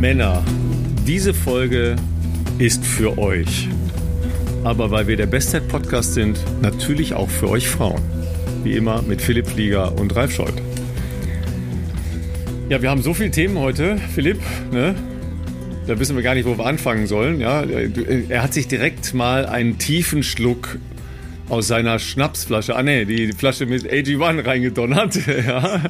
Männer, diese Folge ist für euch. Aber weil wir der Bestzeit-Podcast sind, natürlich auch für euch Frauen. Wie immer mit Philipp Flieger und Ralf Scholz. Ja, wir haben so viele Themen heute, Philipp. Ne? Da wissen wir gar nicht, wo wir anfangen sollen. Ja, er hat sich direkt mal einen tiefen Schluck aus seiner Schnapsflasche, ah ne, die Flasche mit AG1 reingedonnert. ja.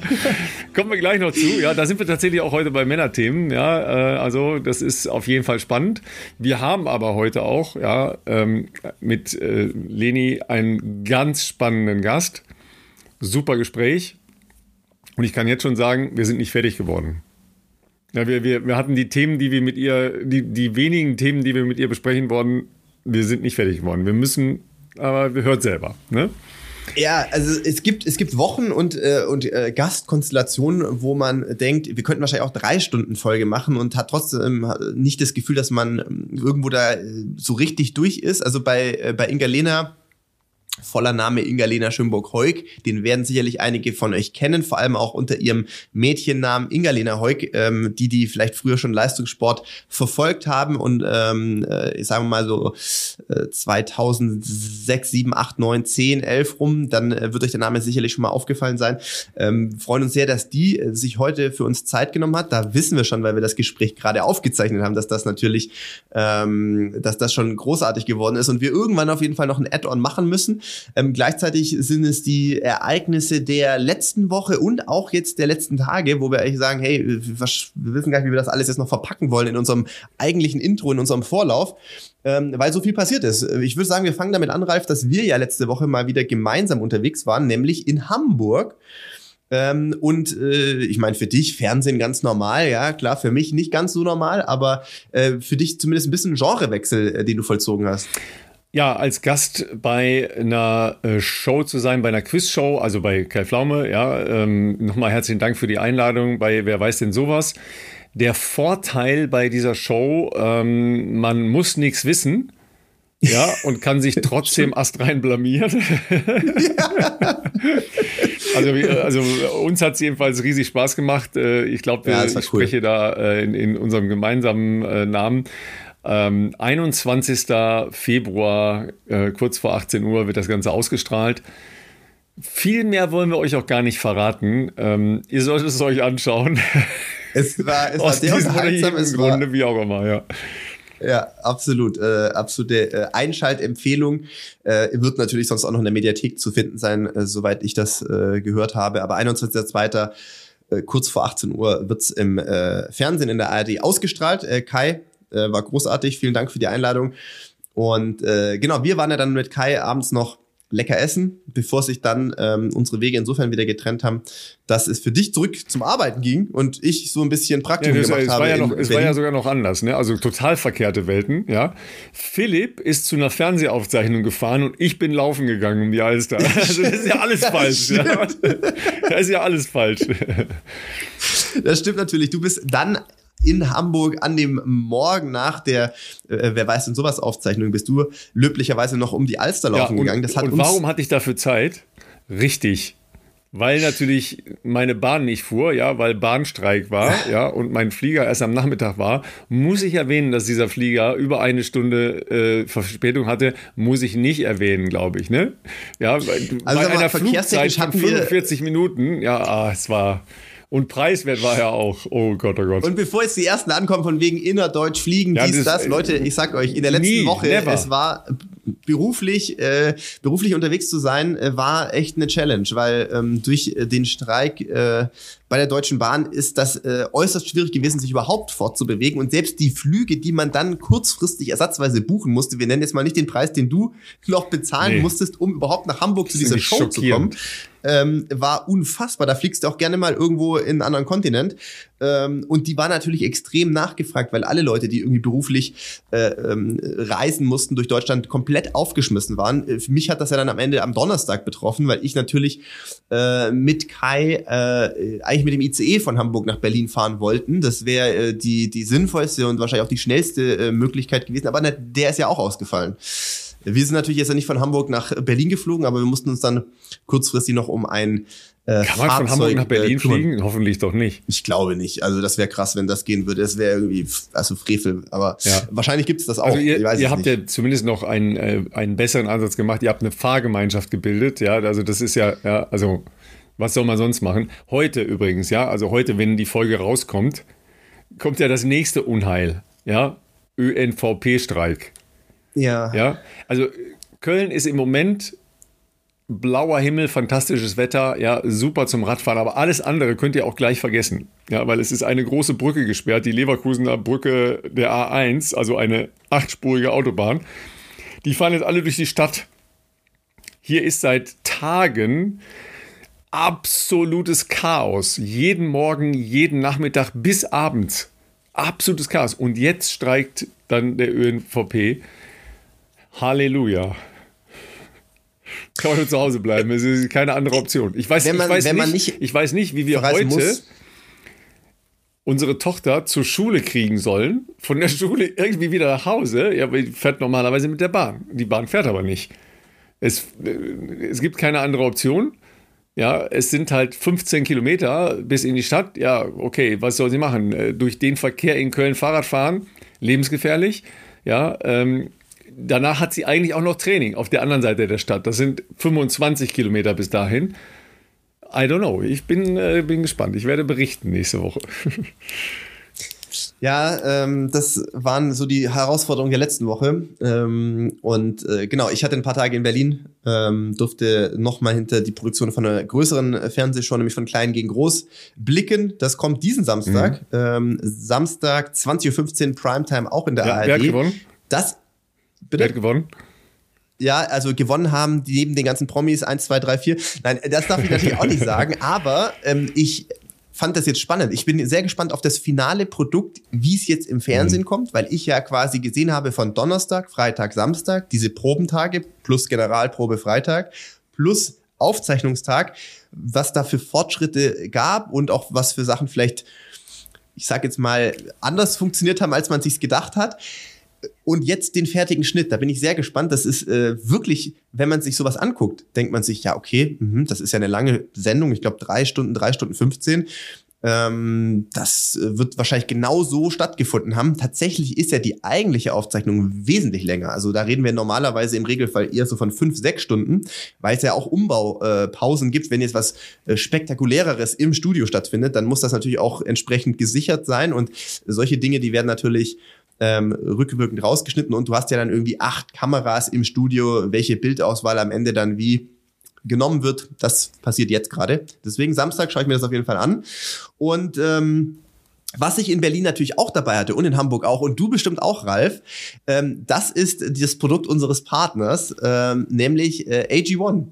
Kommen wir gleich noch zu. Ja, da sind wir tatsächlich auch heute bei Männerthemen. Ja, äh, also das ist auf jeden Fall spannend. Wir haben aber heute auch ja ähm, mit äh, Leni einen ganz spannenden Gast. Super Gespräch. Und ich kann jetzt schon sagen, wir sind nicht fertig geworden. Ja, wir, wir, wir hatten die Themen, die wir mit ihr, die, die wenigen Themen, die wir mit ihr besprechen wollten, wir sind nicht fertig geworden. Wir müssen, aber hört selber. Ne? Ja, also es gibt, es gibt Wochen und, äh, und äh, Gastkonstellationen, wo man denkt, wir könnten wahrscheinlich auch drei Stunden Folge machen und hat trotzdem nicht das Gefühl, dass man ähm, irgendwo da äh, so richtig durch ist. Also bei, äh, bei Inga Lena voller Name Inga-Lena Schönburg-Heuk. Den werden sicherlich einige von euch kennen, vor allem auch unter ihrem Mädchennamen Inga-Lena Heuk, ähm, die die vielleicht früher schon Leistungssport verfolgt haben und ähm, äh, sagen wir mal so äh, 2006, 7, 8, 9, 10, 11 rum, dann äh, wird euch der Name sicherlich schon mal aufgefallen sein. Ähm, freuen uns sehr, dass die äh, sich heute für uns Zeit genommen hat. Da wissen wir schon, weil wir das Gespräch gerade aufgezeichnet haben, dass das natürlich, ähm, dass das schon großartig geworden ist und wir irgendwann auf jeden Fall noch ein Add-on machen müssen. Ähm, gleichzeitig sind es die Ereignisse der letzten Woche und auch jetzt der letzten Tage, wo wir eigentlich sagen, hey, wir, wissen gar nicht, wie wir das alles jetzt noch verpacken wollen in unserem eigentlichen Intro, in unserem Vorlauf. Ähm, weil so viel passiert ist. Ich würde sagen, wir fangen damit an, Ralf, dass wir ja letzte Woche mal wieder gemeinsam unterwegs waren, nämlich in Hamburg. Ähm, und äh, ich meine, für dich Fernsehen ganz normal, ja, klar, für mich nicht ganz so normal, aber äh, für dich zumindest ein bisschen Genrewechsel, äh, den du vollzogen hast. Ja, als Gast bei einer äh, Show zu sein, bei einer Quizshow, also bei Kai Pflaume, ja, ähm, nochmal herzlichen Dank für die Einladung bei Wer weiß denn sowas. Der Vorteil bei dieser Show, ähm, man muss nichts wissen, ja, und kann sich trotzdem astrein blamieren. also, also uns hat es jedenfalls riesig Spaß gemacht. Äh, ich glaube, ja, ich cool. spreche da äh, in, in unserem gemeinsamen Namen. Ähm, 21. Februar, äh, kurz vor 18 Uhr, wird das Ganze ausgestrahlt. Viel mehr wollen wir euch auch gar nicht verraten. Ähm, ihr solltet es euch anschauen. Es war, es Aus war sehr unterhaltsam. Es Grunde, war, wie auch immer, ja. Ja, absolut. Äh, absolute äh, Einschaltempfehlung. Äh, wird natürlich sonst auch noch in der Mediathek zu finden sein, äh, soweit ich das äh, gehört habe. Aber 21.02. Äh, kurz vor 18 Uhr wird's im äh, Fernsehen in der ARD ausgestrahlt. Äh, Kai, äh, war großartig. Vielen Dank für die Einladung. Und äh, genau, wir waren ja dann mit Kai abends noch lecker essen, bevor sich dann ähm, unsere Wege insofern wieder getrennt haben, dass es für dich zurück zum Arbeiten ging und ich so ein bisschen Praktikum ja, das, gemacht es habe. War ja noch, es war ja sogar noch anders, ne? also total verkehrte Welten. Ja, Philipp ist zu einer Fernsehaufzeichnung gefahren und ich bin laufen gegangen um die Alster. Also das ist ja alles ja, falsch. Ja? Das ist ja alles falsch. Das stimmt natürlich. Du bist dann in Hamburg an dem Morgen nach der, äh, wer weiß denn sowas Aufzeichnung, bist du löblicherweise noch um die Alster laufen ja, und, gegangen. Das hat und warum hatte ich dafür Zeit? Richtig. Weil natürlich meine Bahn nicht fuhr, ja, weil Bahnstreik war, ja, und mein Flieger erst am Nachmittag war, muss ich erwähnen, dass dieser Flieger über eine Stunde äh, Verspätung hatte, muss ich nicht erwähnen, glaube ich, ne? Ja, also bei einer Flugzeit von 45 Minuten, ja, ah, es war und preiswert war er auch. Oh Gott, oh Gott. Und bevor jetzt die ersten ankommen von wegen innerdeutsch fliegen, ja, dies, das, das, Leute, ich sag euch, in der letzten nie, Woche, never. es war beruflich, äh, beruflich unterwegs zu sein, äh, war echt eine Challenge, weil ähm, durch äh, den Streik äh, bei der Deutschen Bahn ist das äh, äußerst schwierig gewesen, sich überhaupt fortzubewegen. Und selbst die Flüge, die man dann kurzfristig ersatzweise buchen musste, wir nennen jetzt mal nicht den Preis, den du noch bezahlen nee. musstest, um überhaupt nach Hamburg zu dieser Show zu kommen, ähm, war unfassbar. Da fliegst du auch gerne mal irgendwo in einen anderen Kontinent. Ähm, und die war natürlich extrem nachgefragt, weil alle Leute, die irgendwie beruflich äh, ähm, reisen mussten durch Deutschland, komplett aufgeschmissen waren. Äh, für mich hat das ja dann am Ende am Donnerstag betroffen, weil ich natürlich äh, mit Kai äh, eigentlich mit dem ICE von Hamburg nach Berlin fahren wollten. Das wäre äh, die, die sinnvollste und wahrscheinlich auch die schnellste äh, Möglichkeit gewesen. Aber ne, der ist ja auch ausgefallen. Wir sind natürlich jetzt ja nicht von Hamburg nach Berlin geflogen, aber wir mussten uns dann kurzfristig noch um ein äh, Kann man von Hamburg nach Berlin äh, fliegen? Hoffentlich doch nicht. Ich glaube nicht. Also das wäre krass, wenn das gehen würde. Das wäre irgendwie, also Frevel. Aber ja. wahrscheinlich gibt es das auch. Also ihr, ihr habt nicht. ja zumindest noch einen, äh, einen besseren Ansatz gemacht. Ihr habt eine Fahrgemeinschaft gebildet. Ja, also das ist ja, ja, also was soll man sonst machen? Heute übrigens, ja, also heute, wenn die Folge rauskommt, kommt ja das nächste Unheil. Ja, ÖNVP-Streik. Ja. Ja, also Köln ist im Moment blauer Himmel, fantastisches Wetter, ja, super zum Radfahren, aber alles andere könnt ihr auch gleich vergessen. Ja, weil es ist eine große Brücke gesperrt, die Leverkusener Brücke der A1, also eine achtspurige Autobahn. Die fahren jetzt alle durch die Stadt. Hier ist seit Tagen absolutes Chaos. Jeden Morgen, jeden Nachmittag bis abends. Absolutes Chaos. Und jetzt streikt dann der ÖNVP. Halleluja. Kann man nur zu Hause bleiben. Es ist keine andere Option. Ich weiß, man, ich weiß, nicht, nicht, ich weiß nicht, wie wir heute muss. unsere Tochter zur Schule kriegen sollen. Von der Schule irgendwie wieder nach Hause. Ja, die fährt normalerweise mit der Bahn. Die Bahn fährt aber nicht. Es, äh, es gibt keine andere Option. Ja, es sind halt 15 Kilometer bis in die Stadt. Ja, okay, was soll sie machen? Äh, durch den Verkehr in Köln Fahrrad fahren, lebensgefährlich. Ja, ähm, danach hat sie eigentlich auch noch Training auf der anderen Seite der Stadt. Das sind 25 Kilometer bis dahin. I don't know. Ich bin, äh, bin gespannt. Ich werde berichten nächste Woche. Ja, ähm, das waren so die Herausforderungen der letzten Woche. Ähm, und äh, genau, ich hatte ein paar Tage in Berlin, ähm, durfte nochmal hinter die Produktion von einer größeren Fernsehshow, nämlich von Klein gegen Groß, blicken. Das kommt diesen Samstag. Mhm. Ähm, Samstag, 20.15 Uhr, Primetime, auch in der ja, ARD. Wer hat gewonnen? Das Bitte? Wer hat gewonnen? Ja, also gewonnen haben neben den ganzen Promis 1, 2, 3, 4. Nein, das darf ich natürlich auch nicht sagen, aber ähm, ich fand das jetzt spannend. Ich bin sehr gespannt auf das finale Produkt, wie es jetzt im Fernsehen mhm. kommt, weil ich ja quasi gesehen habe von Donnerstag, Freitag, Samstag, diese Probentage plus Generalprobe Freitag plus Aufzeichnungstag, was da für Fortschritte gab und auch was für Sachen vielleicht, ich sag jetzt mal, anders funktioniert haben, als man sich gedacht hat und jetzt den fertigen Schnitt. Da bin ich sehr gespannt. Das ist äh, wirklich, wenn man sich sowas anguckt, denkt man sich, ja, okay, mh, das ist ja eine lange Sendung. Ich glaube, drei Stunden, drei Stunden 15. Ähm, das wird wahrscheinlich genau so stattgefunden haben. Tatsächlich ist ja die eigentliche Aufzeichnung wesentlich länger. Also da reden wir normalerweise im Regelfall eher so von fünf, sechs Stunden, weil es ja auch Umbaupausen äh, gibt. Wenn jetzt was äh, Spektakuläreres im Studio stattfindet, dann muss das natürlich auch entsprechend gesichert sein. Und solche Dinge, die werden natürlich ähm, rückwirkend rausgeschnitten und du hast ja dann irgendwie acht Kameras im Studio, welche Bildauswahl am Ende dann wie genommen wird. Das passiert jetzt gerade. Deswegen Samstag schaue ich mir das auf jeden Fall an. Und ähm, was ich in Berlin natürlich auch dabei hatte und in Hamburg auch und du bestimmt auch, Ralf, ähm, das ist das Produkt unseres Partners, ähm, nämlich äh, AG1.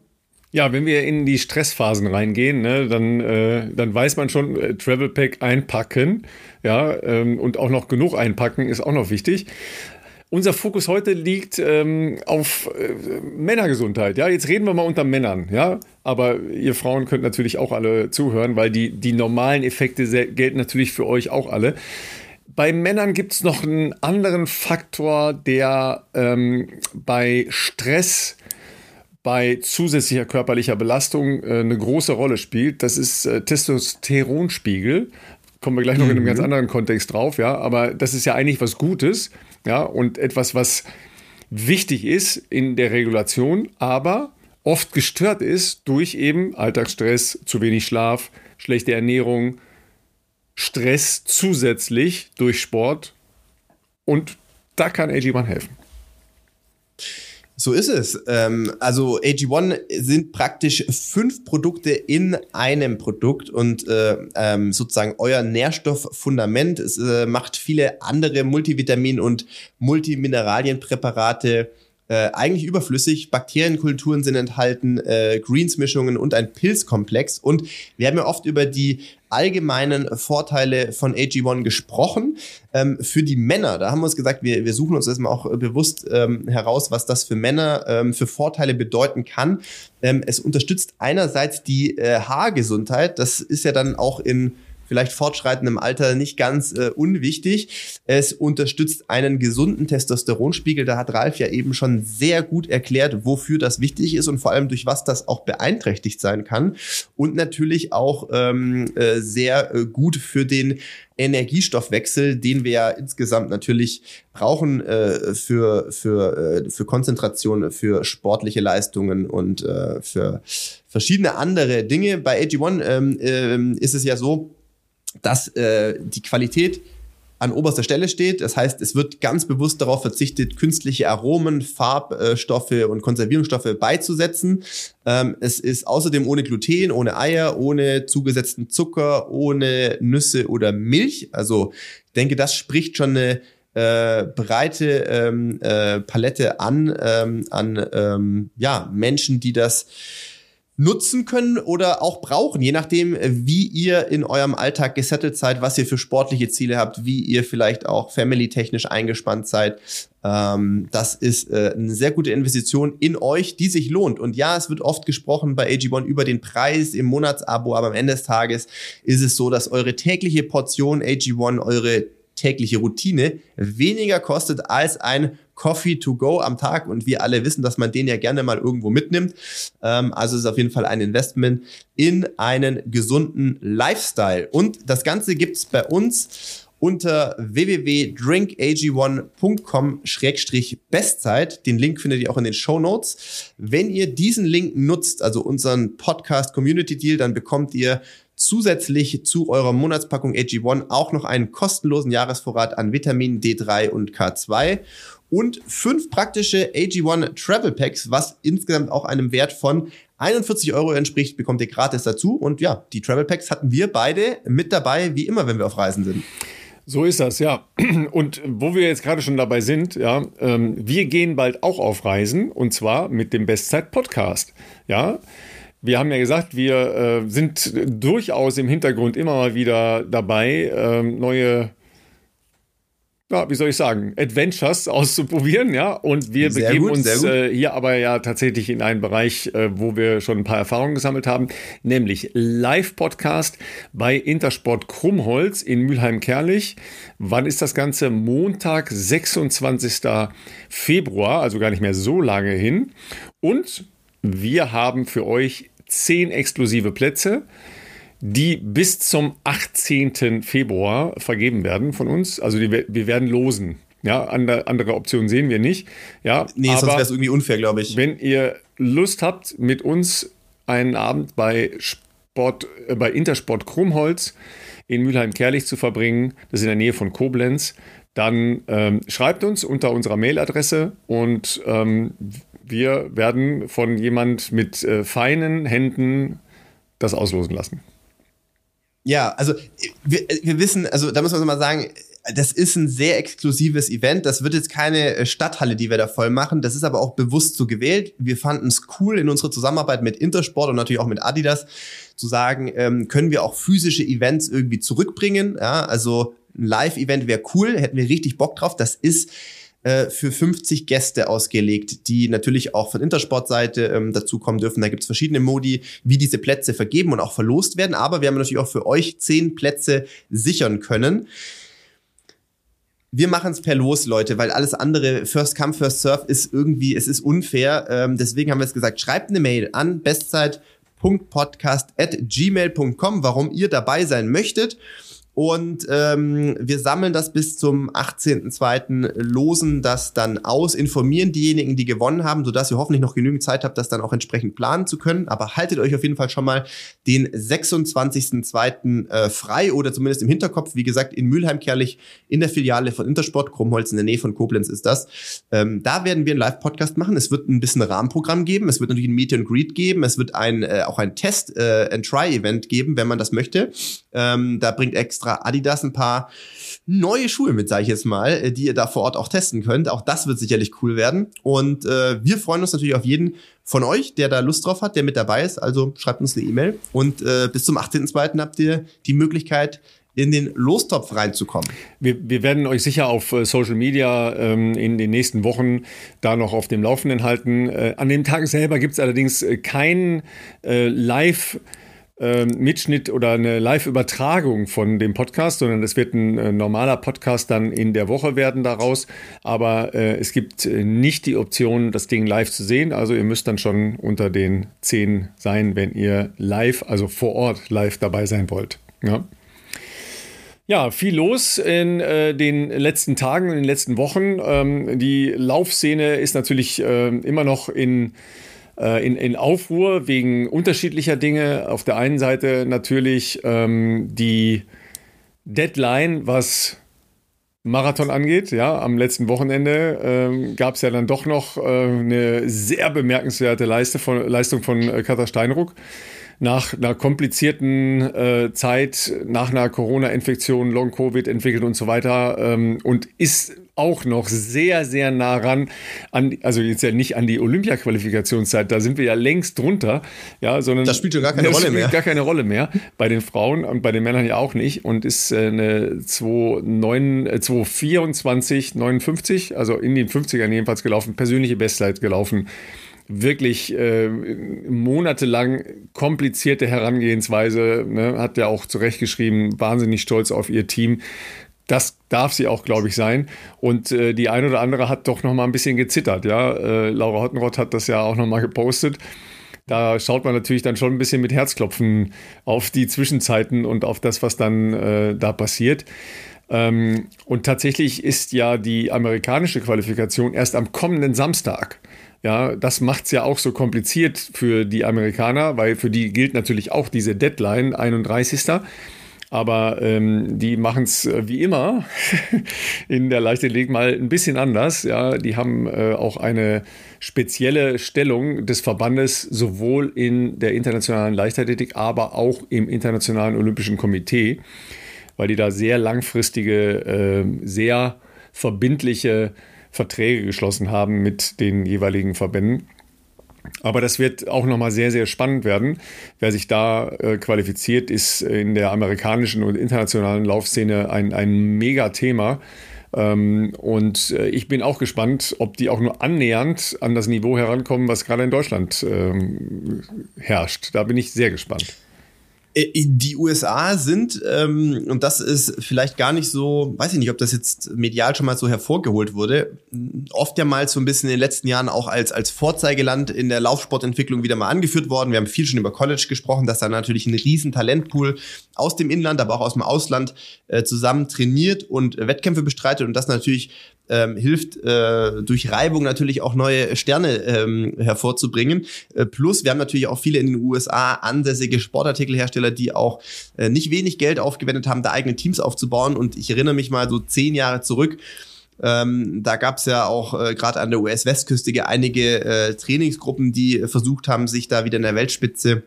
Ja, wenn wir in die Stressphasen reingehen, ne, dann, äh, dann weiß man schon, äh, Travel Pack einpacken, ja, ähm, und auch noch genug einpacken ist auch noch wichtig. Unser Fokus heute liegt ähm, auf äh, Männergesundheit. Ja, jetzt reden wir mal unter Männern. Ja, aber ihr Frauen könnt natürlich auch alle zuhören, weil die, die normalen Effekte gelten natürlich für euch auch alle. Bei Männern gibt es noch einen anderen Faktor, der ähm, bei Stress bei zusätzlicher körperlicher Belastung äh, eine große Rolle spielt. Das ist äh, Testosteronspiegel. Kommen wir gleich noch mhm. in einem mhm. ganz anderen Kontext drauf, ja. Aber das ist ja eigentlich was Gutes, ja, und etwas, was wichtig ist in der Regulation, aber oft gestört ist durch eben Alltagsstress, zu wenig Schlaf, schlechte Ernährung, Stress zusätzlich durch Sport. Und da kann AG1 helfen. So ist es. Ähm, also AG1 sind praktisch fünf Produkte in einem Produkt und äh, ähm, sozusagen euer Nährstofffundament. Es äh, macht viele andere Multivitamin- und Multimineralienpräparate äh, eigentlich überflüssig. Bakterienkulturen sind enthalten, äh, Greens-Mischungen und ein Pilzkomplex. Und wir haben ja oft über die allgemeinen Vorteile von AG1 gesprochen. Ähm, für die Männer, da haben wir uns gesagt, wir, wir suchen uns erstmal auch bewusst ähm, heraus, was das für Männer ähm, für Vorteile bedeuten kann. Ähm, es unterstützt einerseits die äh, Haargesundheit. Das ist ja dann auch in vielleicht fortschreitendem Alter nicht ganz äh, unwichtig. Es unterstützt einen gesunden Testosteronspiegel. Da hat Ralf ja eben schon sehr gut erklärt, wofür das wichtig ist und vor allem durch was das auch beeinträchtigt sein kann. Und natürlich auch ähm, äh, sehr äh, gut für den Energiestoffwechsel, den wir ja insgesamt natürlich brauchen äh, für, für, äh, für Konzentration, für sportliche Leistungen und äh, für verschiedene andere Dinge. Bei AG1 ähm, äh, ist es ja so, dass äh, die Qualität an oberster Stelle steht. Das heißt, es wird ganz bewusst darauf verzichtet, künstliche Aromen, Farbstoffe und Konservierungsstoffe beizusetzen. Ähm, es ist außerdem ohne Gluten, ohne Eier, ohne zugesetzten Zucker, ohne Nüsse oder Milch. Also ich denke, das spricht schon eine äh, breite ähm, äh, Palette an, ähm, an ähm, ja, Menschen, die das nutzen können oder auch brauchen, je nachdem, wie ihr in eurem Alltag gesettelt seid, was ihr für sportliche Ziele habt, wie ihr vielleicht auch family-technisch eingespannt seid. Ähm, das ist äh, eine sehr gute Investition in euch, die sich lohnt. Und ja, es wird oft gesprochen bei AG1 über den Preis im Monatsabo, aber am Ende des Tages ist es so, dass eure tägliche Portion AG1, eure tägliche Routine weniger kostet als ein Coffee to go am Tag und wir alle wissen, dass man den ja gerne mal irgendwo mitnimmt. Ähm, also es ist auf jeden Fall ein Investment in einen gesunden Lifestyle. Und das Ganze gibt's bei uns unter www.drinkag1.com-bestzeit. Den Link findet ihr auch in den Show Notes. Wenn ihr diesen Link nutzt, also unseren Podcast Community Deal, dann bekommt ihr zusätzlich zu eurer Monatspackung AG1 auch noch einen kostenlosen Jahresvorrat an Vitamin D3 und K2 und fünf praktische AG1 Travel Packs, was insgesamt auch einem Wert von 41 Euro entspricht, bekommt ihr gratis dazu. Und ja, die Travel Packs hatten wir beide mit dabei, wie immer, wenn wir auf Reisen sind. So ist das, ja. Und wo wir jetzt gerade schon dabei sind, ja, ähm, wir gehen bald auch auf Reisen und zwar mit dem Bestzeit-Podcast. Ja, wir haben ja gesagt, wir äh, sind durchaus im Hintergrund immer mal wieder dabei, äh, neue ja, wie soll ich sagen, Adventures auszuprobieren, ja. Und wir sehr begeben gut, uns äh, hier aber ja tatsächlich in einen Bereich, äh, wo wir schon ein paar Erfahrungen gesammelt haben, nämlich Live-Podcast bei Intersport Krummholz in Mülheim-Kerlich. Wann ist das Ganze? Montag, 26. Februar, also gar nicht mehr so lange hin. Und wir haben für euch zehn exklusive Plätze die bis zum 18. Februar vergeben werden von uns. Also die, wir werden losen. Ja, andere, andere Optionen sehen wir nicht. Ja, nee, sonst wäre es irgendwie unfair, glaube ich. Wenn ihr Lust habt, mit uns einen Abend bei Sport, äh, bei Intersport Krummholz in Mülheim-Kerlich zu verbringen, das ist in der Nähe von Koblenz, dann ähm, schreibt uns unter unserer Mailadresse und ähm, wir werden von jemand mit äh, feinen Händen das auslosen lassen. Ja, also wir, wir wissen, also da muss man mal sagen, das ist ein sehr exklusives Event. Das wird jetzt keine äh, Stadthalle, die wir da voll machen. Das ist aber auch bewusst so gewählt. Wir fanden es cool in unserer Zusammenarbeit mit Intersport und natürlich auch mit Adidas zu sagen, ähm, können wir auch physische Events irgendwie zurückbringen. Ja, also ein Live-Event wäre cool, hätten wir richtig Bock drauf. Das ist äh, für 50 Gäste ausgelegt, die natürlich auch von Intersport-Seite ähm, dazukommen dürfen. Da gibt es verschiedene Modi, wie diese Plätze vergeben und auch verlost werden. Aber wir haben natürlich auch für euch zehn Plätze sichern können. Wir machen es per Los, Leute, weil alles andere, First Come, First Serve, ist irgendwie, es ist unfair. Ähm, deswegen haben wir es gesagt, schreibt eine Mail an bestzeit.podcast.gmail.com, warum ihr dabei sein möchtet. Und ähm, wir sammeln das bis zum 18.02. losen das dann aus, informieren diejenigen, die gewonnen haben, sodass ihr hoffentlich noch genügend Zeit habt, das dann auch entsprechend planen zu können. Aber haltet euch auf jeden Fall schon mal den 26.02. Äh, frei oder zumindest im Hinterkopf. Wie gesagt, in Mülheim-Kerlich in der Filiale von Intersport, Krummholz in der Nähe von Koblenz ist das. Ähm, da werden wir einen Live-Podcast machen. Es wird ein bisschen Rahmenprogramm geben. Es wird natürlich ein Meet and Greet geben. Es wird ein, äh, auch ein Test äh, and Try-Event geben, wenn man das möchte. Ähm, da bringt extra extra Adidas ein paar neue Schuhe mit, sage ich jetzt mal, äh, die ihr da vor Ort auch testen könnt. Auch das wird sicherlich cool werden. Und äh, wir freuen uns natürlich auf jeden von euch, der da Lust drauf hat, der mit dabei ist. Also schreibt uns eine E-Mail. Und äh, bis zum 18.02. habt ihr die Möglichkeit, in den Lostopf reinzukommen. Wir, wir werden euch sicher auf äh, Social Media ähm, in den nächsten Wochen da noch auf dem Laufenden halten. Äh, an dem Tag selber gibt es allerdings äh, kein äh, Live- äh, Mitschnitt oder eine Live-Übertragung von dem Podcast, sondern es wird ein äh, normaler Podcast dann in der Woche werden daraus. Aber äh, es gibt äh, nicht die Option, das Ding live zu sehen. Also ihr müsst dann schon unter den zehn sein, wenn ihr live, also vor Ort live dabei sein wollt. Ja. Ja, viel los in äh, den letzten Tagen, in den letzten Wochen. Ähm, die Laufszene ist natürlich äh, immer noch in, äh, in, in Aufruhr wegen unterschiedlicher Dinge. Auf der einen Seite natürlich ähm, die Deadline, was Marathon angeht. Ja, am letzten Wochenende ähm, gab es ja dann doch noch äh, eine sehr bemerkenswerte Leiste von, Leistung von äh, Katha Steinruck nach einer komplizierten äh, Zeit, nach einer Corona-Infektion, Long-Covid entwickelt und so weiter ähm, und ist auch noch sehr, sehr nah ran an, also jetzt ja nicht an die Olympia-Qualifikationszeit, da sind wir ja längst drunter, ja, sondern das spielt ja gar keine Rolle mehr. gar keine Rolle mehr. Bei den Frauen und bei den Männern ja auch nicht und ist äh, eine 224, 59, äh, also in den 50ern jedenfalls gelaufen, persönliche Bestzeit gelaufen wirklich äh, monatelang komplizierte Herangehensweise, ne, hat ja auch zurechtgeschrieben, wahnsinnig stolz auf ihr Team. Das darf sie auch, glaube ich, sein. Und äh, die eine oder andere hat doch noch mal ein bisschen gezittert. Ja, äh, Laura Hottenrott hat das ja auch noch mal gepostet. Da schaut man natürlich dann schon ein bisschen mit Herzklopfen auf die Zwischenzeiten und auf das, was dann äh, da passiert. Ähm, und tatsächlich ist ja die amerikanische Qualifikation erst am kommenden Samstag. Ja, das macht es ja auch so kompliziert für die Amerikaner, weil für die gilt natürlich auch diese Deadline 31. Aber ähm, die machen es äh, wie immer in der Leichtathletik mal ein bisschen anders. Ja, die haben äh, auch eine spezielle Stellung des Verbandes sowohl in der internationalen Leichtathletik, aber auch im internationalen Olympischen Komitee, weil die da sehr langfristige, äh, sehr verbindliche Verträge geschlossen haben mit den jeweiligen Verbänden. Aber das wird auch nochmal sehr, sehr spannend werden. Wer sich da äh, qualifiziert, ist in der amerikanischen und internationalen Laufszene ein, ein Mega-Thema. Ähm, und äh, ich bin auch gespannt, ob die auch nur annähernd an das Niveau herankommen, was gerade in Deutschland ähm, herrscht. Da bin ich sehr gespannt. Äh, die USA sind, ähm, und das ist vielleicht gar nicht so, weiß ich nicht, ob das jetzt medial schon mal so hervorgeholt wurde, oft ja mal so ein bisschen in den letzten Jahren auch als, als Vorzeigeland in der Laufsportentwicklung wieder mal angeführt worden. Wir haben viel schon über College gesprochen, dass da natürlich ein riesen Talentpool aus dem Inland, aber auch aus dem Ausland äh, zusammen trainiert und Wettkämpfe bestreitet und das natürlich ähm, hilft äh, durch Reibung natürlich auch neue Sterne ähm, hervorzubringen. Äh, plus, wir haben natürlich auch viele in den USA ansässige Sportartikelhersteller, die auch äh, nicht wenig Geld aufgewendet haben, da eigene Teams aufzubauen. Und ich erinnere mich mal so zehn Jahre zurück. Ähm, da gab es ja auch äh, gerade an der US-Westküste einige äh, Trainingsgruppen, die versucht haben, sich da wieder in der Weltspitze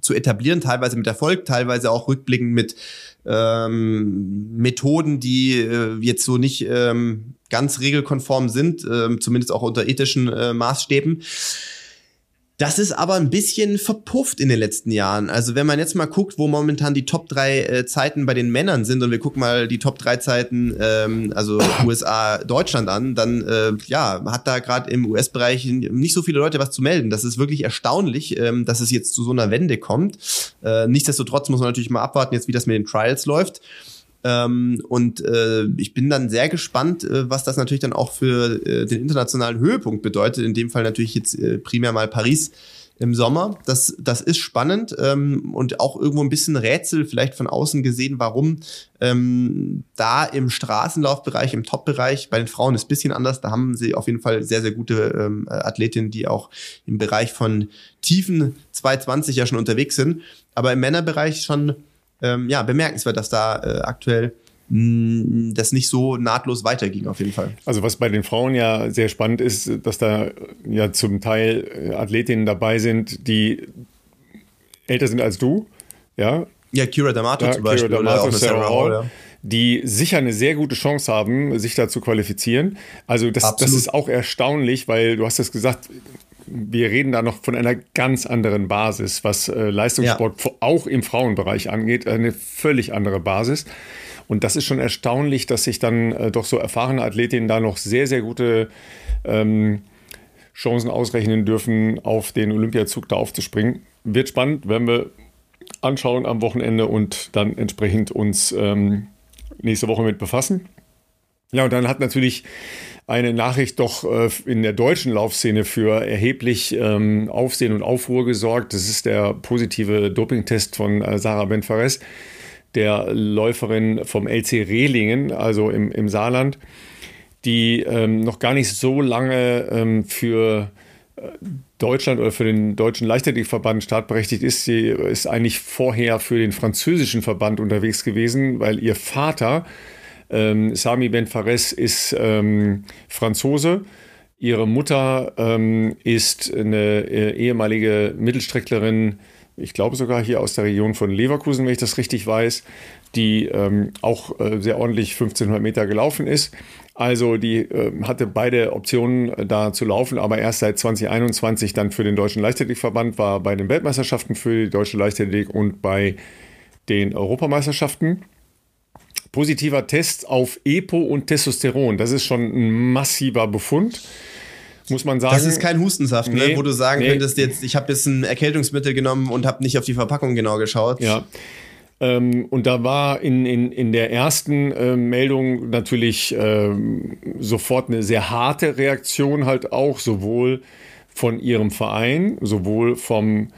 zu etablieren, teilweise mit Erfolg, teilweise auch rückblickend mit ähm, Methoden, die äh, jetzt so nicht ähm, ganz regelkonform sind, äh, zumindest auch unter ethischen äh, Maßstäben. Das ist aber ein bisschen verpufft in den letzten Jahren. Also wenn man jetzt mal guckt, wo momentan die Top 3 äh, Zeiten bei den Männern sind und wir gucken mal die Top 3 Zeiten, ähm, also USA, Deutschland an, dann äh, ja, hat da gerade im US-Bereich nicht so viele Leute was zu melden. Das ist wirklich erstaunlich, ähm, dass es jetzt zu so einer Wende kommt. Äh, nichtsdestotrotz muss man natürlich mal abwarten, jetzt wie das mit den Trials läuft. Ähm, und äh, ich bin dann sehr gespannt, äh, was das natürlich dann auch für äh, den internationalen Höhepunkt bedeutet. In dem Fall natürlich jetzt äh, primär mal Paris im Sommer. Das, das ist spannend ähm, und auch irgendwo ein bisschen Rätsel vielleicht von außen gesehen, warum ähm, da im Straßenlaufbereich, im Top-Bereich, bei den Frauen ist bisschen anders. Da haben sie auf jeden Fall sehr, sehr gute ähm, Athletinnen, die auch im Bereich von tiefen 220 ja schon unterwegs sind. Aber im Männerbereich schon ähm, ja, bemerkenswert, dass da äh, aktuell mh, das nicht so nahtlos weiterging, auf jeden Fall. Also was bei den Frauen ja sehr spannend ist, dass da ja zum Teil äh, Athletinnen dabei sind, die älter sind als du, ja. Ja, Kira D'Amato ja, zum Beispiel. Kira D'Amato, Sarah Hall, ja die sicher eine sehr gute Chance haben, sich da zu qualifizieren. Also das, das ist auch erstaunlich, weil du hast es gesagt, wir reden da noch von einer ganz anderen Basis, was äh, Leistungssport ja. auch im Frauenbereich angeht, eine völlig andere Basis. Und das ist schon erstaunlich, dass sich dann äh, doch so erfahrene Athletinnen da noch sehr, sehr gute ähm, Chancen ausrechnen dürfen, auf den Olympiazug da aufzuspringen. Wird spannend, werden wir anschauen am Wochenende und dann entsprechend uns ähm, nächste Woche mit befassen. Ja, und dann hat natürlich eine Nachricht doch äh, in der deutschen Laufszene für erheblich ähm, Aufsehen und Aufruhr gesorgt. Das ist der positive Dopingtest von äh, Sarah Benfares, der Läuferin vom LC Rehlingen, also im, im Saarland, die ähm, noch gar nicht so lange ähm, für äh, Deutschland oder für den deutschen Leichtathletikverband startberechtigt ist. Sie ist eigentlich vorher für den französischen Verband unterwegs gewesen, weil ihr Vater ähm, Sami Ben Fares ist ähm, Franzose. Ihre Mutter ähm, ist eine äh, ehemalige Mittelstrecklerin, ich glaube sogar hier aus der Region von Leverkusen, wenn ich das richtig weiß, die ähm, auch äh, sehr ordentlich 1500 Meter gelaufen ist. Also die äh, hatte beide Optionen äh, da zu laufen, aber erst seit 2021 dann für den Deutschen Leichtathletikverband, war bei den Weltmeisterschaften für die Deutsche Leichtathletik und bei den Europameisterschaften positiver Test auf EPO und Testosteron. Das ist schon ein massiver Befund. Muss man sagen. Das ist kein Hustensaft, ne? nee, ne? wo du sagen nee. könntest, jetzt, ich habe jetzt ein Erkältungsmittel genommen und habe nicht auf die Verpackung genau geschaut. Ja. Ähm, und da war in, in, in der ersten äh, Meldung natürlich ähm, sofort eine sehr harte Reaktion halt auch, sowohl von ihrem Verein, sowohl vom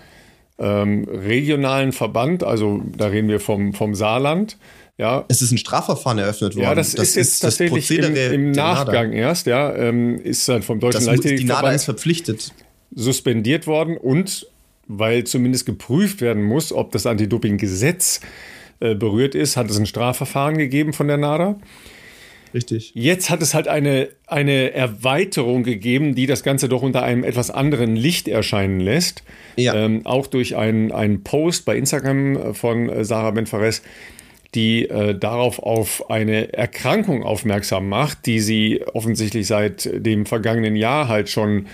ähm, regionalen Verband, also da reden wir vom, vom Saarland, ja. Es ist ein Strafverfahren eröffnet worden. Ja, das, das ist jetzt ist tatsächlich im, im Nachgang erst, ja, ähm, ist dann vom Deutschen Leichtathletikverband. Die NADA ist verpflichtet. Suspendiert worden und weil zumindest geprüft werden muss, ob das Anti-Doping-Gesetz äh, berührt ist, hat es ein Strafverfahren gegeben von der NADA. Richtig. Jetzt hat es halt eine, eine Erweiterung gegeben, die das Ganze doch unter einem etwas anderen Licht erscheinen lässt. Ja. Ähm, auch durch einen Post bei Instagram von äh, Sarah Benfares, die äh, darauf auf eine Erkrankung aufmerksam macht, die sie offensichtlich seit dem vergangenen Jahr halt schon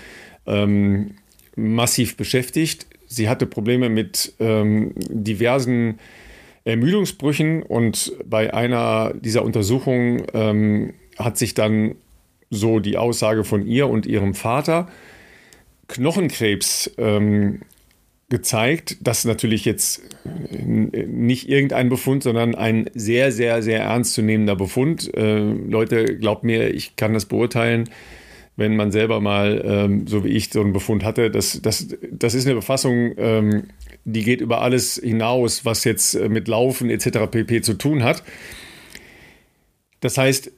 ähm, massiv beschäftigt. Sie hatte Probleme mit ähm, diversen Ermüdungsbrüchen und bei einer dieser Untersuchungen ähm, hat sich dann so die Aussage von ihr und ihrem Vater Knochenkrebs ähm, gezeigt, dass natürlich jetzt nicht irgendein Befund, sondern ein sehr, sehr, sehr ernstzunehmender Befund. Äh, Leute, glaubt mir, ich kann das beurteilen, wenn man selber mal, ähm, so wie ich, so einen Befund hatte. Das, das, das ist eine Befassung, ähm, die geht über alles hinaus, was jetzt äh, mit Laufen etc. pp. zu tun hat. Das heißt,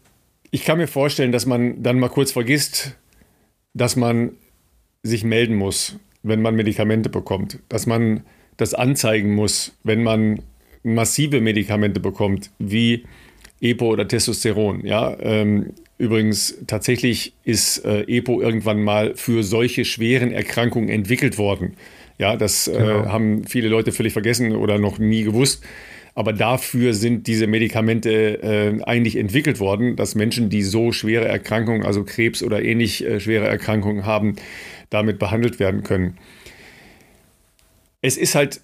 ich kann mir vorstellen, dass man dann mal kurz vergisst, dass man sich melden muss wenn man Medikamente bekommt, dass man das anzeigen muss, wenn man massive Medikamente bekommt, wie EPO oder Testosteron. Ja, ähm, übrigens tatsächlich ist äh, EPO irgendwann mal für solche schweren Erkrankungen entwickelt worden. Ja, das äh, genau. haben viele Leute völlig vergessen oder noch nie gewusst. Aber dafür sind diese Medikamente äh, eigentlich entwickelt worden, dass Menschen, die so schwere Erkrankungen, also Krebs oder ähnlich äh, schwere Erkrankungen haben, damit behandelt werden können. Es ist halt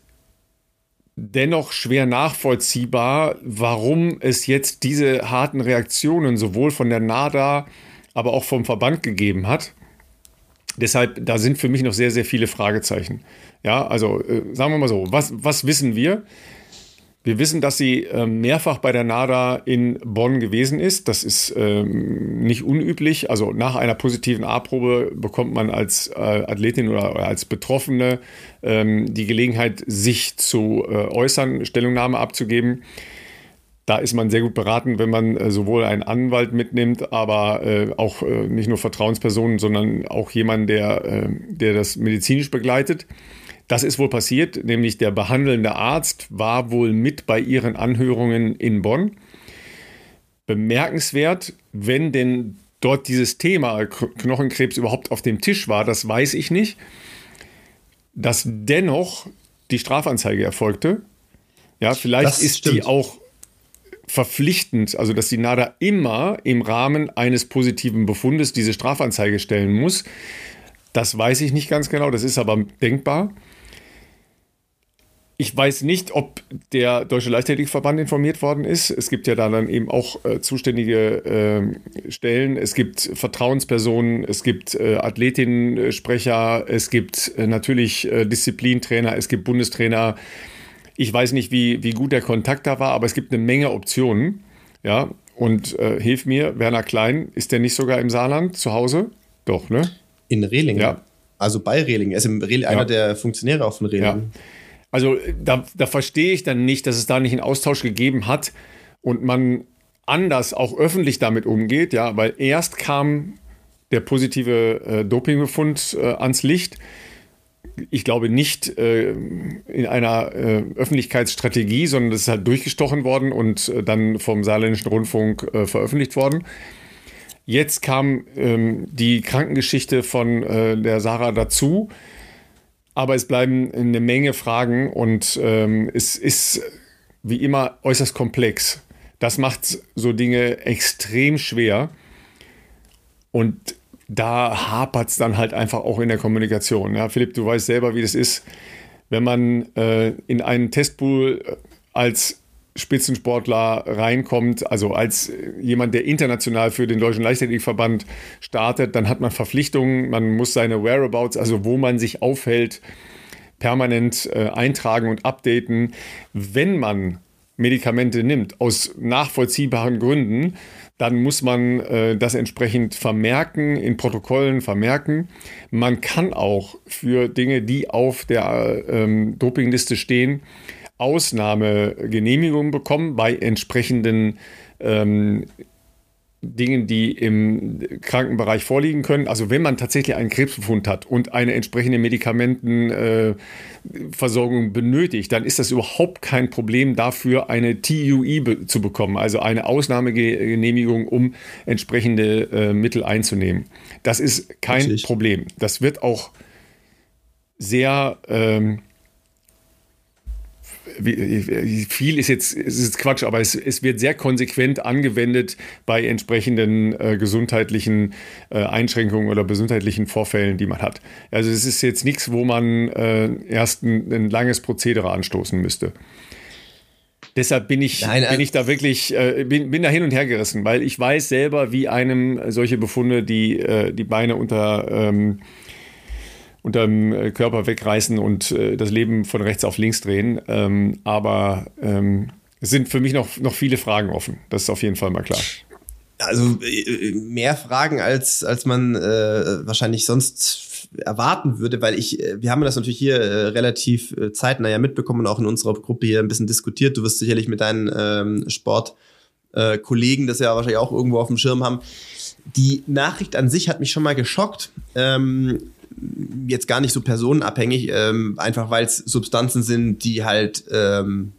dennoch schwer nachvollziehbar, warum es jetzt diese harten Reaktionen sowohl von der NADA, aber auch vom Verband gegeben hat. Deshalb, da sind für mich noch sehr, sehr viele Fragezeichen. Ja, also äh, sagen wir mal so, was, was wissen wir? Wir wissen, dass sie ähm, mehrfach bei der NADA in Bonn gewesen ist. Das ist ähm, nicht unüblich. Also nach einer positiven A-Probe bekommt man als äh, Athletin oder, als Betroffene ähm, die Gelegenheit, sich zu äh, äußern, Stellungnahme abzugeben. Da ist man sehr gut beraten, wenn man äh, sowohl einen Anwalt mitnimmt, aber auch nicht nur Vertrauenspersonen, sondern auch jemanden, der, der das medizinisch begleitet. Das ist wohl passiert, nämlich der behandelnde Arzt war wohl mit bei ihren Anhörungen in Bonn. Bemerkenswert, wenn denn dort dieses Thema Knochenkrebs überhaupt auf dem Tisch war, das weiß ich nicht, dass dennoch die Strafanzeige erfolgte. Ja, vielleicht das ist stimmt. die auch verpflichtend, also dass die NADA immer im Rahmen eines positiven Befundes diese Strafanzeige stellen muss. Das weiß ich nicht ganz genau, das ist aber denkbar. Ich weiß nicht, ob der Deutsche Leichtathletikverband informiert worden ist. Es gibt ja da dann eben auch äh, zuständige äh, Stellen. Es gibt Vertrauenspersonen, es gibt äh, Athletinnensprecher, es gibt äh, natürlich äh, Disziplintrainer, es gibt Bundestrainer. Ich weiß nicht, wie, wie gut der Kontakt da war, aber es gibt eine Menge Optionen. Ja, und äh, hilf mir, Werner Klein, ist der nicht sogar im Saarland zu Hause? Doch, ne? In Rehlingen. Ja. Also bei Rehlingen. Er ist im Rehl einer der Funktionäre auch von Rehlingen. Ja. Also da, da verstehe ich dann nicht, dass es da nicht einen Austausch gegeben hat und man anders auch öffentlich damit umgeht, ja, weil erst kam der positive äh, Dopingbefund äh, ans Licht. Ich glaube nicht äh, in einer äh, Öffentlichkeitsstrategie, sondern das ist halt durchgestochen worden und äh, dann vom Saarländischen Rundfunk äh, veröffentlicht worden. Jetzt kam ähm, die Krankengeschichte von der Sarah dazu, aber es bleiben eine Menge Fragen und ähm, es ist wie immer äußerst komplex. Das macht so Dinge extrem schwer. Und da hapert es dann halt einfach auch in der Kommunikation. Ja, Philipp, du weißt selber, wie das ist. Wenn man äh, in einen Testpool als Spitzensportler reinkommt, also als jemand, der international für den Deutschen Leichtathletikverband startet, dann hat man Verpflichtungen, man muss seine Whereabouts, also wo man sich aufhält, permanent äh, eintragen und updaten. Wenn man Medikamente nimmt, aus nachvollziehbaren Gründen, dann muss man äh, das entsprechend vermerken, in Protokollen vermerken. Man kann auch für Dinge, die auf der ähm, Dopingliste stehen, Ausnahmegenehmigungen bekommen bei entsprechenden ähm, Dingen, die im Krankenbereich vorliegen können. Also wenn man tatsächlich einen Krebsbefund hat und eine entsprechende Medikamentenversorgung äh, benötigt, dann ist das überhaupt kein Problem dafür, eine TUI be zu bekommen, also eine Ausnahmegenehmigung, um entsprechende äh, Mittel einzunehmen. Das ist kein Richtig. Problem. Das wird auch sehr ähm, viel ist jetzt, ist jetzt Quatsch, aber es, es, wird sehr konsequent angewendet bei entsprechenden äh, gesundheitlichen äh, Einschränkungen oder gesundheitlichen Vorfällen, die man hat. Also es ist jetzt nichts, wo man äh, erst ein, ein, langes Prozedere anstoßen müsste. Deshalb bin ich, Nein, bin ich da wirklich, äh, bin, bin da hin und her gerissen, weil ich weiß selber, wie einem solche Befunde die, äh, die Beine unter ähm, unterm äh, Körper wegreißen und äh, das Leben von rechts auf links drehen. Ähm, aber ähm, es sind für mich noch, noch viele Fragen offen. Das ist auf jeden Fall mal klar. Also äh, mehr Fragen, als, als man äh, wahrscheinlich sonst erwarten würde, weil ich, wir haben das natürlich hier äh, relativ äh, zeitnah ja mitbekommen und auch in unserer Gruppe hier ein bisschen diskutiert. Du wirst sicherlich mit deinen ähm, Sportkollegen das ja wahrscheinlich auch irgendwo auf dem Schirm haben. Die Nachricht an sich hat mich schon mal geschockt. Ähm, jetzt gar nicht so personenabhängig, ähm, einfach weil es Substanzen sind, die halt, ähm,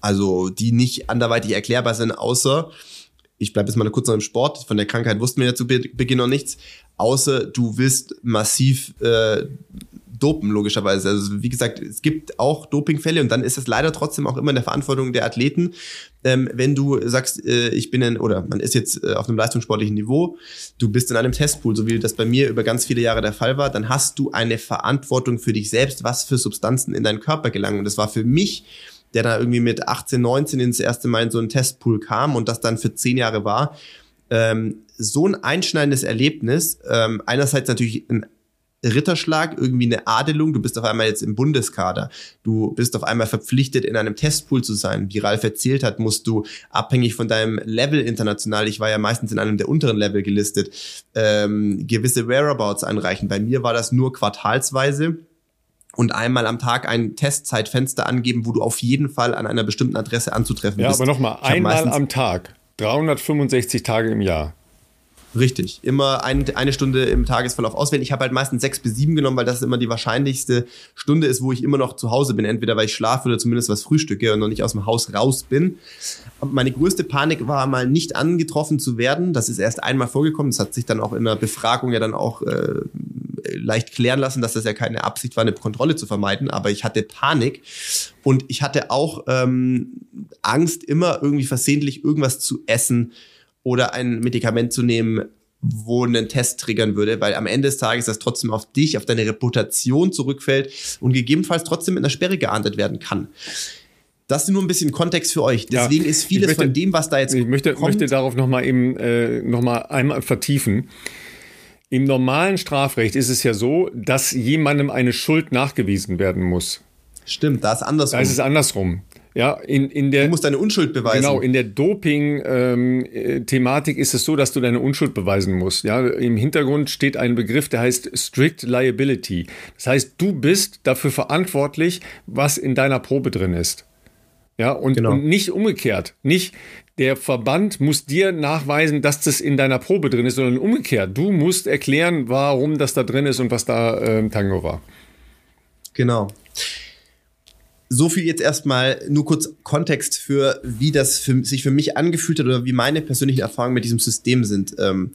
also die nicht anderweitig erklärbar sind, außer, ich bleibe jetzt mal kurz noch im Sport, von der Krankheit wussten wir ja zu Beginn noch nichts, außer du willst massiv äh, dopen, logischerweise. Also wie gesagt, es gibt auch Dopingfälle und dann ist es leider trotzdem auch immer in der Verantwortung der Athleten. Ähm, wenn du sagst, äh, ich bin in, oder man ist jetzt äh, auf einem leistungssportlichen Niveau, du bist in einem Testpool, so wie das bei mir über ganz viele Jahre der Fall war, dann hast du eine Verantwortung für dich selbst, was für Substanzen in deinen Körper gelangen. Und das war für mich der da irgendwie mit 18, 19 ins erste Mal in so einen Testpool kam und das dann für zehn Jahre war, ähm, so ein einschneidendes Erlebnis. Ähm, einerseits natürlich ein Ritterschlag, irgendwie eine Adelung, du bist auf einmal jetzt im Bundeskader, du bist auf einmal verpflichtet, in einem Testpool zu sein. Wie Ralf erzählt hat, musst du abhängig von deinem Level international, ich war ja meistens in einem der unteren Level gelistet, ähm, gewisse Whereabouts anreichen. Bei mir war das nur quartalsweise und einmal am Tag ein Testzeitfenster angeben, wo du auf jeden Fall an einer bestimmten Adresse anzutreffen ja, bist. Ja, aber nochmal, einmal am Tag, 365 Tage im Jahr. Richtig. Immer ein, eine Stunde im Tagesverlauf auswählen. Ich habe halt meistens sechs bis sieben genommen, weil das immer die wahrscheinlichste Stunde ist, wo ich immer noch zu Hause bin. Entweder weil ich schlafe oder zumindest was frühstücke und noch nicht aus dem Haus raus bin. Meine größte Panik war mal nicht angetroffen zu werden. Das ist erst einmal vorgekommen. Das hat sich dann auch in der Befragung ja dann auch äh, leicht klären lassen, dass das ja keine Absicht war, eine Kontrolle zu vermeiden. Aber ich hatte Panik und ich hatte auch ähm, Angst, immer irgendwie versehentlich irgendwas zu essen oder ein Medikament zu nehmen, wo einen Test triggern würde, weil am Ende des Tages das trotzdem auf dich, auf deine Reputation zurückfällt und gegebenenfalls trotzdem mit einer Sperre geahndet werden kann. Das ist nur ein bisschen Kontext für euch. Deswegen ja, ist vieles möchte, von dem, was da jetzt ich möchte, kommt, möchte darauf nochmal eben äh, noch mal einmal vertiefen. Im normalen Strafrecht ist es ja so, dass jemandem eine Schuld nachgewiesen werden muss. Stimmt, da ist andersrum. Da ist es andersrum. Ja, in, in der, du musst deine Unschuld beweisen. Genau, in der Doping-Thematik ähm, ist es so, dass du deine Unschuld beweisen musst. Ja, Im Hintergrund steht ein Begriff, der heißt Strict Liability. Das heißt, du bist dafür verantwortlich, was in deiner Probe drin ist. Ja, und, genau. und nicht umgekehrt. Nicht der Verband muss dir nachweisen, dass das in deiner Probe drin ist, sondern umgekehrt. Du musst erklären, warum das da drin ist und was da äh, Tango war. Genau so viel jetzt erstmal nur kurz Kontext für, wie das für, sich für mich angefühlt hat oder wie meine persönlichen Erfahrungen mit diesem System sind. Ähm,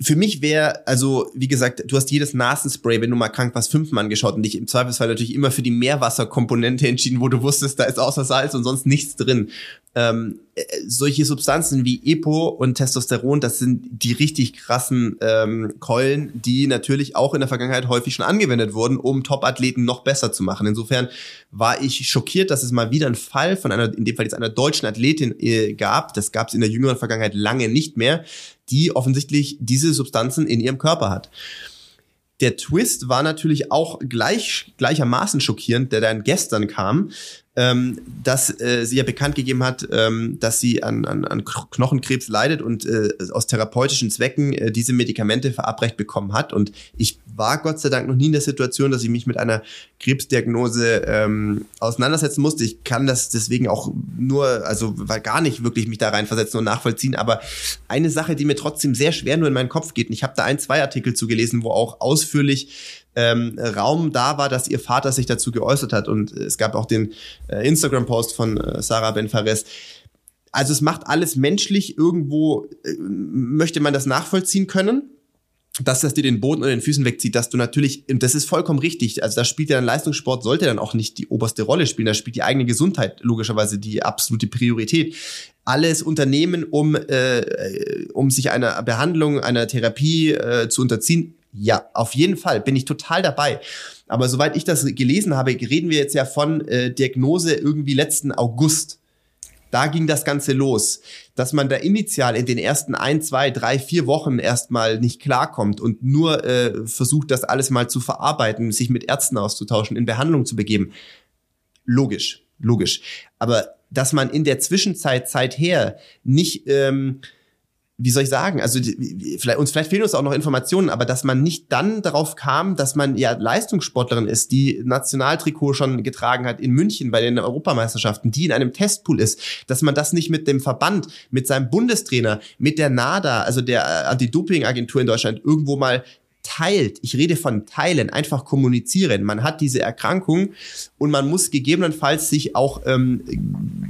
für mich wäre, also wie gesagt, du hast jedes Nasenspray, wenn du mal krank warst, fünfmal angeschaut und dich im Zweifelsfall natürlich immer für die Meerwasserkomponente entschieden, wo du wusstest, da ist außer Salz und sonst nichts drin. Ähm, äh, solche Substanzen wie Epo und Testosteron, das sind die richtig krassen ähm, Keulen, die natürlich auch in der Vergangenheit häufig schon angewendet wurden, um Top-Athleten noch besser zu machen. Insofern war ich schockiert, dass es mal wieder einen Fall von einer, in dem Fall jetzt einer deutschen Athletin äh, gab. Das gab es in der jüngeren Vergangenheit lange nicht mehr die offensichtlich diese Substanzen in ihrem Körper hat. Der Twist war natürlich auch gleich, gleichermaßen schockierend, der dann gestern kam, ähm, dass äh, sie ja bekannt gegeben hat, ähm, dass sie an, an, an Knochenkrebs leidet und äh, aus therapeutischen Zwecken äh, diese Medikamente verabreicht bekommen hat. Und ich war Gott sei Dank noch nie in der Situation, dass ich mich mit einer Krebsdiagnose ähm, auseinandersetzen musste. Ich kann das deswegen auch nur, also weil gar nicht wirklich mich da reinversetzen und nachvollziehen. Aber eine Sache, die mir trotzdem sehr schwer nur in meinen Kopf geht, und ich habe da ein, zwei Artikel zugelesen, wo auch ausführlich ähm, Raum da war, dass ihr Vater sich dazu geäußert hat. Und es gab auch den äh, Instagram-Post von äh, Sarah Benfares. Also es macht alles menschlich irgendwo, äh, möchte man das nachvollziehen können dass das dir den Boden unter den Füßen wegzieht, dass du natürlich, und das ist vollkommen richtig, also da spielt ja ein Leistungssport, sollte dann auch nicht die oberste Rolle spielen, da spielt die eigene Gesundheit logischerweise die absolute Priorität. Alles Unternehmen, um, äh, um sich einer Behandlung, einer Therapie äh, zu unterziehen, ja, auf jeden Fall bin ich total dabei. Aber soweit ich das gelesen habe, reden wir jetzt ja von äh, Diagnose irgendwie letzten August. Da ging das Ganze los, dass man da initial in den ersten ein, zwei, drei, vier Wochen erstmal nicht klarkommt und nur äh, versucht, das alles mal zu verarbeiten, sich mit Ärzten auszutauschen, in Behandlung zu begeben. Logisch, logisch. Aber dass man in der Zwischenzeit seither nicht ähm, wie soll ich sagen, also vielleicht, uns vielleicht fehlen uns auch noch Informationen, aber dass man nicht dann darauf kam, dass man ja Leistungssportlerin ist, die Nationaltrikot schon getragen hat in München bei den Europameisterschaften, die in einem Testpool ist, dass man das nicht mit dem Verband, mit seinem Bundestrainer, mit der NADA, also der äh, Anti-Doping-Agentur in Deutschland irgendwo mal teilt, ich rede von teilen, einfach kommunizieren. Man hat diese Erkrankung und man muss gegebenenfalls sich auch ähm,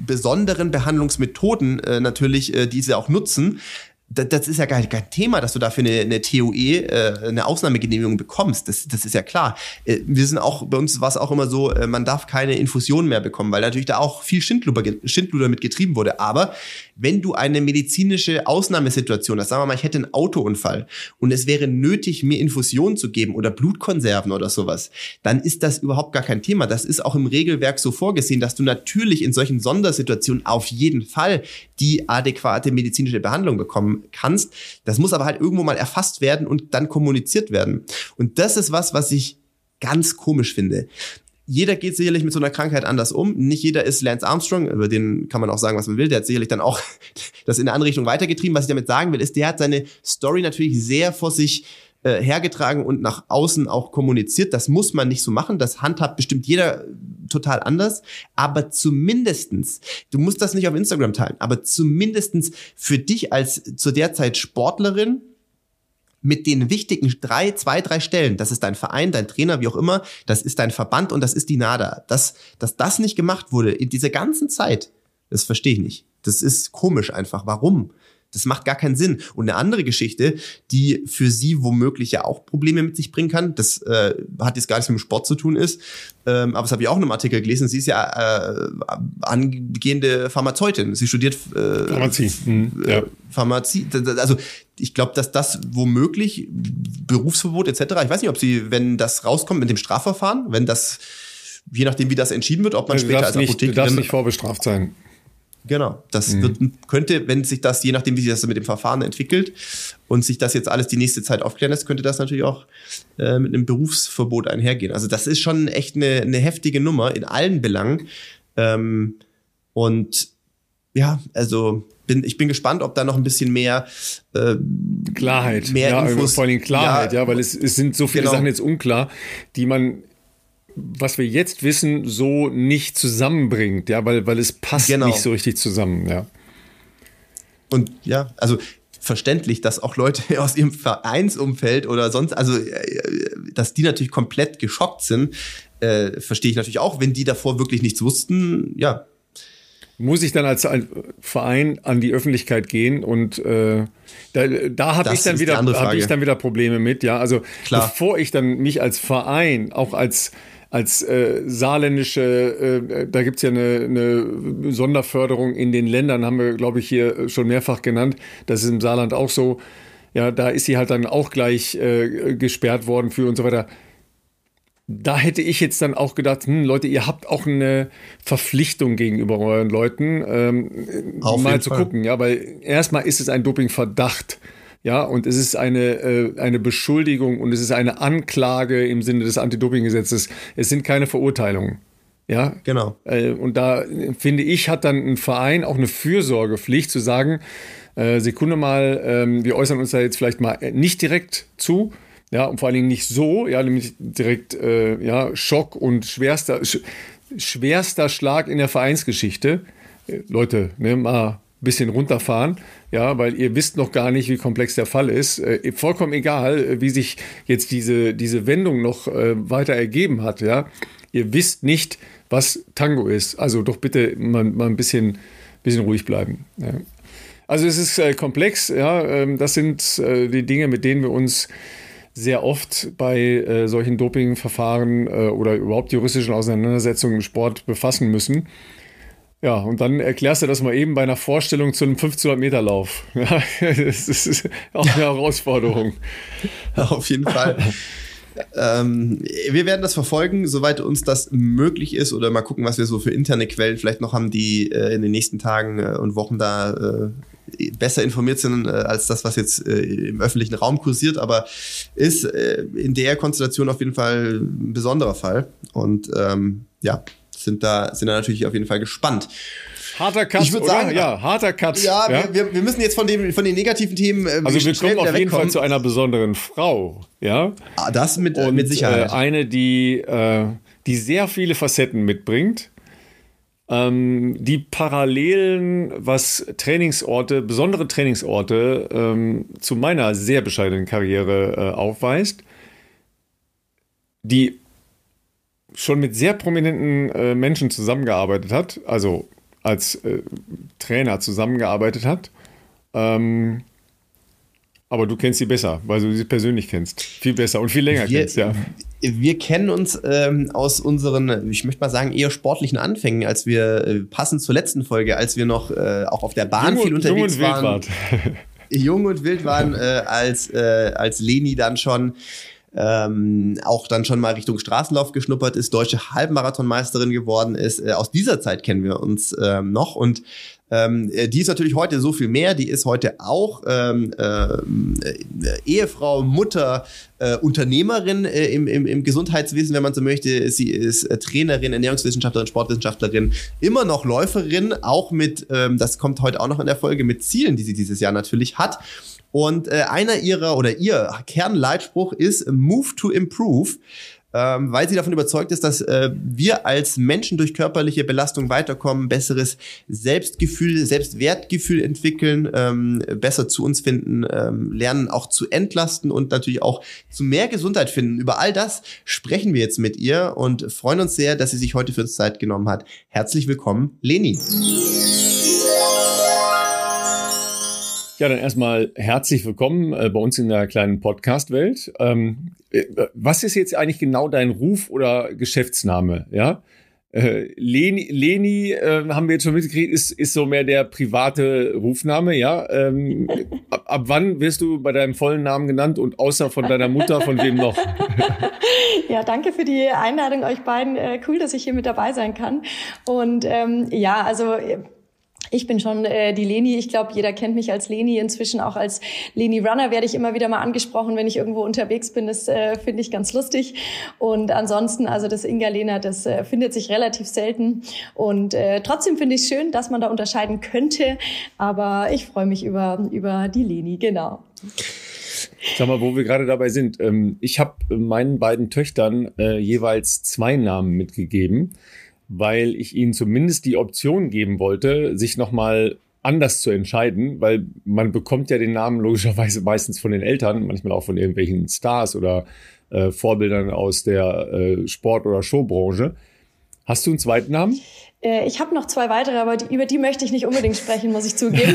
besonderen Behandlungsmethoden äh, natürlich äh, diese auch nutzen, das, ist ja gar kein Thema, dass du dafür eine, eine TOE, äh, eine Ausnahmegenehmigung bekommst. Das, das ist ja klar. Äh, wir sind auch, bei uns war es auch immer so, äh, man darf keine Infusion mehr bekommen, weil natürlich da auch viel Schindluder, Schindluder mit getrieben wurde. Aber wenn du eine medizinische Ausnahmesituation hast, sagen wir mal, ich hätte einen Autounfall und es wäre nötig, mir Infusionen zu geben oder Blutkonserven oder sowas, dann ist das überhaupt gar kein Thema. Das ist auch im Regelwerk so vorgesehen, dass du natürlich in solchen Sondersituationen auf jeden Fall die adäquate medizinische Behandlung bekommen kannst. Das muss aber halt irgendwo mal erfasst werden und dann kommuniziert werden. Und das ist was, was ich ganz komisch finde. Jeder geht sicherlich mit so einer Krankheit anders um. Nicht jeder ist Lance Armstrong, über den kann man auch sagen, was man will. Der hat sicherlich dann auch das in eine andere Richtung weitergetrieben. Was ich damit sagen will, ist, der hat seine Story natürlich sehr vor sich äh, hergetragen und nach außen auch kommuniziert. Das muss man nicht so machen. Das handhabt bestimmt jeder total anders. Aber zumindestens, du musst das nicht auf Instagram teilen, aber zumindestens für dich als zu der Zeit Sportlerin, mit den wichtigen drei, zwei, drei Stellen, das ist dein Verein, dein Trainer, wie auch immer, das ist dein Verband und das ist die NADA. Dass, dass das nicht gemacht wurde in dieser ganzen Zeit, das verstehe ich nicht. Das ist komisch einfach. Warum? Das macht gar keinen Sinn. Und eine andere Geschichte, die für sie womöglich ja auch Probleme mit sich bringen kann, das äh, hat jetzt gar nichts mit dem Sport zu tun ist, ähm, aber das habe ich auch in einem Artikel gelesen. Sie ist ja äh, angehende Pharmazeutin. Sie studiert äh, Pharmazie. Mhm, ja. Pharmazie. Also ich glaube, dass das womöglich Berufsverbot etc. Ich weiß nicht, ob sie, wenn das rauskommt mit dem Strafverfahren, wenn das je nachdem, wie das entschieden wird, ob man du später als Apothekerin... Du darfst nicht vorbestraft sein. Genau, das mhm. wird, könnte, wenn sich das, je nachdem, wie sich das mit dem Verfahren entwickelt und sich das jetzt alles die nächste Zeit aufklären lässt, könnte das natürlich auch äh, mit einem Berufsverbot einhergehen. Also das ist schon echt eine, eine heftige Nummer in allen Belangen. Ähm, und ja, also bin, ich bin gespannt, ob da noch ein bisschen mehr äh, Klarheit, mehr ja, Infos, vor allem Klarheit, ja, ja weil es, es sind so viele genau. Sachen jetzt unklar, die man was wir jetzt wissen, so nicht zusammenbringt, ja, weil, weil es passt genau. nicht so richtig zusammen, ja. Und ja, also verständlich, dass auch Leute aus ihrem Vereinsumfeld oder sonst, also äh, dass die natürlich komplett geschockt sind, äh, verstehe ich natürlich auch, wenn die davor wirklich nichts wussten, ja. Muss ich dann als Verein an die Öffentlichkeit gehen und äh, da, da habe ich dann wieder habe ich dann wieder Probleme mit, ja. Also Klar. bevor ich dann mich als Verein auch als als äh, saarländische, äh, da gibt's ja eine, eine Sonderförderung in den Ländern, haben wir, glaube ich, hier schon mehrfach genannt. Das ist im Saarland auch so. Ja, da ist sie halt dann auch gleich äh, gesperrt worden für und so weiter. Da hätte ich jetzt dann auch gedacht, hm, Leute, ihr habt auch eine Verpflichtung gegenüber euren Leuten, ähm, mal zu Fall. gucken, ja, weil erstmal ist es ein Dopingverdacht. Ja, und es ist eine, äh, eine Beschuldigung und es ist eine Anklage im Sinne des Anti-Doping-Gesetzes. Es sind keine Verurteilungen. Ja, genau. Äh, und da finde ich, hat dann ein Verein auch eine Fürsorgepflicht zu sagen, äh, Sekunde mal, äh, wir äußern uns da jetzt vielleicht mal nicht direkt zu, ja, und vor allen Dingen nicht so, ja, nämlich direkt, äh, ja, Schock und schwerster, sch schwerster Schlag in der Vereinsgeschichte. Äh, Leute, ne, mal bisschen runterfahren, ja, weil ihr wisst noch gar nicht, wie komplex der Fall ist. Äh, vollkommen egal, äh, wie sich jetzt diese, diese Wendung noch äh, weiter ergeben hat, ja. Ihr wisst nicht, was Tango ist. Also doch bitte mal, mal ein bisschen, bisschen ruhig bleiben. Ja. Also es ist äh, komplex, ja. Ähm, das sind äh, die Dinge, mit denen wir uns sehr oft bei äh, solchen Dopingverfahren oder überhaupt juristischen Auseinandersetzungen im Sport befassen müssen. Ja, und dann erklärst du das mal eben bei einer Vorstellung zu einem 1500 Meter Lauf. Ja, das ist auch eine Herausforderung. Auf jeden Fall. ähm, wir werden das verfolgen, soweit uns das möglich ist, oder mal gucken, was wir so für interne Quellen vielleicht noch haben, die äh, in den nächsten Tagen äh, und Wochen da äh, besser informiert sind äh, als das, was jetzt äh, im öffentlichen Raum kursiert. Aber ist äh, in der Konstellation auf jeden Fall ein besonderer Fall. Und ähm, ja, sind da, sind da natürlich auf jeden Fall gespannt. Harter Cut, ich würde sagen, ja, harter Cut. Ja, ja? Wir, wir, müssen jetzt von, dem, von den negativen Themen. Äh, also wir kommen auf jeden wegkommen. Fall zu einer besonderen Frau, ja. Ah, das mit, Und, mit Sicherheit. Äh, eine, die, äh, die sehr viele Facetten mitbringt. Ähm, die Parallelen, was Trainingsorte, besondere Trainingsorte ähm, zu meiner sehr bescheidenen Karriere äh, aufweist, die schon mit sehr prominenten äh, Menschen zusammengearbeitet hat, also als äh, Trainer zusammengearbeitet hat. Ähm, aber du kennst sie besser, weil du sie persönlich kennst. Viel besser und viel länger wir, kennst, ja. Wir kennen uns ähm, aus unseren, ich möchte mal sagen, eher sportlichen Anfängen, als wir, äh, passend zur letzten Folge, als wir noch äh, auch auf der Bahn jung, viel unterwegs jung und waren. Wild waren. jung und wild waren, äh, als, äh, als Leni dann schon ähm, auch dann schon mal Richtung Straßenlauf geschnuppert ist, deutsche Halbmarathonmeisterin geworden ist. Äh, aus dieser Zeit kennen wir uns ähm, noch und ähm, äh, die ist natürlich heute so viel mehr. Die ist heute auch ähm, äh, Ehefrau, Mutter, äh, Unternehmerin äh, im, im, im Gesundheitswesen, wenn man so möchte. Sie ist äh, Trainerin, Ernährungswissenschaftlerin, Sportwissenschaftlerin, immer noch Läuferin, auch mit, ähm, das kommt heute auch noch in der Folge, mit Zielen, die sie dieses Jahr natürlich hat. Und äh, einer ihrer oder ihr Kernleitspruch ist Move to Improve, ähm, weil sie davon überzeugt ist, dass äh, wir als Menschen durch körperliche Belastung weiterkommen, besseres Selbstgefühl, Selbstwertgefühl entwickeln, ähm, besser zu uns finden, ähm, lernen auch zu entlasten und natürlich auch zu mehr Gesundheit finden. Über all das sprechen wir jetzt mit ihr und freuen uns sehr, dass sie sich heute für uns Zeit genommen hat. Herzlich willkommen, Leni. Ja, dann erstmal herzlich willkommen äh, bei uns in der kleinen Podcast-Welt. Ähm, äh, was ist jetzt eigentlich genau dein Ruf oder Geschäftsname? Ja, äh, Leni, Leni äh, haben wir jetzt schon mitgekriegt, ist, ist so mehr der private Rufname. Ja, ähm, ab, ab wann wirst du bei deinem vollen Namen genannt und außer von deiner Mutter, von wem noch? ja, danke für die Einladung euch beiden. Äh, cool, dass ich hier mit dabei sein kann. Und ähm, ja, also ich bin schon äh, die Leni. Ich glaube, jeder kennt mich als Leni. Inzwischen auch als Leni Runner werde ich immer wieder mal angesprochen, wenn ich irgendwo unterwegs bin. Das äh, finde ich ganz lustig. Und ansonsten, also das Inga Lena, das äh, findet sich relativ selten. Und äh, trotzdem finde ich es schön, dass man da unterscheiden könnte. Aber ich freue mich über, über die Leni, genau. Sag mal, wo wir gerade dabei sind. Ähm, ich habe meinen beiden Töchtern äh, jeweils zwei Namen mitgegeben weil ich ihnen zumindest die Option geben wollte, sich nochmal anders zu entscheiden, weil man bekommt ja den Namen logischerweise meistens von den Eltern, manchmal auch von irgendwelchen Stars oder äh, Vorbildern aus der äh, Sport- oder Showbranche. Hast du einen zweiten Namen? Äh, ich habe noch zwei weitere, aber die, über die möchte ich nicht unbedingt sprechen, muss ich zugeben.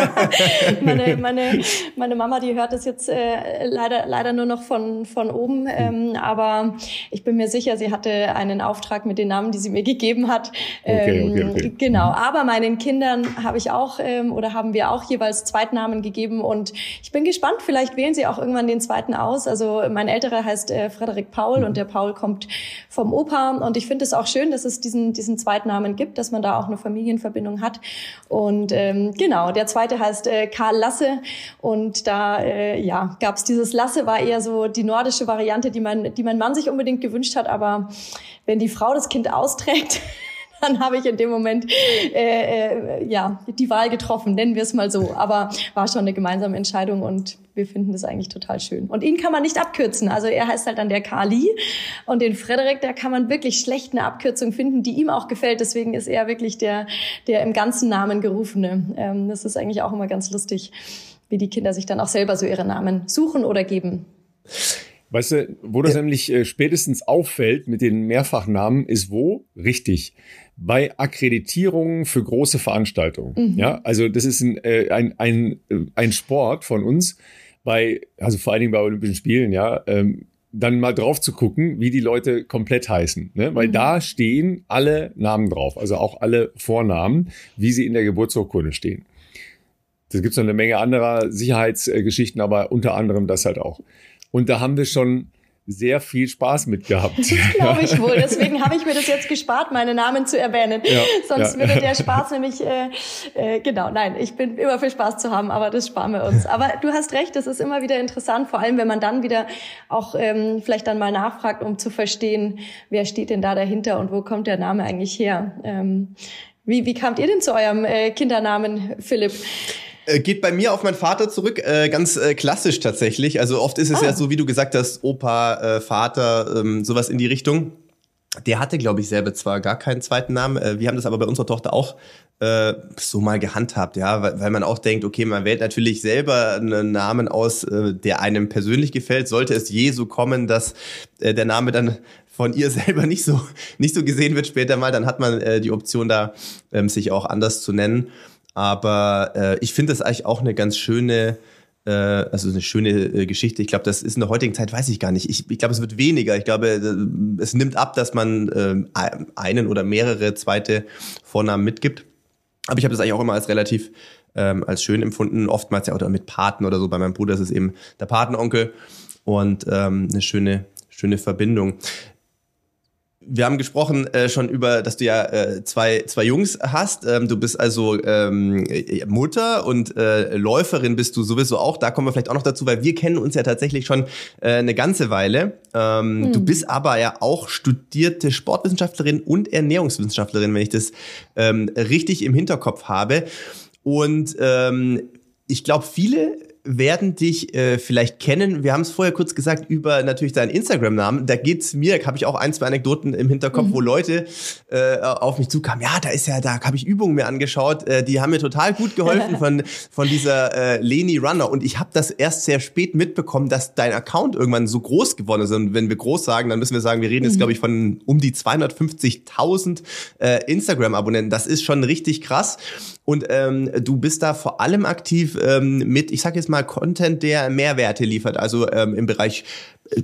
meine, meine, meine Mama, die hört das jetzt äh, leider, leider nur noch von, von oben. Ähm, aber ich bin mir sicher, sie hatte einen Auftrag mit den Namen, die sie mir gegeben hat. Ähm, okay, okay, okay. Genau. Aber meinen Kindern habe ich auch ähm, oder haben wir auch jeweils Zweitnamen gegeben. Und ich bin gespannt, vielleicht wählen sie auch irgendwann den zweiten aus. Also mein älterer heißt äh, Frederik Paul mhm. und der Paul kommt vom Opa. Und ich finde es auch schön, dass es diesen, diesen Zweitnamen gibt, dass man da auch eine Familienverbindung hat. Und ähm, genau, der zweite heißt äh, Karl Lasse und da äh, ja, gab es dieses Lasse, war eher so die nordische Variante, die mein, die mein Mann sich unbedingt gewünscht hat, aber wenn die Frau das Kind austrägt, dann habe ich in dem Moment äh, äh, ja die Wahl getroffen, nennen wir es mal so. Aber war schon eine gemeinsame Entscheidung und wir finden das eigentlich total schön. Und ihn kann man nicht abkürzen. Also er heißt halt dann der Kali und den Frederik, da kann man wirklich schlecht eine Abkürzung finden, die ihm auch gefällt. Deswegen ist er wirklich der der im ganzen Namen gerufene. Ähm, das ist eigentlich auch immer ganz lustig, wie die Kinder sich dann auch selber so ihre Namen suchen oder geben. Weißt du, wo das ja. nämlich äh, spätestens auffällt mit den Mehrfachnamen, ist wo? Richtig bei Akkreditierungen für große Veranstaltungen. Mhm. Ja, also das ist ein, äh, ein, ein, äh, ein Sport von uns bei, also vor allen Dingen bei Olympischen Spielen, ja, ähm, dann mal drauf zu gucken, wie die Leute komplett heißen. Ne? Weil mhm. da stehen alle Namen drauf, also auch alle Vornamen, wie sie in der Geburtsurkunde stehen. Da gibt es noch eine Menge anderer Sicherheitsgeschichten, aber unter anderem das halt auch. Und da haben wir schon sehr viel Spaß mit gehabt. Das glaube ich wohl. Deswegen habe ich mir das jetzt gespart, meine Namen zu erwähnen. Ja, Sonst ja. würde der Spaß nämlich, äh, äh, genau, nein, ich bin immer für Spaß zu haben, aber das sparen wir uns. Aber du hast recht, das ist immer wieder interessant, vor allem wenn man dann wieder auch ähm, vielleicht dann mal nachfragt, um zu verstehen, wer steht denn da dahinter und wo kommt der Name eigentlich her. Ähm, wie, wie kamt ihr denn zu eurem äh, Kindernamen, Philipp? Äh, geht bei mir auf meinen Vater zurück, äh, ganz äh, klassisch tatsächlich. Also oft ist es ah. ja so, wie du gesagt hast, Opa, äh, Vater, ähm, sowas in die Richtung. Der hatte, glaube ich, selber zwar gar keinen zweiten Namen. Äh, wir haben das aber bei unserer Tochter auch äh, so mal gehandhabt, ja, weil, weil man auch denkt, okay, man wählt natürlich selber einen Namen aus, der einem persönlich gefällt. Sollte es je so kommen, dass der Name dann von ihr selber nicht so nicht so gesehen wird später mal, dann hat man die Option da, ähm, sich auch anders zu nennen. Aber äh, ich finde das eigentlich auch eine ganz schöne, äh, also eine schöne äh, Geschichte. Ich glaube, das ist in der heutigen Zeit, weiß ich gar nicht. Ich, ich glaube, es wird weniger. Ich glaube, äh, es nimmt ab, dass man äh, einen oder mehrere zweite Vornamen mitgibt. Aber ich habe das eigentlich auch immer als relativ ähm, als schön empfunden. Oftmals ja oder mit Paten oder so. Bei meinem Bruder ist es eben der Patenonkel und ähm, eine schöne schöne Verbindung wir haben gesprochen äh, schon über, dass du ja äh, zwei, zwei Jungs hast. Ähm, du bist also ähm, Mutter und äh, Läuferin bist du sowieso auch. Da kommen wir vielleicht auch noch dazu, weil wir kennen uns ja tatsächlich schon äh, eine ganze Weile. Ähm, hm. Du bist aber ja auch studierte Sportwissenschaftlerin und Ernährungswissenschaftlerin, wenn ich das ähm, richtig im Hinterkopf habe. Und ähm, ich glaube, viele werden dich äh, vielleicht kennen. Wir haben es vorher kurz gesagt über natürlich deinen Instagram-Namen. Da geht's mir, habe ich auch ein, zwei Anekdoten im Hinterkopf, mhm. wo Leute äh, auf mich zukamen. Ja, da ist ja, da habe ich Übungen mir angeschaut. Äh, die haben mir total gut geholfen von von dieser äh, Leni Runner. Und ich habe das erst sehr spät mitbekommen, dass dein Account irgendwann so groß geworden ist. Und wenn wir groß sagen, dann müssen wir sagen, wir reden jetzt mhm. glaube ich von um die 250.000 äh, Instagram-Abonnenten. Das ist schon richtig krass. Und ähm, du bist da vor allem aktiv ähm, mit, ich sage jetzt mal, Content, der Mehrwerte liefert. Also ähm, im Bereich äh,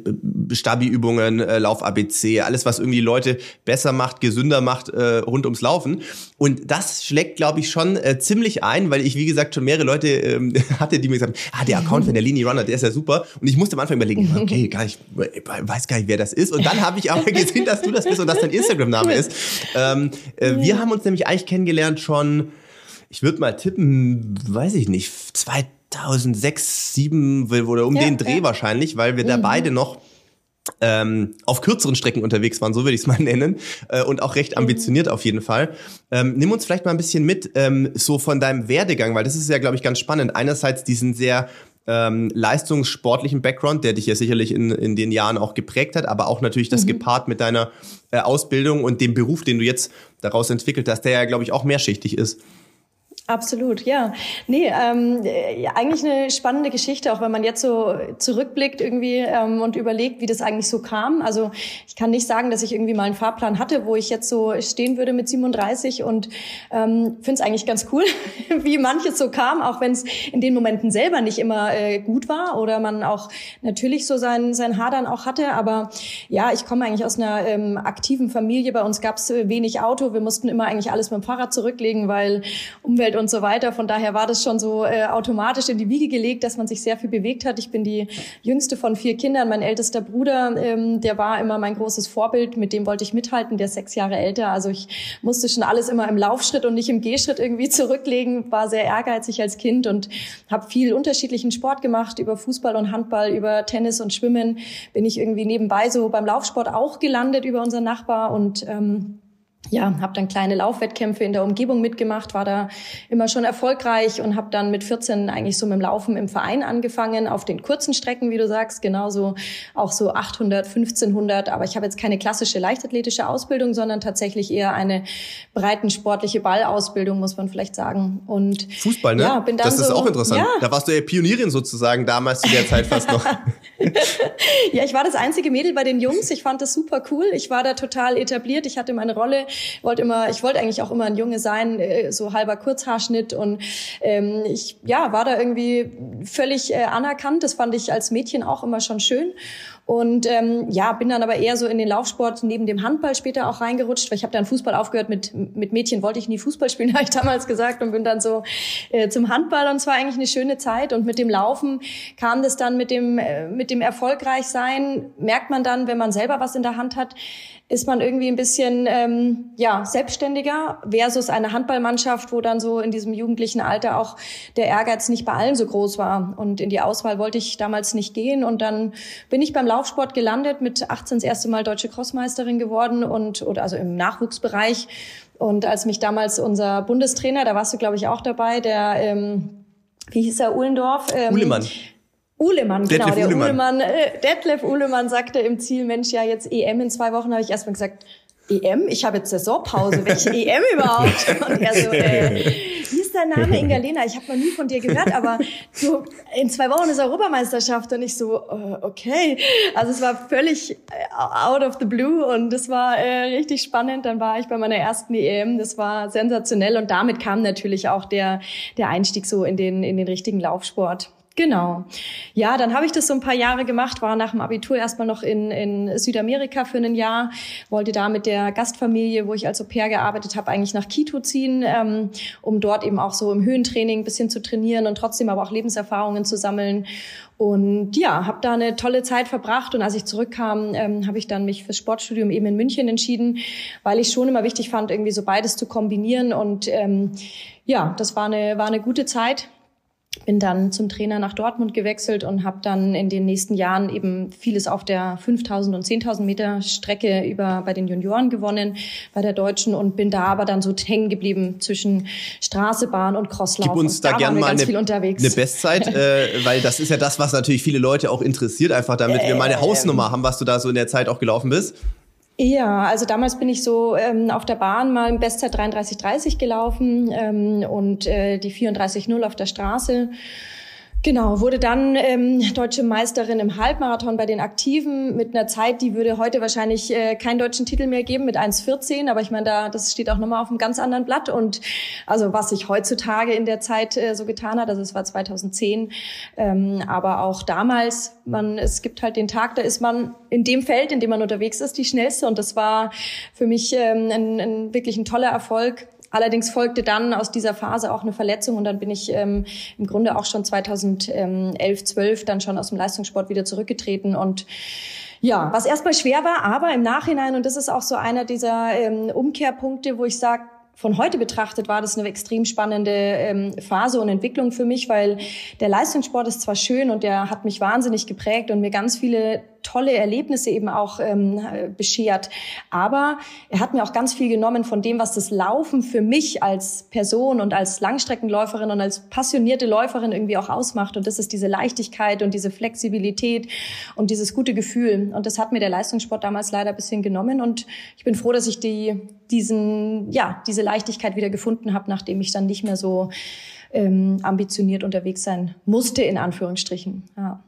Stabi-Übungen, äh, Lauf-ABC, alles, was irgendwie Leute besser macht, gesünder macht, äh, rund ums Laufen. Und das schlägt, glaube ich, schon äh, ziemlich ein, weil ich, wie gesagt, schon mehrere Leute ähm, hatte, die mir gesagt haben, ah, der Account von der Linie Runner, der ist ja super. Und ich musste am Anfang überlegen, okay, gar nicht, weiß gar nicht, wer das ist. Und dann habe ich aber gesehen, dass du das bist und dass dein Instagram-Name ist. Ähm, äh, wir haben uns nämlich eigentlich kennengelernt schon, ich würde mal tippen, weiß ich nicht, 2006, 2007 oder um ja, den Dreh ja. wahrscheinlich, weil wir mhm. da beide noch ähm, auf kürzeren Strecken unterwegs waren, so würde ich es mal nennen, äh, und auch recht mhm. ambitioniert auf jeden Fall. Ähm, nimm uns vielleicht mal ein bisschen mit, ähm, so von deinem Werdegang, weil das ist ja, glaube ich, ganz spannend. Einerseits diesen sehr ähm, leistungssportlichen Background, der dich ja sicherlich in, in den Jahren auch geprägt hat, aber auch natürlich das mhm. gepaart mit deiner äh, Ausbildung und dem Beruf, den du jetzt daraus entwickelt hast, der ja, glaube ich, auch mehrschichtig ist. Absolut, ja. Nee, ähm, ja, eigentlich eine spannende Geschichte, auch wenn man jetzt so zurückblickt irgendwie ähm, und überlegt, wie das eigentlich so kam. Also ich kann nicht sagen, dass ich irgendwie mal einen Fahrplan hatte, wo ich jetzt so stehen würde mit 37 und ähm, finde es eigentlich ganz cool, wie manches so kam, auch wenn es in den Momenten selber nicht immer äh, gut war oder man auch natürlich so sein, sein Hadern auch hatte. Aber ja, ich komme eigentlich aus einer ähm, aktiven Familie. Bei uns gab es wenig Auto. Wir mussten immer eigentlich alles mit dem Fahrrad zurücklegen, weil Umwelt Umfeld und so weiter. Von daher war das schon so äh, automatisch in die Wiege gelegt, dass man sich sehr viel bewegt hat. Ich bin die jüngste von vier Kindern. Mein ältester Bruder, ähm, der war immer mein großes Vorbild. Mit dem wollte ich mithalten. Der ist sechs Jahre älter. Also ich musste schon alles immer im Laufschritt und nicht im Gehschritt irgendwie zurücklegen. War sehr ehrgeizig als Kind und habe viel unterschiedlichen Sport gemacht. Über Fußball und Handball, über Tennis und Schwimmen bin ich irgendwie nebenbei so beim Laufsport auch gelandet über unseren Nachbar und ähm, ja, habe dann kleine Laufwettkämpfe in der Umgebung mitgemacht, war da immer schon erfolgreich und habe dann mit 14 eigentlich so mit dem Laufen im Verein angefangen, auf den kurzen Strecken, wie du sagst, genauso auch so 800, 1500. Aber ich habe jetzt keine klassische leichtathletische Ausbildung, sondern tatsächlich eher eine breiten sportliche Ballausbildung, muss man vielleicht sagen. Und Fußball, ne? Ja, bin dann das ist so, auch interessant. Ja. Da warst du ja Pionierin sozusagen damals zu der Zeit fast noch. ja, ich war das einzige Mädel bei den Jungs. Ich fand das super cool. Ich war da total etabliert. Ich hatte meine Rolle wollte immer, ich wollte eigentlich auch immer ein Junge sein, äh, so halber Kurzhaarschnitt und ähm, ich ja war da irgendwie völlig äh, anerkannt. Das fand ich als Mädchen auch immer schon schön. Und ähm, ja, bin dann aber eher so in den Laufsport neben dem Handball später auch reingerutscht, weil ich habe dann Fußball aufgehört. Mit, mit Mädchen wollte ich nie Fußball spielen, habe ich damals gesagt und bin dann so äh, zum Handball und es war eigentlich eine schöne Zeit. Und mit dem Laufen kam das dann mit dem, äh, mit dem Erfolgreichsein, merkt man dann, wenn man selber was in der Hand hat, ist man irgendwie ein bisschen ähm, ja selbstständiger versus eine Handballmannschaft, wo dann so in diesem jugendlichen Alter auch der Ehrgeiz nicht bei allen so groß war. Und in die Auswahl wollte ich damals nicht gehen. Und dann bin ich beim Laufsport gelandet, mit 18 das erste Mal deutsche Crossmeisterin geworden und oder also im Nachwuchsbereich. Und als mich damals unser Bundestrainer, da warst du glaube ich auch dabei, der ähm, wie hieß er, Uhlendorf? Ähm, Uhlemann. Uhlemann, genau, der Uhlemann. Uhlemann äh, Detlef Uhlemann sagte im Ziel, Mensch, ja, jetzt EM in zwei Wochen, habe ich erstmal gesagt, EM? Ich habe jetzt Saisonpause. Welche EM überhaupt? Und er so, äh, wie ist dein Name, Ingalena? Ich habe noch nie von dir gehört, aber so in zwei Wochen ist Europameisterschaft und ich so, äh, okay. Also es war völlig äh, out of the blue und es war äh, richtig spannend. Dann war ich bei meiner ersten EM. Das war sensationell und damit kam natürlich auch der der Einstieg so in den in den richtigen Laufsport. Genau. Ja, dann habe ich das so ein paar Jahre gemacht, war nach dem Abitur erstmal noch in, in Südamerika für ein Jahr, wollte da mit der Gastfamilie, wo ich als Au pair gearbeitet habe, eigentlich nach Quito ziehen, ähm, um dort eben auch so im Höhentraining ein bisschen zu trainieren und trotzdem aber auch Lebenserfahrungen zu sammeln. Und ja, habe da eine tolle Zeit verbracht und als ich zurückkam, ähm, habe ich dann mich fürs Sportstudium eben in München entschieden, weil ich schon immer wichtig fand, irgendwie so beides zu kombinieren. Und ähm, ja, das war eine, war eine gute Zeit bin dann zum Trainer nach Dortmund gewechselt und habe dann in den nächsten Jahren eben vieles auf der 5000 und 10.000 Meter Strecke über bei den Junioren gewonnen bei der Deutschen und bin da aber dann so hängen geblieben zwischen Straße, Bahn und Crosslauf. Gib uns da, da gerne mal eine, eine, Bestzeit, äh, weil das ist ja das, was natürlich viele Leute auch interessiert, einfach damit äh, wir mal eine Hausnummer haben, was du da so in der Zeit auch gelaufen bist. Ja, also damals bin ich so ähm, auf der Bahn mal im Bestzeit 33,30 gelaufen ähm, und äh, die 34,0 auf der Straße. Genau, wurde dann ähm, deutsche Meisterin im Halbmarathon bei den Aktiven mit einer Zeit, die würde heute wahrscheinlich äh, keinen deutschen Titel mehr geben mit 1,14. Aber ich meine, da das steht auch nochmal auf einem ganz anderen Blatt. Und also was sich heutzutage in der Zeit äh, so getan hat, also es war 2010, ähm, aber auch damals, man es gibt halt den Tag, da ist man in dem Feld, in dem man unterwegs ist, die schnellste. Und das war für mich ähm, ein, ein wirklich ein toller Erfolg Allerdings folgte dann aus dieser Phase auch eine Verletzung und dann bin ich ähm, im Grunde auch schon 2011, 12 dann schon aus dem Leistungssport wieder zurückgetreten und ja, was erstmal schwer war, aber im Nachhinein, und das ist auch so einer dieser ähm, Umkehrpunkte, wo ich sage, von heute betrachtet war das eine extrem spannende ähm, Phase und Entwicklung für mich, weil der Leistungssport ist zwar schön und der hat mich wahnsinnig geprägt und mir ganz viele tolle Erlebnisse eben auch ähm, beschert. Aber er hat mir auch ganz viel genommen von dem, was das Laufen für mich als Person und als Langstreckenläuferin und als passionierte Läuferin irgendwie auch ausmacht. Und das ist diese Leichtigkeit und diese Flexibilität und dieses gute Gefühl. Und das hat mir der Leistungssport damals leider ein bisschen genommen. Und ich bin froh, dass ich die, diesen, ja, diese Leichtigkeit wieder gefunden habe, nachdem ich dann nicht mehr so ähm, ambitioniert unterwegs sein musste, in Anführungsstrichen. Ja.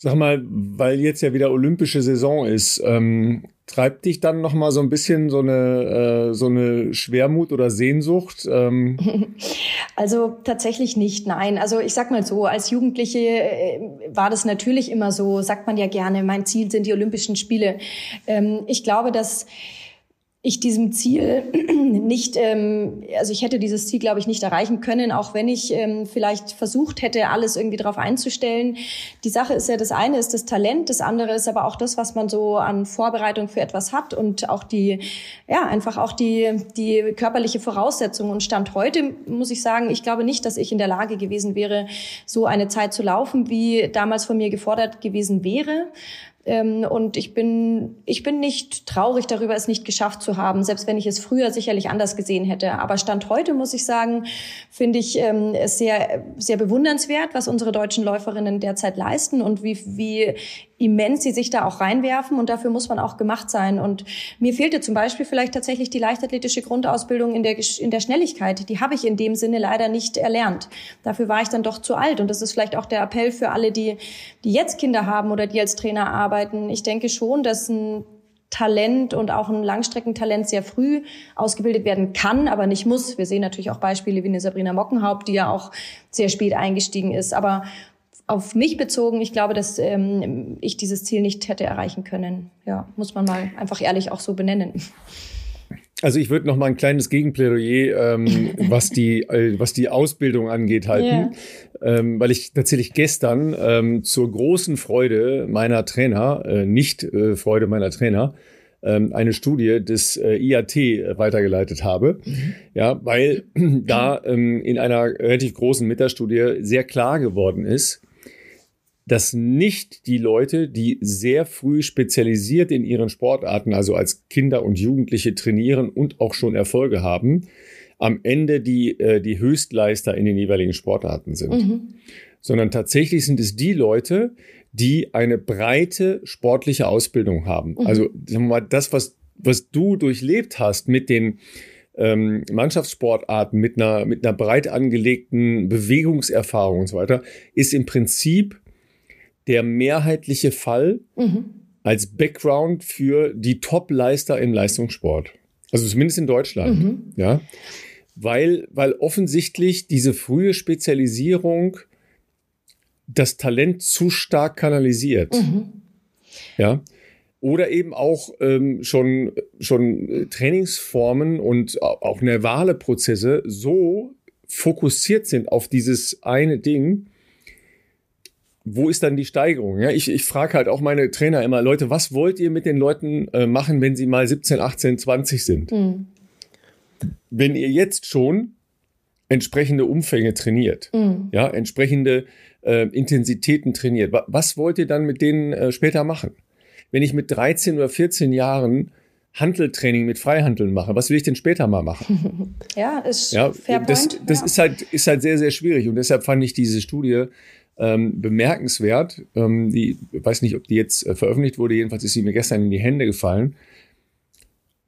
Sag mal, weil jetzt ja wieder olympische Saison ist, ähm, treibt dich dann noch mal so ein bisschen so eine äh, so eine Schwermut oder Sehnsucht? Ähm? Also tatsächlich nicht, nein. Also ich sag mal so, als Jugendliche äh, war das natürlich immer so, sagt man ja gerne, mein Ziel sind die Olympischen Spiele. Ähm, ich glaube, dass ich diesem Ziel nicht, ähm, also ich hätte dieses Ziel, glaube ich, nicht erreichen können, auch wenn ich ähm, vielleicht versucht hätte, alles irgendwie darauf einzustellen. Die Sache ist ja, das eine ist das Talent, das andere ist aber auch das, was man so an Vorbereitung für etwas hat und auch die, ja, einfach auch die, die körperliche Voraussetzung. Und Stand heute muss ich sagen, ich glaube nicht, dass ich in der Lage gewesen wäre, so eine Zeit zu laufen, wie damals von mir gefordert gewesen wäre. Ähm, und ich bin, ich bin nicht traurig darüber, es nicht geschafft zu haben, selbst wenn ich es früher sicherlich anders gesehen hätte. Aber Stand heute, muss ich sagen, finde ich ähm, es sehr, sehr bewundernswert, was unsere deutschen Läuferinnen derzeit leisten und wie, wie immens sie sich da auch reinwerfen und dafür muss man auch gemacht sein. Und mir fehlte zum Beispiel vielleicht tatsächlich die leichtathletische Grundausbildung in der, in der Schnelligkeit. Die habe ich in dem Sinne leider nicht erlernt. Dafür war ich dann doch zu alt. Und das ist vielleicht auch der Appell für alle, die, die jetzt Kinder haben oder die als Trainer arbeiten. Ich denke schon, dass ein Talent und auch ein Langstreckentalent sehr früh ausgebildet werden kann, aber nicht muss. Wir sehen natürlich auch Beispiele wie eine Sabrina Mockenhaupt, die ja auch sehr spät eingestiegen ist. Aber auf mich bezogen, ich glaube, dass ähm, ich dieses Ziel nicht hätte erreichen können. Ja, muss man mal einfach ehrlich auch so benennen. Also ich würde noch mal ein kleines Gegenplädoyer, ähm, was die äh, was die Ausbildung angeht, halten, yeah. ähm, weil ich tatsächlich gestern ähm, zur großen Freude meiner Trainer, äh, nicht äh, Freude meiner Trainer, ähm, eine Studie des äh, IAT weitergeleitet habe. Mhm. Ja, weil da ähm, in einer relativ großen Metastudie sehr klar geworden ist, dass nicht die Leute, die sehr früh spezialisiert in ihren Sportarten, also als Kinder und Jugendliche trainieren und auch schon Erfolge haben, am Ende die, äh, die Höchstleister in den jeweiligen Sportarten sind. Mhm. Sondern tatsächlich sind es die Leute, die eine breite sportliche Ausbildung haben. Mhm. Also sagen wir mal, das, was, was du durchlebt hast mit den ähm, Mannschaftssportarten, mit einer, mit einer breit angelegten Bewegungserfahrung und so weiter, ist im Prinzip der mehrheitliche Fall mhm. als Background für die Top-Leister im Leistungssport. Also zumindest in Deutschland. Mhm. Ja. Weil, weil offensichtlich diese frühe Spezialisierung das Talent zu stark kanalisiert. Mhm. Ja. Oder eben auch ähm, schon, schon Trainingsformen und auch nervale Prozesse so fokussiert sind auf dieses eine Ding, wo ist dann die Steigerung? Ja, ich, ich frage halt auch meine Trainer immer, Leute, was wollt ihr mit den Leuten äh, machen, wenn sie mal 17, 18, 20 sind? Mhm. Wenn ihr jetzt schon entsprechende Umfänge trainiert, mhm. ja, entsprechende äh, Intensitäten trainiert, was wollt ihr dann mit denen äh, später machen? Wenn ich mit 13 oder 14 Jahren Handeltraining mit Freihandeln mache. Was will ich denn später mal machen? ja, ist ja, fair das, point. Das ja. ist halt ist halt sehr sehr schwierig und deshalb fand ich diese Studie ähm, bemerkenswert. Ähm, die weiß nicht, ob die jetzt äh, veröffentlicht wurde. Jedenfalls ist sie mir gestern in die Hände gefallen.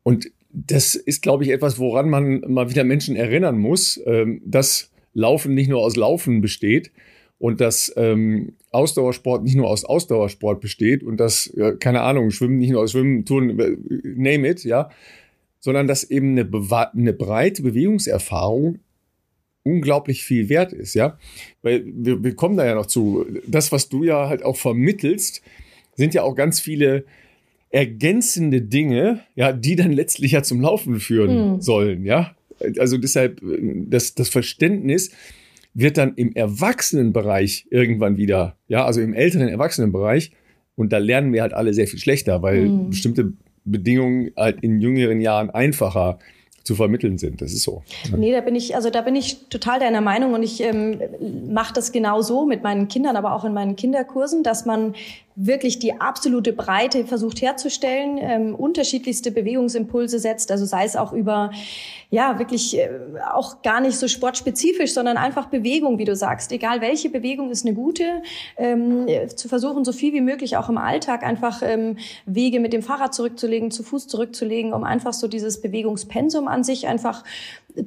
Und das ist, glaube ich, etwas, woran man mal wieder Menschen erinnern muss, ähm, dass Laufen nicht nur aus Laufen besteht und dass ähm, Ausdauersport nicht nur aus Ausdauersport besteht und dass, ja, keine Ahnung, Schwimmen nicht nur aus Schwimmen, tun, äh, name it, ja, sondern dass eben eine, eine breite Bewegungserfahrung unglaublich viel wert ist, ja. Weil wir, wir kommen da ja noch zu. Das, was du ja halt auch vermittelst, sind ja auch ganz viele ergänzende Dinge, ja, die dann letztlich ja zum Laufen führen mhm. sollen, ja. Also deshalb, das, das Verständnis wird dann im Erwachsenenbereich irgendwann wieder, ja, also im älteren Erwachsenenbereich, und da lernen wir halt alle sehr viel schlechter, weil mhm. bestimmte Bedingungen halt in jüngeren Jahren einfacher zu vermitteln sind. Das ist so. Nee, da bin ich, also da bin ich total deiner Meinung und ich ähm, mache das genau so mit meinen Kindern, aber auch in meinen Kinderkursen, dass man wirklich die absolute Breite versucht herzustellen, ähm, unterschiedlichste Bewegungsimpulse setzt, also sei es auch über, ja, wirklich äh, auch gar nicht so sportspezifisch, sondern einfach Bewegung, wie du sagst. Egal welche Bewegung ist eine gute, ähm, zu versuchen, so viel wie möglich auch im Alltag einfach ähm, Wege mit dem Fahrrad zurückzulegen, zu Fuß zurückzulegen, um einfach so dieses Bewegungspensum an sich einfach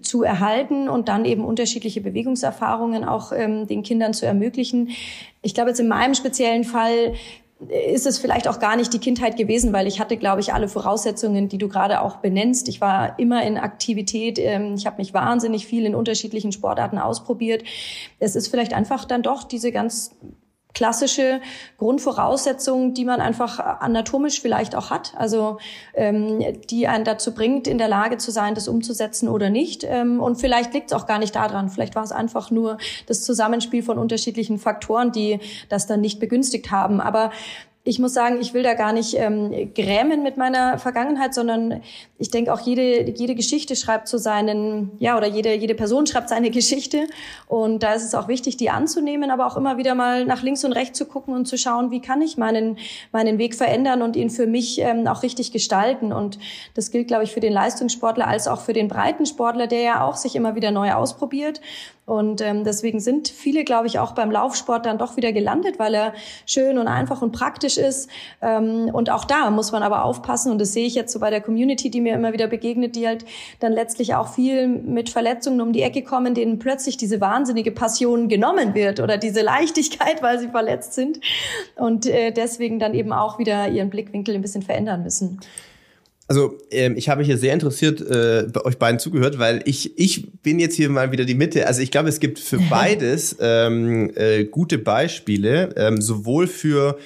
zu erhalten und dann eben unterschiedliche Bewegungserfahrungen auch ähm, den Kindern zu ermöglichen. Ich glaube jetzt in meinem speziellen Fall ist es vielleicht auch gar nicht die Kindheit gewesen, weil ich hatte, glaube ich, alle Voraussetzungen, die du gerade auch benennst. Ich war immer in Aktivität. Ähm, ich habe mich wahnsinnig viel in unterschiedlichen Sportarten ausprobiert. Es ist vielleicht einfach dann doch diese ganz klassische Grundvoraussetzungen, die man einfach anatomisch vielleicht auch hat, also ähm, die einen dazu bringt, in der Lage zu sein, das umzusetzen oder nicht. Ähm, und vielleicht liegt es auch gar nicht daran. Vielleicht war es einfach nur das Zusammenspiel von unterschiedlichen Faktoren, die das dann nicht begünstigt haben. Aber ich muss sagen, ich will da gar nicht ähm, grämen mit meiner Vergangenheit, sondern ich denke auch jede jede Geschichte schreibt zu seinen ja oder jede jede Person schreibt seine Geschichte. Und da ist es auch wichtig, die anzunehmen, aber auch immer wieder mal nach links und rechts zu gucken und zu schauen, wie kann ich meinen meinen Weg verändern und ihn für mich ähm, auch richtig gestalten. Und das gilt, glaube ich, für den Leistungssportler als auch für den Breitensportler, der ja auch sich immer wieder neu ausprobiert und ähm, deswegen sind viele, glaube ich, auch beim Laufsport dann doch wieder gelandet, weil er schön und einfach und praktisch ist. Ähm, und auch da muss man aber aufpassen. Und das sehe ich jetzt so bei der Community, die mir immer wieder begegnet, die halt dann letztlich auch viel mit Verletzungen um die Ecke kommen, denen plötzlich diese wahnsinnige Passion genommen wird oder diese Leichtigkeit, weil sie verletzt sind. Und äh, deswegen dann eben auch wieder ihren Blickwinkel ein bisschen verändern müssen. Also ähm, ich habe hier sehr interessiert äh, bei euch beiden zugehört, weil ich ich bin jetzt hier mal wieder die Mitte. Also ich glaube, es gibt für beides ähm, äh, gute Beispiele, ähm, sowohl für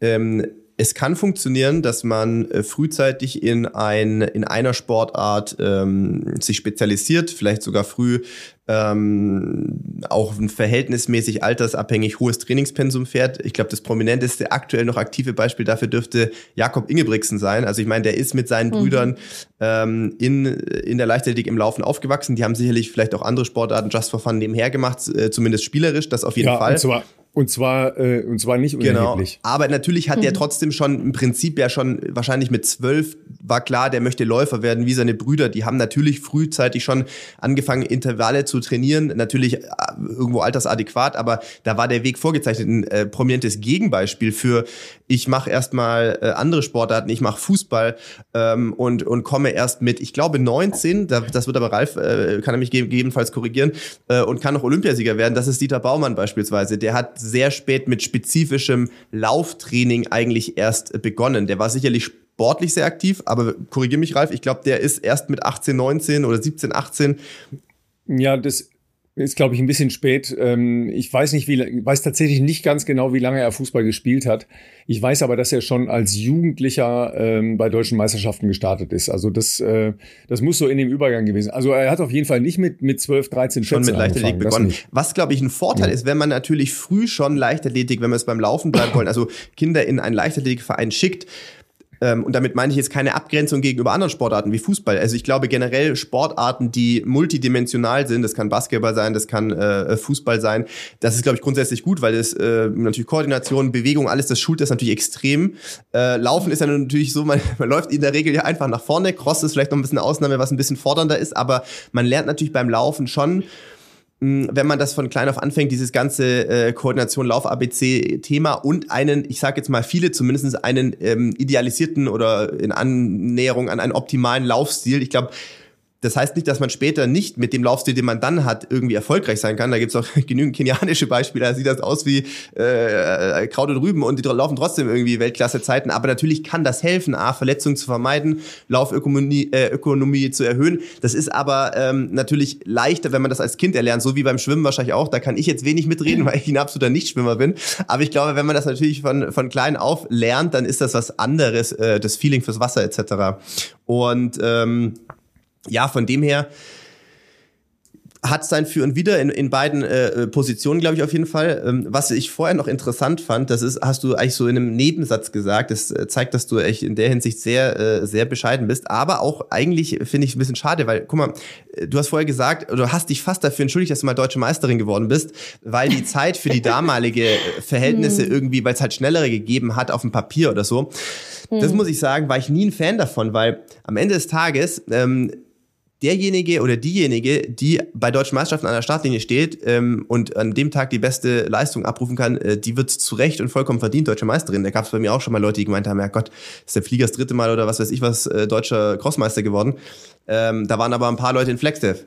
ähm, es kann funktionieren, dass man äh, frühzeitig in ein in einer Sportart ähm, sich spezialisiert, vielleicht sogar früh ähm, auch ein verhältnismäßig altersabhängig hohes Trainingspensum fährt. Ich glaube, das prominenteste aktuell noch aktive Beispiel dafür dürfte Jakob Ingebrigtsen sein. Also ich meine, der ist mit seinen mhm. Brüdern ähm, in, in der Leichtathletik im Laufen aufgewachsen. Die haben sicherlich vielleicht auch andere Sportarten just for fun nebenher gemacht, äh, zumindest spielerisch, das auf jeden ja, Fall. Und zwar und zwar, äh, und zwar nicht genau. unerheblich. Genau. Aber natürlich hat mhm. der trotzdem schon im Prinzip ja schon wahrscheinlich mit zwölf war klar, der möchte Läufer werden wie seine Brüder. Die haben natürlich frühzeitig schon angefangen, Intervalle zu trainieren. Natürlich äh, irgendwo altersadäquat, aber da war der Weg vorgezeichnet. Ein äh, prominentes Gegenbeispiel für ich mache erstmal äh, andere Sportarten, ich mache Fußball ähm, und, und komme erst mit, ich glaube, 19, da, das wird aber Ralf, äh, kann er mich gegebenenfalls korrigieren, äh, und kann noch Olympiasieger werden. Das ist Dieter Baumann beispielsweise. Der hat sehr spät mit spezifischem Lauftraining eigentlich erst begonnen. Der war sicherlich sportlich sehr aktiv, aber korrigiere mich, Ralf, ich glaube, der ist erst mit 18, 19 oder 17, 18 ja, das ist, glaube ich, ein bisschen spät. Ähm, ich weiß nicht, wie, weiß tatsächlich nicht ganz genau, wie lange er Fußball gespielt hat. Ich weiß aber, dass er schon als Jugendlicher ähm, bei deutschen Meisterschaften gestartet ist. Also das, äh, das muss so in dem Übergang gewesen. Also er hat auf jeden Fall nicht mit mit 12, 13, 14 schon mit Leichtathletik begonnen. Was glaube ich ein Vorteil ja. ist, wenn man natürlich früh schon Leichtathletik, wenn wir es beim Laufen bleiben wollen, also Kinder in einen Leichtathletikverein schickt, ähm, und damit meine ich jetzt keine Abgrenzung gegenüber anderen Sportarten wie Fußball. Also ich glaube generell Sportarten, die multidimensional sind, das kann Basketball sein, das kann äh, Fußball sein, das ist, glaube ich, grundsätzlich gut, weil es äh, natürlich Koordination, Bewegung, alles, das schult das natürlich extrem. Äh, Laufen ist ja natürlich so, man, man läuft in der Regel ja einfach nach vorne. Cross ist vielleicht noch ein bisschen eine Ausnahme, was ein bisschen fordernder ist, aber man lernt natürlich beim Laufen schon, wenn man das von klein auf anfängt, dieses ganze äh, Koordination Lauf-ABC-Thema und einen, ich sage jetzt mal viele zumindest einen ähm, idealisierten oder in Annäherung an einen optimalen Laufstil. Ich glaube, Das heißt nicht, dass man später nicht mit dem Laufstil, den man dann hat, irgendwie erfolgreich sein kann. Da gibt's auch genügend kenianische Beispiele. Da sieht das aus wie äh, Kraut und Rüben und die laufen trotzdem irgendwie Weltklasse-Zeiten. Aber natürlich kann das helfen, A, Verletzungen zu vermeiden, Laufökonomie äh, Ökonomie zu erhöhen. Das ist aber ähm, natürlich leichter, wenn man das als Kind erlernt, so wie beim Schwimmen wahrscheinlich auch. Da kann ich jetzt wenig mitreden, weil ich ein absoluter Nichtschwimmer bin. Aber ich glaube, wenn man das natürlich von, von klein auf lernt, dann ist das was anderes, äh, das Feeling fürs Wasser etc. Und ähm, ja, von dem her hat sein Für und Wider in, in beiden äh, Positionen, glaube ich, auf jeden Fall. Ähm, was ich vorher noch interessant fand, das ist, hast du eigentlich so in einem Nebensatz gesagt, das äh, zeigt, dass du echt in der Hinsicht sehr, äh, sehr bescheiden bist, aber auch eigentlich finde ich ein bisschen schade, weil, guck mal, äh, du hast vorher gesagt, oder hast dich fast dafür entschuldigt, dass du mal deutsche Meisterin geworden bist, weil die Zeit für die damalige äh, Verhältnisse hm. irgendwie, weil es halt schnellere gegeben hat auf dem Papier oder so. Das hm. muss ich sagen, war ich nie ein Fan davon, weil am Ende des Tages ähm, derjenige oder diejenige, die bei deutschen Meisterschaften an der Startlinie steht ähm, und an dem Tag die beste Leistung abrufen kann, äh, die wird zu Recht und vollkommen verdient deutsche Meisterin. Da gab es bei mir auch schon mal Leute, die gemeint haben, ja Gott, ist der Flieger das dritte Mal oder was weiß ich was, äh, deutscher Crossmeister geworden. Ähm, da waren aber ein paar Leute in Flexdev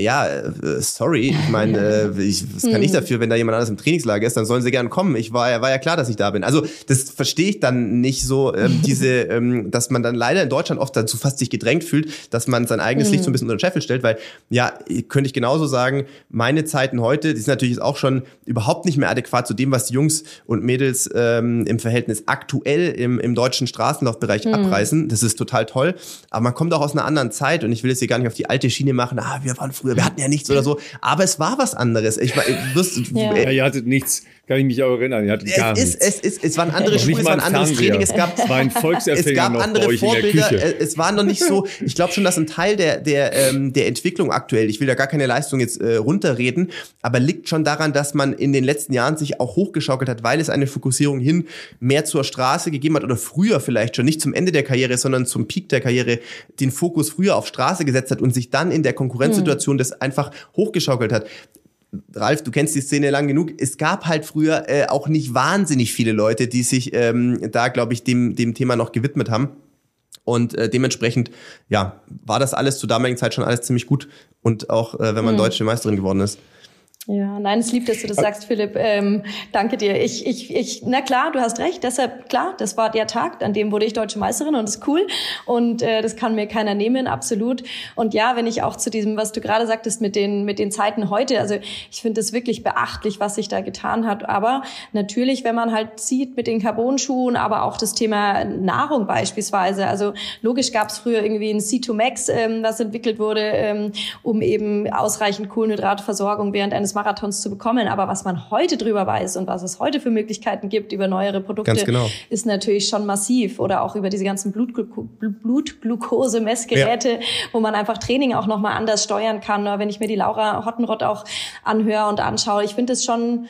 ja, äh, sorry, ich meine, äh, ich, was kann ich hm. dafür, wenn da jemand anderes im Trainingslager ist, dann sollen sie gern kommen. Ich war ja, war ja klar, dass ich da bin. Also das verstehe ich dann nicht so, ähm, diese, ähm, dass man dann leider in Deutschland oft dazu fast sich gedrängt fühlt, dass man sein eigenes Licht so ein hm. bisschen unter den Scheffel stellt, weil ja, könnte ich genauso sagen, meine Zeiten heute, die sind natürlich auch schon überhaupt nicht mehr adäquat zu dem, was die Jungs und Mädels ähm, im Verhältnis aktuell im, im deutschen Straßenlaufbereich hm. abreißen. Das ist total toll. Aber man kommt auch aus einer anderen Zeit und ich will jetzt hier gar nicht auf die alte Schiene machen, ah, wir waren früher früher, wir hatten ja nichts oder so, aber es war was anderes. Ich, ich wirst, ja. ja, ihr hattet nichts kann ich mich auch erinnern. Es, ist, es, ist, es waren andere Schuhe, es war ein anderes Training, es gab, es war ein es gab andere Vorbilder, es war noch nicht so, ich glaube schon, dass ein Teil der, der, ähm, der Entwicklung aktuell, ich will da gar keine Leistung jetzt äh, runterreden, aber liegt schon daran, dass man in den letzten Jahren sich auch hochgeschaukelt hat, weil es eine Fokussierung hin mehr zur Straße gegeben hat oder früher vielleicht schon, nicht zum Ende der Karriere, sondern zum Peak der Karriere, den Fokus früher auf Straße gesetzt hat und sich dann in der Konkurrenzsituation mhm. das einfach hochgeschaukelt hat. Ralf, du kennst die Szene lang genug. Es gab halt früher äh, auch nicht wahnsinnig viele Leute, die sich ähm, da, glaube ich, dem, dem Thema noch gewidmet haben. Und äh, dementsprechend, ja, war das alles zur damaligen Zeit schon alles ziemlich gut. Und auch, äh, wenn man mhm. deutsche Meisterin geworden ist. Ja, nein, es liebt, dass du das sagst, Philipp. Ähm, danke dir. Ich, ich, ich, na klar, du hast recht. Deshalb, klar, das war der Tag, an dem wurde ich deutsche Meisterin und das ist cool. Und äh, das kann mir keiner nehmen, absolut. Und ja, wenn ich auch zu diesem, was du gerade sagtest mit den, mit den Zeiten heute, also ich finde es wirklich beachtlich, was sich da getan hat. Aber natürlich, wenn man halt sieht mit den Carbon-Schuhen, aber auch das Thema Nahrung beispielsweise. Also logisch gab es früher irgendwie ein C2 Max, ähm, was entwickelt wurde, ähm, um eben ausreichend Kohlenhydratversorgung während eines Marathons zu bekommen. Aber was man heute drüber weiß und was es heute für Möglichkeiten gibt über neuere Produkte, genau. ist natürlich schon massiv. Oder auch über diese ganzen Blutglucose-Messgeräte, ja. wo man einfach Training auch nochmal anders steuern kann. Wenn ich mir die Laura Hottenrott auch anhöre und anschaue, ich finde es schon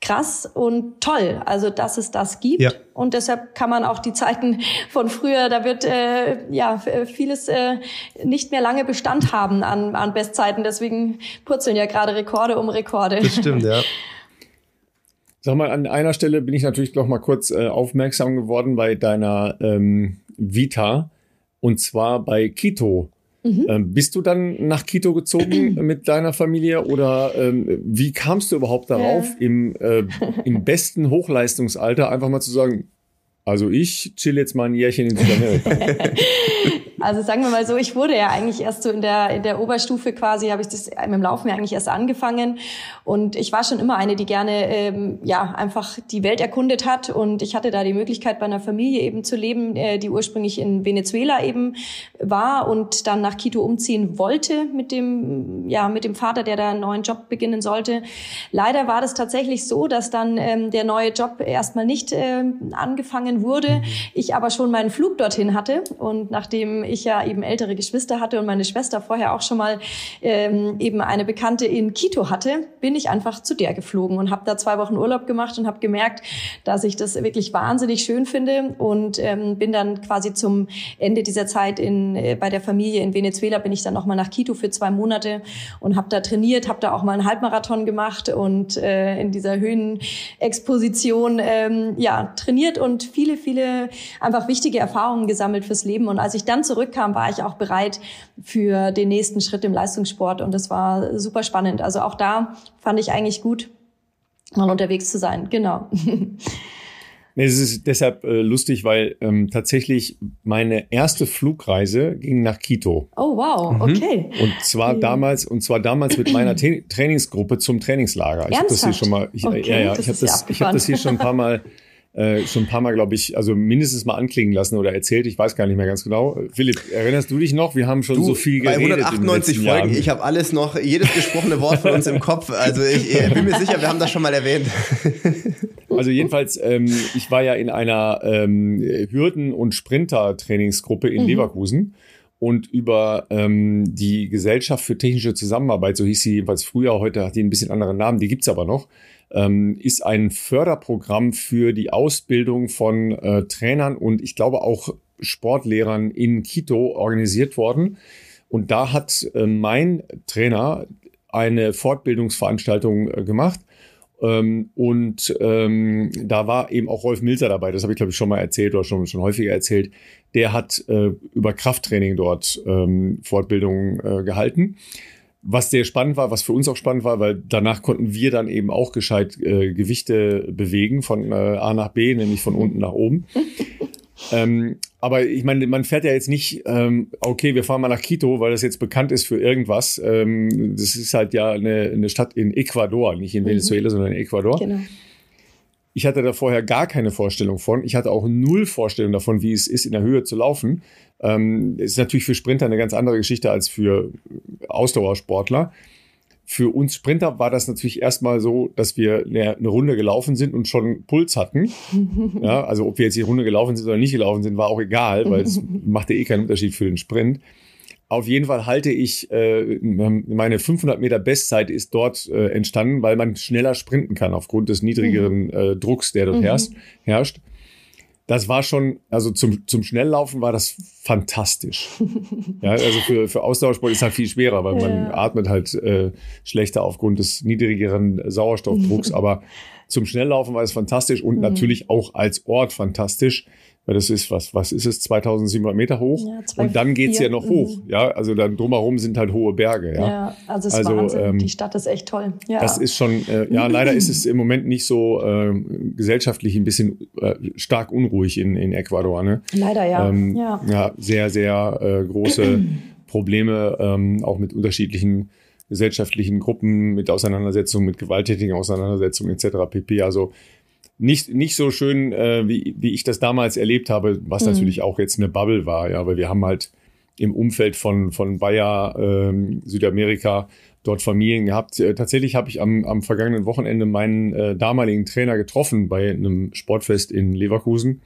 krass und toll, also dass es das gibt. Ja. Und deshalb kann man auch die Zeiten von früher, da wird äh, ja vieles äh, nicht mehr lange Bestand haben an, an Bestzeiten. Deswegen purzeln ja gerade Rekorde um Rekorde. Das stimmt, ja. Sag mal, an einer Stelle bin ich natürlich noch mal kurz äh, aufmerksam geworden bei deiner ähm, Vita und zwar bei Kito. Mhm. Ähm, bist du dann nach Quito gezogen mit deiner Familie oder ähm, wie kamst du überhaupt darauf, ja. im, äh, im besten Hochleistungsalter einfach mal zu sagen, also ich chill jetzt mal ein Jährchen in Südamerika. Also sagen wir mal so, ich wurde ja eigentlich erst so in der, in der Oberstufe quasi, habe ich das mit dem Laufen ja eigentlich erst angefangen. Und ich war schon immer eine, die gerne ähm, ja einfach die Welt erkundet hat. Und ich hatte da die Möglichkeit, bei einer Familie eben zu leben, äh, die ursprünglich in Venezuela eben war und dann nach Quito umziehen wollte mit dem, ja, mit dem Vater, der da einen neuen Job beginnen sollte. Leider war das tatsächlich so, dass dann ähm, der neue Job erstmal nicht äh, angefangen wurde. Ich aber schon meinen Flug dorthin hatte. Und nachdem ich ja eben ältere Geschwister hatte und meine Schwester vorher auch schon mal ähm, eben eine Bekannte in Quito hatte, bin ich einfach zu der geflogen und habe da zwei Wochen Urlaub gemacht und habe gemerkt, dass ich das wirklich wahnsinnig schön finde und ähm, bin dann quasi zum Ende dieser Zeit in, äh, bei der Familie in Venezuela bin ich dann noch mal nach Quito für zwei Monate und habe da trainiert, habe da auch mal einen Halbmarathon gemacht und äh, in dieser Höhenexposition ähm, ja trainiert und viele viele einfach wichtige Erfahrungen gesammelt fürs Leben. Und als ich dann zurück zurückkam, war ich auch bereit für den nächsten Schritt im Leistungssport und das war super spannend. Also auch da fand ich eigentlich gut, mal unterwegs zu sein. Genau. Nee, es ist deshalb äh, lustig, weil ähm, tatsächlich meine erste Flugreise ging nach Quito. Oh wow, mhm. okay. Und zwar ja. damals und zwar damals mit meiner Tra Trainingsgruppe zum Trainingslager. Ich habe das hier schon mal, ich, okay, ja, ja, ich habe das, ich habe das hier schon ein paar Mal äh, schon ein paar Mal, glaube ich, also mindestens mal anklingen lassen oder erzählt. Ich weiß gar nicht mehr ganz genau. Philipp, erinnerst du dich noch? Wir haben schon du, so viel geredet. Bei 198 Folgen, Jahren. ich habe alles noch, jedes gesprochene Wort von uns im Kopf. Also ich, ich bin mir sicher, wir haben das schon mal erwähnt. Also jedenfalls, ähm, ich war ja in einer ähm, Hürden- und Sprinter-Trainingsgruppe in mhm. Leverkusen und über ähm, die Gesellschaft für technische Zusammenarbeit, so hieß sie jedenfalls früher, heute hat die ein bisschen anderen Namen, die gibt's aber noch, ähm, ist ein Förderprogramm für die Ausbildung von äh, Trainern und ich glaube auch Sportlehrern in Quito organisiert worden. Und da hat äh, mein Trainer eine Fortbildungsveranstaltung äh, gemacht. Ähm, und ähm, da war eben auch Rolf Milzer dabei, das habe ich glaube ich schon mal erzählt oder schon, schon häufiger erzählt. Der hat äh, über Krafttraining dort ähm, Fortbildungen äh, gehalten was sehr spannend war, was für uns auch spannend war, weil danach konnten wir dann eben auch gescheit äh, Gewichte bewegen von äh, A nach B, nämlich von unten nach oben. ähm, aber ich meine, man fährt ja jetzt nicht, ähm, okay, wir fahren mal nach Quito, weil das jetzt bekannt ist für irgendwas. Ähm, das ist halt ja eine, eine Stadt in Ecuador, nicht in mhm. Venezuela, sondern in Ecuador. Genau. Ich hatte da vorher gar keine Vorstellung von. Ich hatte auch null Vorstellung davon, wie es ist, in der Höhe zu laufen. Ähm, ist natürlich für Sprinter eine ganz andere Geschichte als für Ausdauersportler. Für uns Sprinter war das natürlich erstmal so, dass wir eine, eine Runde gelaufen sind und schon Puls hatten. ja, also ob wir jetzt die Runde gelaufen sind oder nicht gelaufen sind, war auch egal, weil es machte eh keinen Unterschied für den Sprint. Auf jeden Fall halte ich, äh, meine 500 Meter Bestzeit ist dort äh, entstanden, weil man schneller sprinten kann aufgrund des niedrigeren mhm. äh, Drucks, der dort mhm. herrscht, herrscht. Das war schon, also zum, zum Schnelllaufen war das fantastisch. ja, also für, für Ausdauersport ist halt viel schwerer, weil ja. man atmet halt äh, schlechter aufgrund des niedrigeren Sauerstoffdrucks. Aber zum Schnelllaufen war es fantastisch und mhm. natürlich auch als Ort fantastisch weil das ist was, was ist es, 2700 Meter hoch? Ja, zwei, und dann geht's vier. ja noch mhm. hoch, ja. Also dann drumherum sind halt hohe Berge, ja. Ja, also es ist also, Wahnsinn. Ähm, die Stadt ist echt toll. Ja. Das ist schon, äh, ja, leider ist es im Moment nicht so äh, gesellschaftlich ein bisschen äh, stark unruhig in, in Ecuador, ne? Leider, ja. Ähm, ja. ja. sehr, sehr äh, große Probleme, ähm, auch mit unterschiedlichen gesellschaftlichen Gruppen, mit Auseinandersetzungen, mit gewalttätigen Auseinandersetzungen etc. pp. Also nicht, nicht so schön, äh, wie, wie ich das damals erlebt habe, was mhm. natürlich auch jetzt eine Bubble war, ja, weil wir haben halt im Umfeld von, von Bayer, ähm, Südamerika, dort Familien gehabt. Äh, tatsächlich habe ich am, am vergangenen Wochenende meinen äh, damaligen Trainer getroffen bei einem Sportfest in Leverkusen,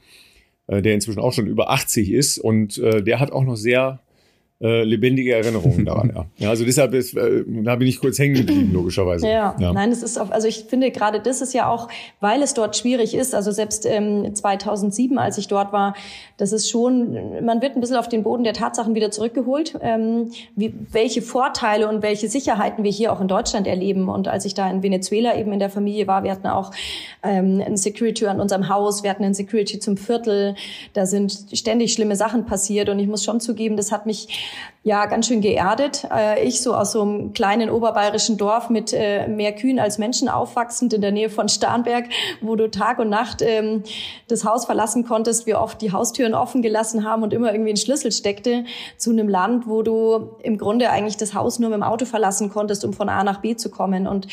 äh, der inzwischen auch schon über 80 ist und äh, der hat auch noch sehr äh, lebendige Erinnerungen daran. Ja. ja, also deshalb ist, äh, da bin ich kurz hängen geblieben, logischerweise. Ja, ja. nein, es ist auf, also ich finde gerade das ist ja auch, weil es dort schwierig ist. Also selbst ähm, 2007, als ich dort war, das ist schon, man wird ein bisschen auf den Boden der Tatsachen wieder zurückgeholt, ähm, wie, welche Vorteile und welche Sicherheiten wir hier auch in Deutschland erleben. Und als ich da in Venezuela eben in der Familie war, wir hatten auch ähm, ein Security an unserem Haus, wir hatten ein Security zum Viertel, da sind ständig schlimme Sachen passiert und ich muss schon zugeben, das hat mich ja ganz schön geerdet. Äh, ich so aus so einem kleinen oberbayerischen Dorf mit äh, mehr Kühen als Menschen aufwachsend in der Nähe von Starnberg, wo du Tag und Nacht ähm, das Haus verlassen konntest, wir oft die Haustüren offen gelassen haben und immer irgendwie ein Schlüssel steckte, zu einem Land, wo du im Grunde eigentlich das Haus nur mit dem Auto verlassen konntest, um von A nach B zu kommen. Und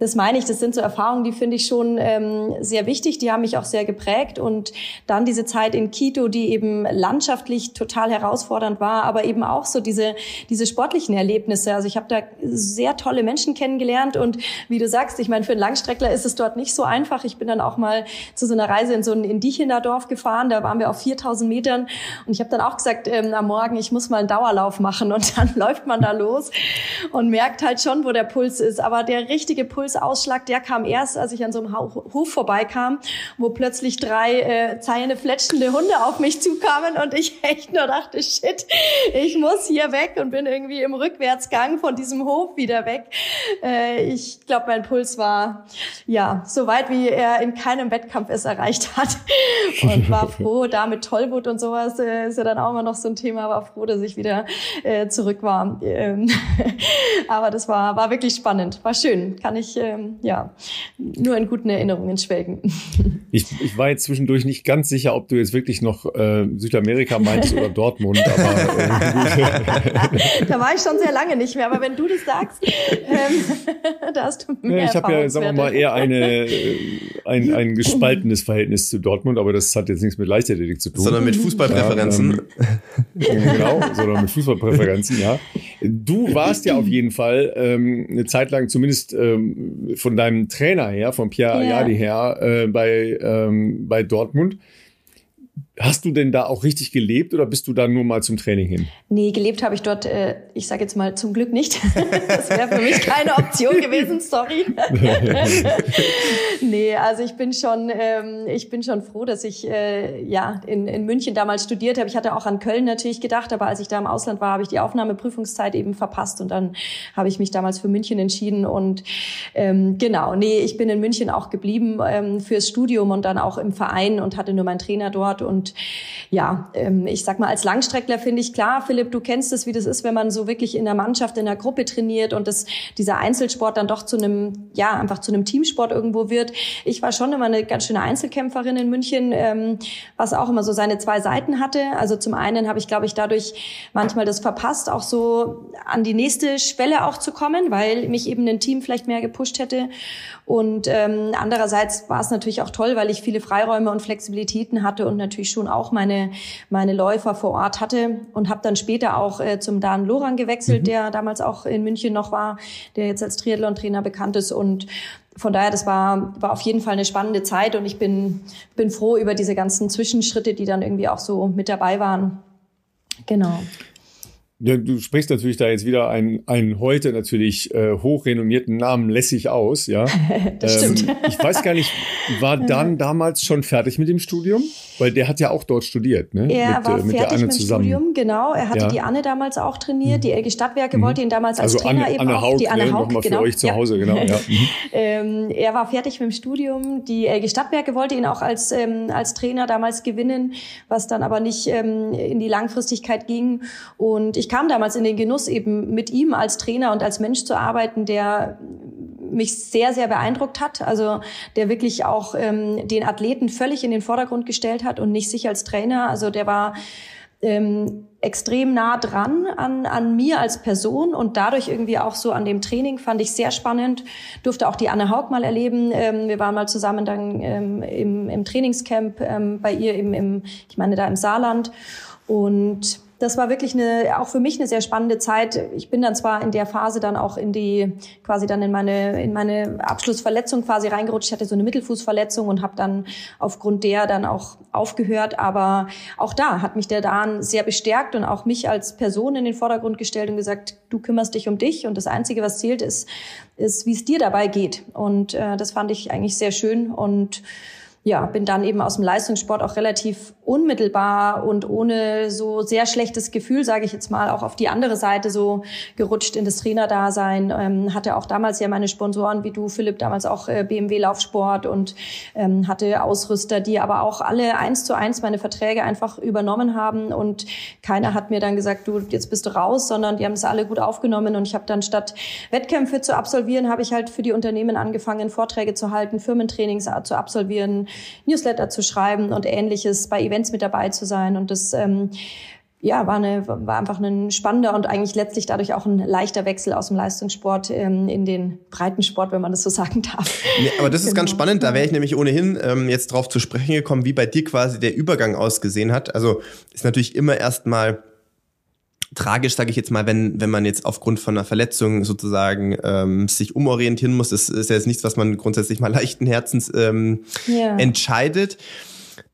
das meine ich, das sind so Erfahrungen, die finde ich schon ähm, sehr wichtig, die haben mich auch sehr geprägt. Und dann diese Zeit in Quito, die eben landschaftlich total herausfordernd war, aber eben auch so diese, diese sportlichen Erlebnisse. Also ich habe da sehr tolle Menschen kennengelernt und wie du sagst, ich meine, für einen Langstreckler ist es dort nicht so einfach. Ich bin dann auch mal zu so einer Reise in so ein Indichener Dorf gefahren, da waren wir auf 4000 Metern und ich habe dann auch gesagt ähm, am Morgen, ich muss mal einen Dauerlauf machen und dann läuft man da los und merkt halt schon, wo der Puls ist. Aber der richtige Puls Impulsausschlag, der kam erst, als ich an so einem Hof vorbeikam, wo plötzlich drei äh, zeilende, fletschende Hunde auf mich zukamen und ich echt nur dachte, shit, ich muss hier weg und bin irgendwie im Rückwärtsgang von diesem Hof wieder weg. Äh, ich glaube, mein Puls war ja so weit, wie er in keinem Wettkampf es erreicht hat und war froh, da mit Tollwut und sowas äh, ist ja dann auch immer noch so ein Thema, war froh, dass ich wieder äh, zurück war. Ähm, aber das war, war wirklich spannend, war schön, kann ich ähm, ja nur in guten Erinnerungen schwelgen. Ich, ich war jetzt zwischendurch nicht ganz sicher, ob du jetzt wirklich noch äh, Südamerika meinst oder Dortmund, aber äh, da war ich schon sehr lange nicht mehr, aber wenn du das sagst, ähm, da hast du mehr ja, Ich habe ja, sagen wir mal, eher eine, äh, ein, ein gespaltenes Verhältnis zu Dortmund, aber das hat jetzt nichts mit Leichtathletik zu tun. Sondern mit Fußballpräferenzen. Ja, ähm, genau, sondern mit Fußballpräferenzen, ja. Du warst ja auf jeden Fall ähm, eine Zeit lang, zumindest ähm, von deinem Trainer her, von Pierre yeah. Ayadi her, äh, bei, ähm, bei Dortmund. Hast du denn da auch richtig gelebt oder bist du da nur mal zum Training hin? Nee, gelebt habe ich dort, äh, ich sage jetzt mal zum Glück nicht. das wäre für mich keine Option gewesen, sorry. nee, also ich bin schon, ähm, ich bin schon froh, dass ich äh, ja in, in München damals studiert habe. Ich hatte auch an Köln natürlich gedacht, aber als ich da im Ausland war, habe ich die Aufnahmeprüfungszeit eben verpasst und dann habe ich mich damals für München entschieden und ähm, genau, nee, ich bin in München auch geblieben ähm, fürs Studium und dann auch im Verein und hatte nur meinen Trainer dort und und ja, ähm, ich sag mal, als Langstreckler finde ich klar, Philipp, du kennst es, wie das ist, wenn man so wirklich in der Mannschaft, in der Gruppe trainiert und das, dieser Einzelsport dann doch zu einem, ja, einfach zu einem Teamsport irgendwo wird. Ich war schon immer eine ganz schöne Einzelkämpferin in München, ähm, was auch immer so seine zwei Seiten hatte. Also zum einen habe ich, glaube ich, dadurch manchmal das verpasst, auch so an die nächste Schwelle auch zu kommen, weil mich eben ein Team vielleicht mehr gepusht hätte. Und ähm, andererseits war es natürlich auch toll, weil ich viele Freiräume und Flexibilitäten hatte und natürlich schon auch meine, meine Läufer vor Ort hatte und habe dann später auch äh, zum Dan Loran gewechselt, mhm. der damals auch in München noch war, der jetzt als Triathlon-Trainer bekannt ist und von daher, das war, war auf jeden Fall eine spannende Zeit und ich bin, bin froh über diese ganzen Zwischenschritte, die dann irgendwie auch so mit dabei waren. Genau. Ja, du sprichst natürlich da jetzt wieder einen, einen heute natürlich äh, hochrenommierten Namen lässig aus, ja. das ähm, stimmt. Ich weiß gar nicht, war dann damals schon fertig mit dem Studium? Weil der hat ja auch dort studiert, ne? Er mit, war äh, mit fertig mit dem Studium, genau. Er hatte ja. die Anne damals auch trainiert. Mhm. Die Elge Stadtwerke mhm. wollte ihn damals als also Trainer Anne, eben Anne auch. Haug, die Anne ne? Haug, genau. für euch zu Hause, genau. Ja. Mhm. ähm, er war fertig mit dem Studium. Die Elge Stadtwerke wollte ihn auch als, ähm, als Trainer damals gewinnen, was dann aber nicht ähm, in die Langfristigkeit ging. Und ich kam damals in den Genuss, eben mit ihm als Trainer und als Mensch zu arbeiten, der mich sehr, sehr beeindruckt hat. Also der wirklich auch ähm, den Athleten völlig in den Vordergrund gestellt hat und nicht sich als Trainer. Also der war ähm, extrem nah dran an, an mir als Person und dadurch irgendwie auch so an dem Training fand ich sehr spannend. Durfte auch die Anne Haug mal erleben. Ähm, wir waren mal zusammen dann ähm, im, im Trainingscamp ähm, bei ihr im, im, ich meine da im Saarland und das war wirklich eine, auch für mich eine sehr spannende Zeit. Ich bin dann zwar in der Phase dann auch in die, quasi dann in meine, in meine Abschlussverletzung quasi reingerutscht. Ich hatte so eine Mittelfußverletzung und habe dann aufgrund der dann auch aufgehört. Aber auch da hat mich der Dan sehr bestärkt und auch mich als Person in den Vordergrund gestellt und gesagt, du kümmerst dich um dich und das Einzige, was zählt, ist, ist, wie es dir dabei geht. Und äh, das fand ich eigentlich sehr schön und ja, bin dann eben aus dem Leistungssport auch relativ unmittelbar und ohne so sehr schlechtes Gefühl, sage ich jetzt mal, auch auf die andere Seite so gerutscht in das Trainerdasein. Ähm, hatte auch damals ja meine Sponsoren wie du, Philipp, damals auch äh, BMW Laufsport und ähm, hatte Ausrüster, die aber auch alle eins zu eins meine Verträge einfach übernommen haben und keiner hat mir dann gesagt, du, jetzt bist du raus, sondern die haben es alle gut aufgenommen und ich habe dann statt Wettkämpfe zu absolvieren, habe ich halt für die Unternehmen angefangen, Vorträge zu halten, Firmentrainings zu absolvieren, Newsletter zu schreiben und ähnliches, bei Events mit dabei zu sein. Und das ähm, ja, war, eine, war einfach ein spannender und eigentlich letztlich dadurch auch ein leichter Wechsel aus dem Leistungssport ähm, in den Breitensport, wenn man das so sagen darf. Nee, aber das ist genau. ganz spannend, da wäre ich nämlich ohnehin ähm, jetzt drauf zu sprechen gekommen, wie bei dir quasi der Übergang ausgesehen hat. Also ist natürlich immer erstmal tragisch, sage ich jetzt mal, wenn, wenn man jetzt aufgrund von einer Verletzung sozusagen ähm, sich umorientieren muss. Das ist ja jetzt nichts, was man grundsätzlich mal leichten Herzens ähm, yeah. entscheidet.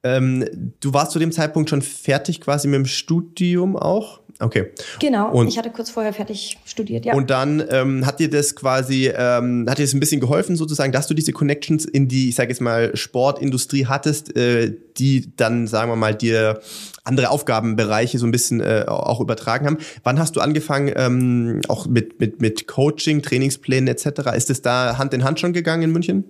Ähm, du warst zu dem Zeitpunkt schon fertig quasi mit dem Studium auch. Okay. Genau, und, ich hatte kurz vorher fertig studiert, ja. Und dann ähm, hat dir das quasi, ähm, hat dir das ein bisschen geholfen sozusagen, dass du diese Connections in die, ich sage jetzt mal, Sportindustrie hattest, äh, die dann, sagen wir mal, dir andere Aufgabenbereiche so ein bisschen äh, auch übertragen haben. Wann hast du angefangen, ähm, auch mit, mit, mit Coaching, Trainingsplänen etc.? Ist es da Hand in Hand schon gegangen in München?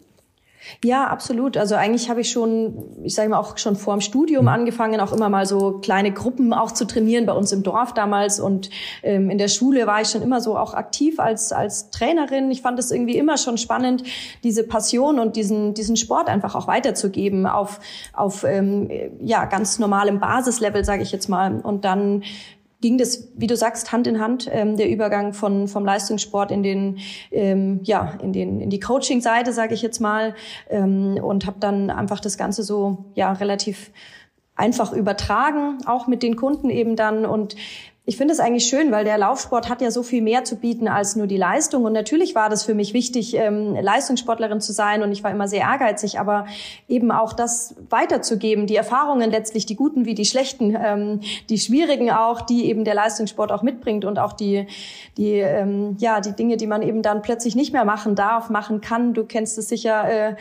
Ja, absolut. Also eigentlich habe ich schon, ich sage mal auch schon vor dem Studium mhm. angefangen, auch immer mal so kleine Gruppen auch zu trainieren bei uns im Dorf damals und ähm, in der Schule war ich schon immer so auch aktiv als als Trainerin. Ich fand es irgendwie immer schon spannend, diese Passion und diesen diesen Sport einfach auch weiterzugeben auf auf ähm, ja ganz normalem Basislevel, sage ich jetzt mal. Und dann ging das, wie du sagst, Hand in Hand, ähm, der Übergang von, vom Leistungssport in den, ähm, ja, in den, in die Coaching-Seite, sage ich jetzt mal, ähm, und habe dann einfach das Ganze so, ja, relativ einfach übertragen, auch mit den Kunden eben dann. Und ich finde es eigentlich schön, weil der Laufsport hat ja so viel mehr zu bieten als nur die Leistung. Und natürlich war das für mich wichtig, ähm, Leistungssportlerin zu sein und ich war immer sehr ehrgeizig, aber eben auch das weiterzugeben, die Erfahrungen letztlich, die guten wie die schlechten, ähm, die schwierigen auch, die eben der Leistungssport auch mitbringt und auch die, die, ähm, ja, die Dinge, die man eben dann plötzlich nicht mehr machen darf, machen kann. Du kennst es sicher, äh,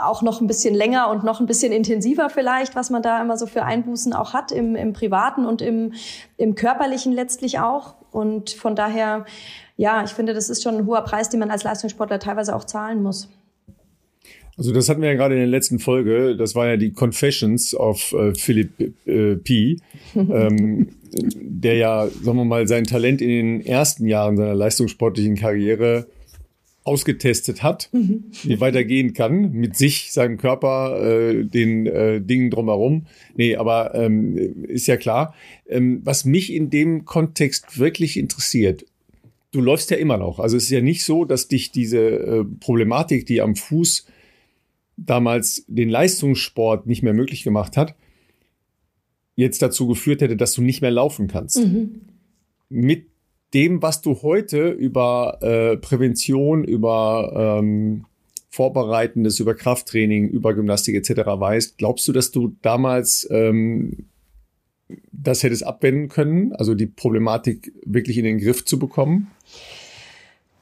auch noch ein bisschen länger und noch ein bisschen intensiver vielleicht, was man da immer so für Einbußen auch hat im, im privaten und im, im körperlichen letztlich auch. Und von daher, ja, ich finde, das ist schon ein hoher Preis, den man als Leistungssportler teilweise auch zahlen muss. Also das hatten wir ja gerade in der letzten Folge. Das war ja die Confessions of äh, Philipp äh, P., ähm, der ja, sagen wir mal, sein Talent in den ersten Jahren seiner leistungssportlichen Karriere ausgetestet hat, mhm. wie weitergehen kann mit sich, seinem Körper, äh, den äh, Dingen drumherum. Nee, aber ähm, ist ja klar. Ähm, was mich in dem Kontext wirklich interessiert, du läufst ja immer noch. Also es ist ja nicht so, dass dich diese äh, Problematik, die am Fuß damals den Leistungssport nicht mehr möglich gemacht hat, jetzt dazu geführt hätte, dass du nicht mehr laufen kannst. Mhm. Mit dem, was du heute über äh, Prävention, über ähm, Vorbereitendes, über Krafttraining, über Gymnastik etc. weißt, glaubst du, dass du damals ähm, das hättest abwenden können, also die Problematik wirklich in den Griff zu bekommen?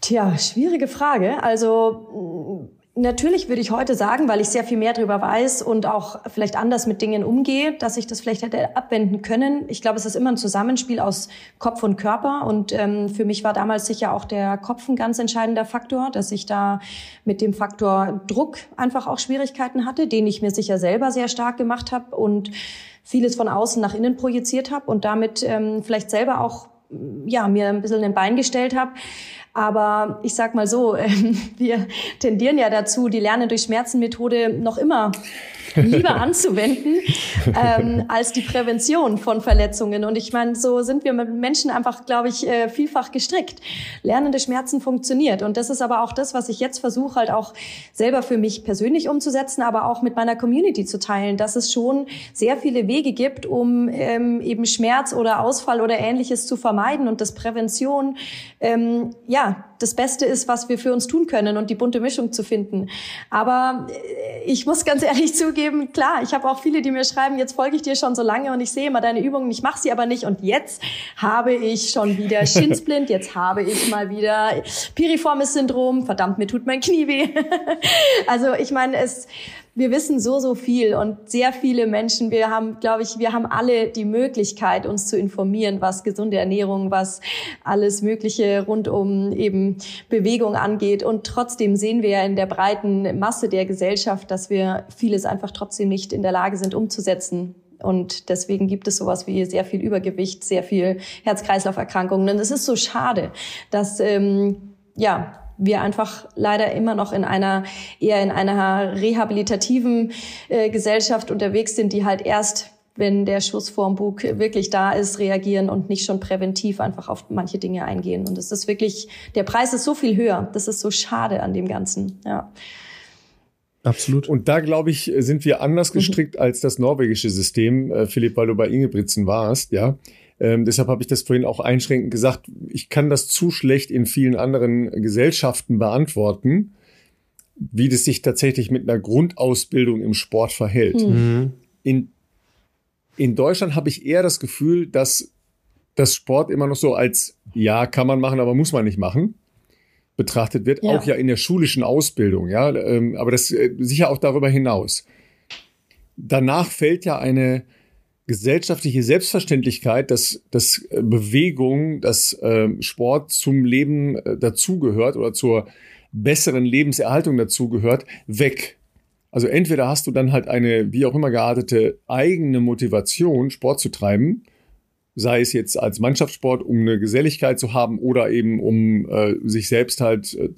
Tja, schwierige Frage. Also Natürlich würde ich heute sagen, weil ich sehr viel mehr darüber weiß und auch vielleicht anders mit Dingen umgehe, dass ich das vielleicht hätte abwenden können. Ich glaube, es ist immer ein Zusammenspiel aus Kopf und Körper. Und ähm, für mich war damals sicher auch der Kopf ein ganz entscheidender Faktor, dass ich da mit dem Faktor Druck einfach auch Schwierigkeiten hatte, den ich mir sicher selber sehr stark gemacht habe und vieles von außen nach innen projiziert habe und damit ähm, vielleicht selber auch ja mir ein bisschen ein Bein gestellt habe. Aber ich sag mal so, wir tendieren ja dazu, die Lernen durch Schmerzen Methode noch immer lieber anzuwenden ähm, als die Prävention von Verletzungen. Und ich meine, so sind wir mit Menschen einfach, glaube ich, äh, vielfach gestrickt. Lernende Schmerzen funktioniert. Und das ist aber auch das, was ich jetzt versuche, halt auch selber für mich persönlich umzusetzen, aber auch mit meiner Community zu teilen, dass es schon sehr viele Wege gibt, um ähm, eben Schmerz oder Ausfall oder ähnliches zu vermeiden und dass Prävention ähm, ja das Beste ist, was wir für uns tun können und die bunte Mischung zu finden. Aber äh, ich muss ganz ehrlich zugeben, klar, ich habe auch viele, die mir schreiben, jetzt folge ich dir schon so lange und ich sehe immer deine Übungen, ich mache sie aber nicht und jetzt habe ich schon wieder Schinsblind, jetzt habe ich mal wieder Piriformis Syndrom, verdammt, mir tut mein Knie weh. also ich meine, es wir wissen so, so viel und sehr viele Menschen, wir haben, glaube ich, wir haben alle die Möglichkeit, uns zu informieren, was gesunde Ernährung, was alles Mögliche rund um eben Bewegung angeht. Und trotzdem sehen wir ja in der breiten Masse der Gesellschaft, dass wir vieles einfach trotzdem nicht in der Lage sind umzusetzen. Und deswegen gibt es sowas wie sehr viel Übergewicht, sehr viel Herz-Kreislauf-Erkrankungen. Und es ist so schade, dass ähm, ja wir einfach leider immer noch in einer eher in einer rehabilitativen äh, Gesellschaft unterwegs sind, die halt erst wenn der Schuss vorm Bug wirklich da ist, reagieren und nicht schon präventiv einfach auf manche Dinge eingehen. Und es ist wirklich, der Preis ist so viel höher. Das ist so schade an dem Ganzen, ja. Absolut. Und da, glaube ich, sind wir anders mhm. gestrickt mhm. als das norwegische System, äh, Philipp, weil du bei Ingebrigtsen warst, ja. Ähm, deshalb habe ich das vorhin auch einschränkend gesagt. Ich kann das zu schlecht in vielen anderen Gesellschaften beantworten, wie das sich tatsächlich mit einer Grundausbildung im Sport verhält. Mhm. In, in Deutschland habe ich eher das Gefühl, dass dass Sport immer noch so als, ja, kann man machen, aber muss man nicht machen, betrachtet wird. Ja. Auch ja in der schulischen Ausbildung, ja. Ähm, aber das äh, sicher auch darüber hinaus. Danach fällt ja eine gesellschaftliche Selbstverständlichkeit, dass, dass äh, Bewegung, dass äh, Sport zum Leben äh, dazugehört oder zur besseren Lebenserhaltung dazugehört, weg. Also entweder hast du dann halt eine, wie auch immer geartete, eigene Motivation, Sport zu treiben, sei es jetzt als Mannschaftssport, um eine Geselligkeit zu haben oder eben um äh, sich selbst halt äh,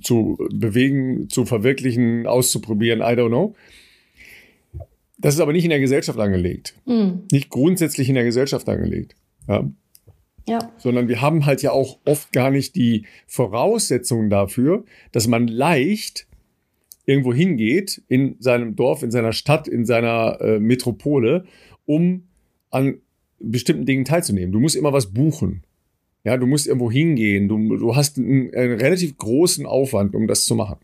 zu bewegen, zu verwirklichen, auszuprobieren, I don't know. Das ist aber nicht in der Gesellschaft angelegt. Mhm. Nicht grundsätzlich in der Gesellschaft angelegt. Ja. Ja. Sondern wir haben halt ja auch oft gar nicht die Voraussetzungen dafür, dass man leicht irgendwo hingeht, in seinem Dorf, in seiner Stadt, in seiner äh, Metropole, um an bestimmten Dingen teilzunehmen. Du musst immer was buchen. Ja, du musst irgendwo hingehen. Du, du hast einen, einen relativ großen Aufwand, um das zu machen.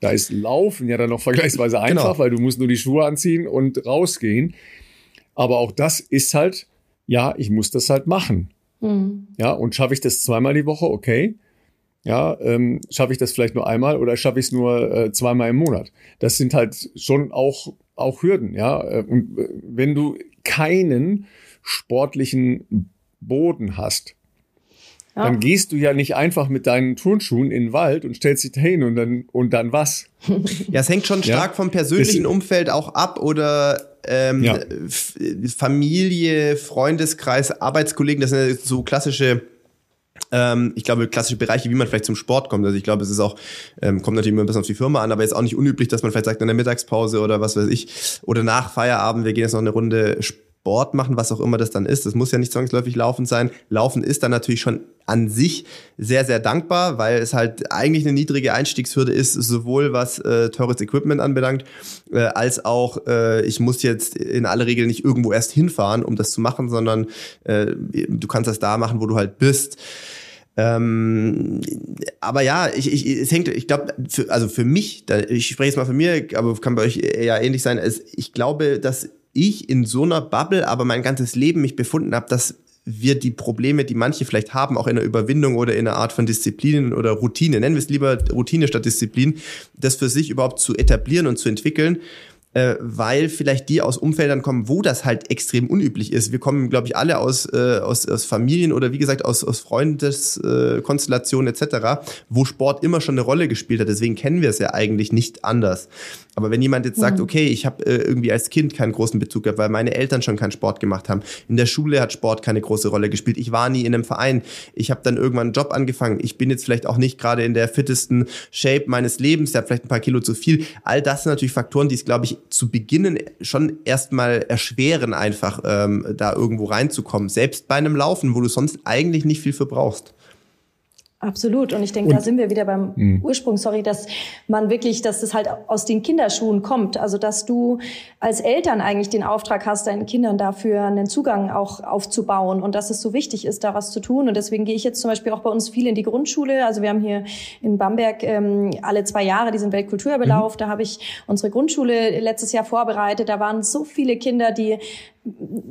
Da ist Laufen ja dann noch vergleichsweise genau. einfach, genau. weil du musst nur die Schuhe anziehen und rausgehen. Aber auch das ist halt, ja, ich muss das halt machen. Mhm. Ja, und schaffe ich das zweimal die Woche, okay. Ja, ähm, schaffe ich das vielleicht nur einmal oder schaffe ich es nur äh, zweimal im Monat? Das sind halt schon auch, auch Hürden, ja. Und äh, wenn du keinen sportlichen Boden hast, ja. dann gehst du ja nicht einfach mit deinen Turnschuhen in den Wald und stellst dich dahin und dann, und dann was? Ja, es hängt schon stark ja? vom persönlichen das, Umfeld auch ab oder ähm, ja. Familie, Freundeskreis, Arbeitskollegen, das sind ja so klassische ähm, ich glaube, klassische Bereiche, wie man vielleicht zum Sport kommt. Also ich glaube, es ist auch, ähm, kommt natürlich immer ein bisschen auf die Firma an, aber jetzt auch nicht unüblich, dass man vielleicht sagt, in der Mittagspause oder was weiß ich, oder nach Feierabend, wir gehen jetzt noch eine Runde Sport machen, was auch immer das dann ist. Das muss ja nicht zwangsläufig Laufen sein. Laufen ist dann natürlich schon an sich sehr, sehr dankbar, weil es halt eigentlich eine niedrige Einstiegshürde ist, sowohl was äh, teures Equipment anbelangt, äh, als auch, äh, ich muss jetzt in aller Regel nicht irgendwo erst hinfahren, um das zu machen, sondern äh, du kannst das da machen, wo du halt bist. Ähm, aber ja, ich, ich, es hängt, ich glaube, also für mich, da, ich spreche jetzt mal für mir, aber kann bei euch eher ähnlich sein. Es, ich glaube, dass ich in so einer Bubble aber mein ganzes Leben mich befunden habe, dass wir die Probleme, die manche vielleicht haben, auch in der Überwindung oder in einer Art von Disziplinen oder Routine, nennen wir es lieber Routine statt Disziplin, das für sich überhaupt zu etablieren und zu entwickeln, äh, weil vielleicht die aus Umfeldern kommen, wo das halt extrem unüblich ist. Wir kommen, glaube ich, alle aus, äh, aus, aus Familien oder wie gesagt aus, aus Freundeskonstellationen äh, etc., wo Sport immer schon eine Rolle gespielt hat. Deswegen kennen wir es ja eigentlich nicht anders. Aber wenn jemand jetzt sagt, mhm. okay, ich habe äh, irgendwie als Kind keinen großen Bezug gehabt, weil meine Eltern schon keinen Sport gemacht haben, in der Schule hat Sport keine große Rolle gespielt, ich war nie in einem Verein, ich habe dann irgendwann einen Job angefangen, ich bin jetzt vielleicht auch nicht gerade in der fittesten Shape meines Lebens, ich habe vielleicht ein paar Kilo zu viel. All das sind natürlich Faktoren, die es, glaube ich, zu Beginnen schon erstmal erschweren, einfach ähm, da irgendwo reinzukommen. Selbst bei einem Laufen, wo du sonst eigentlich nicht viel für brauchst. Absolut. Und ich denke, da sind wir wieder beim mh. Ursprung, sorry, dass man wirklich, dass das halt aus den Kinderschuhen kommt. Also, dass du als Eltern eigentlich den Auftrag hast, deinen Kindern dafür einen Zugang auch aufzubauen und dass es so wichtig ist, da was zu tun. Und deswegen gehe ich jetzt zum Beispiel auch bei uns viel in die Grundschule. Also, wir haben hier in Bamberg ähm, alle zwei Jahre diesen Weltkulturbelauf. Mhm. Da habe ich unsere Grundschule letztes Jahr vorbereitet. Da waren so viele Kinder, die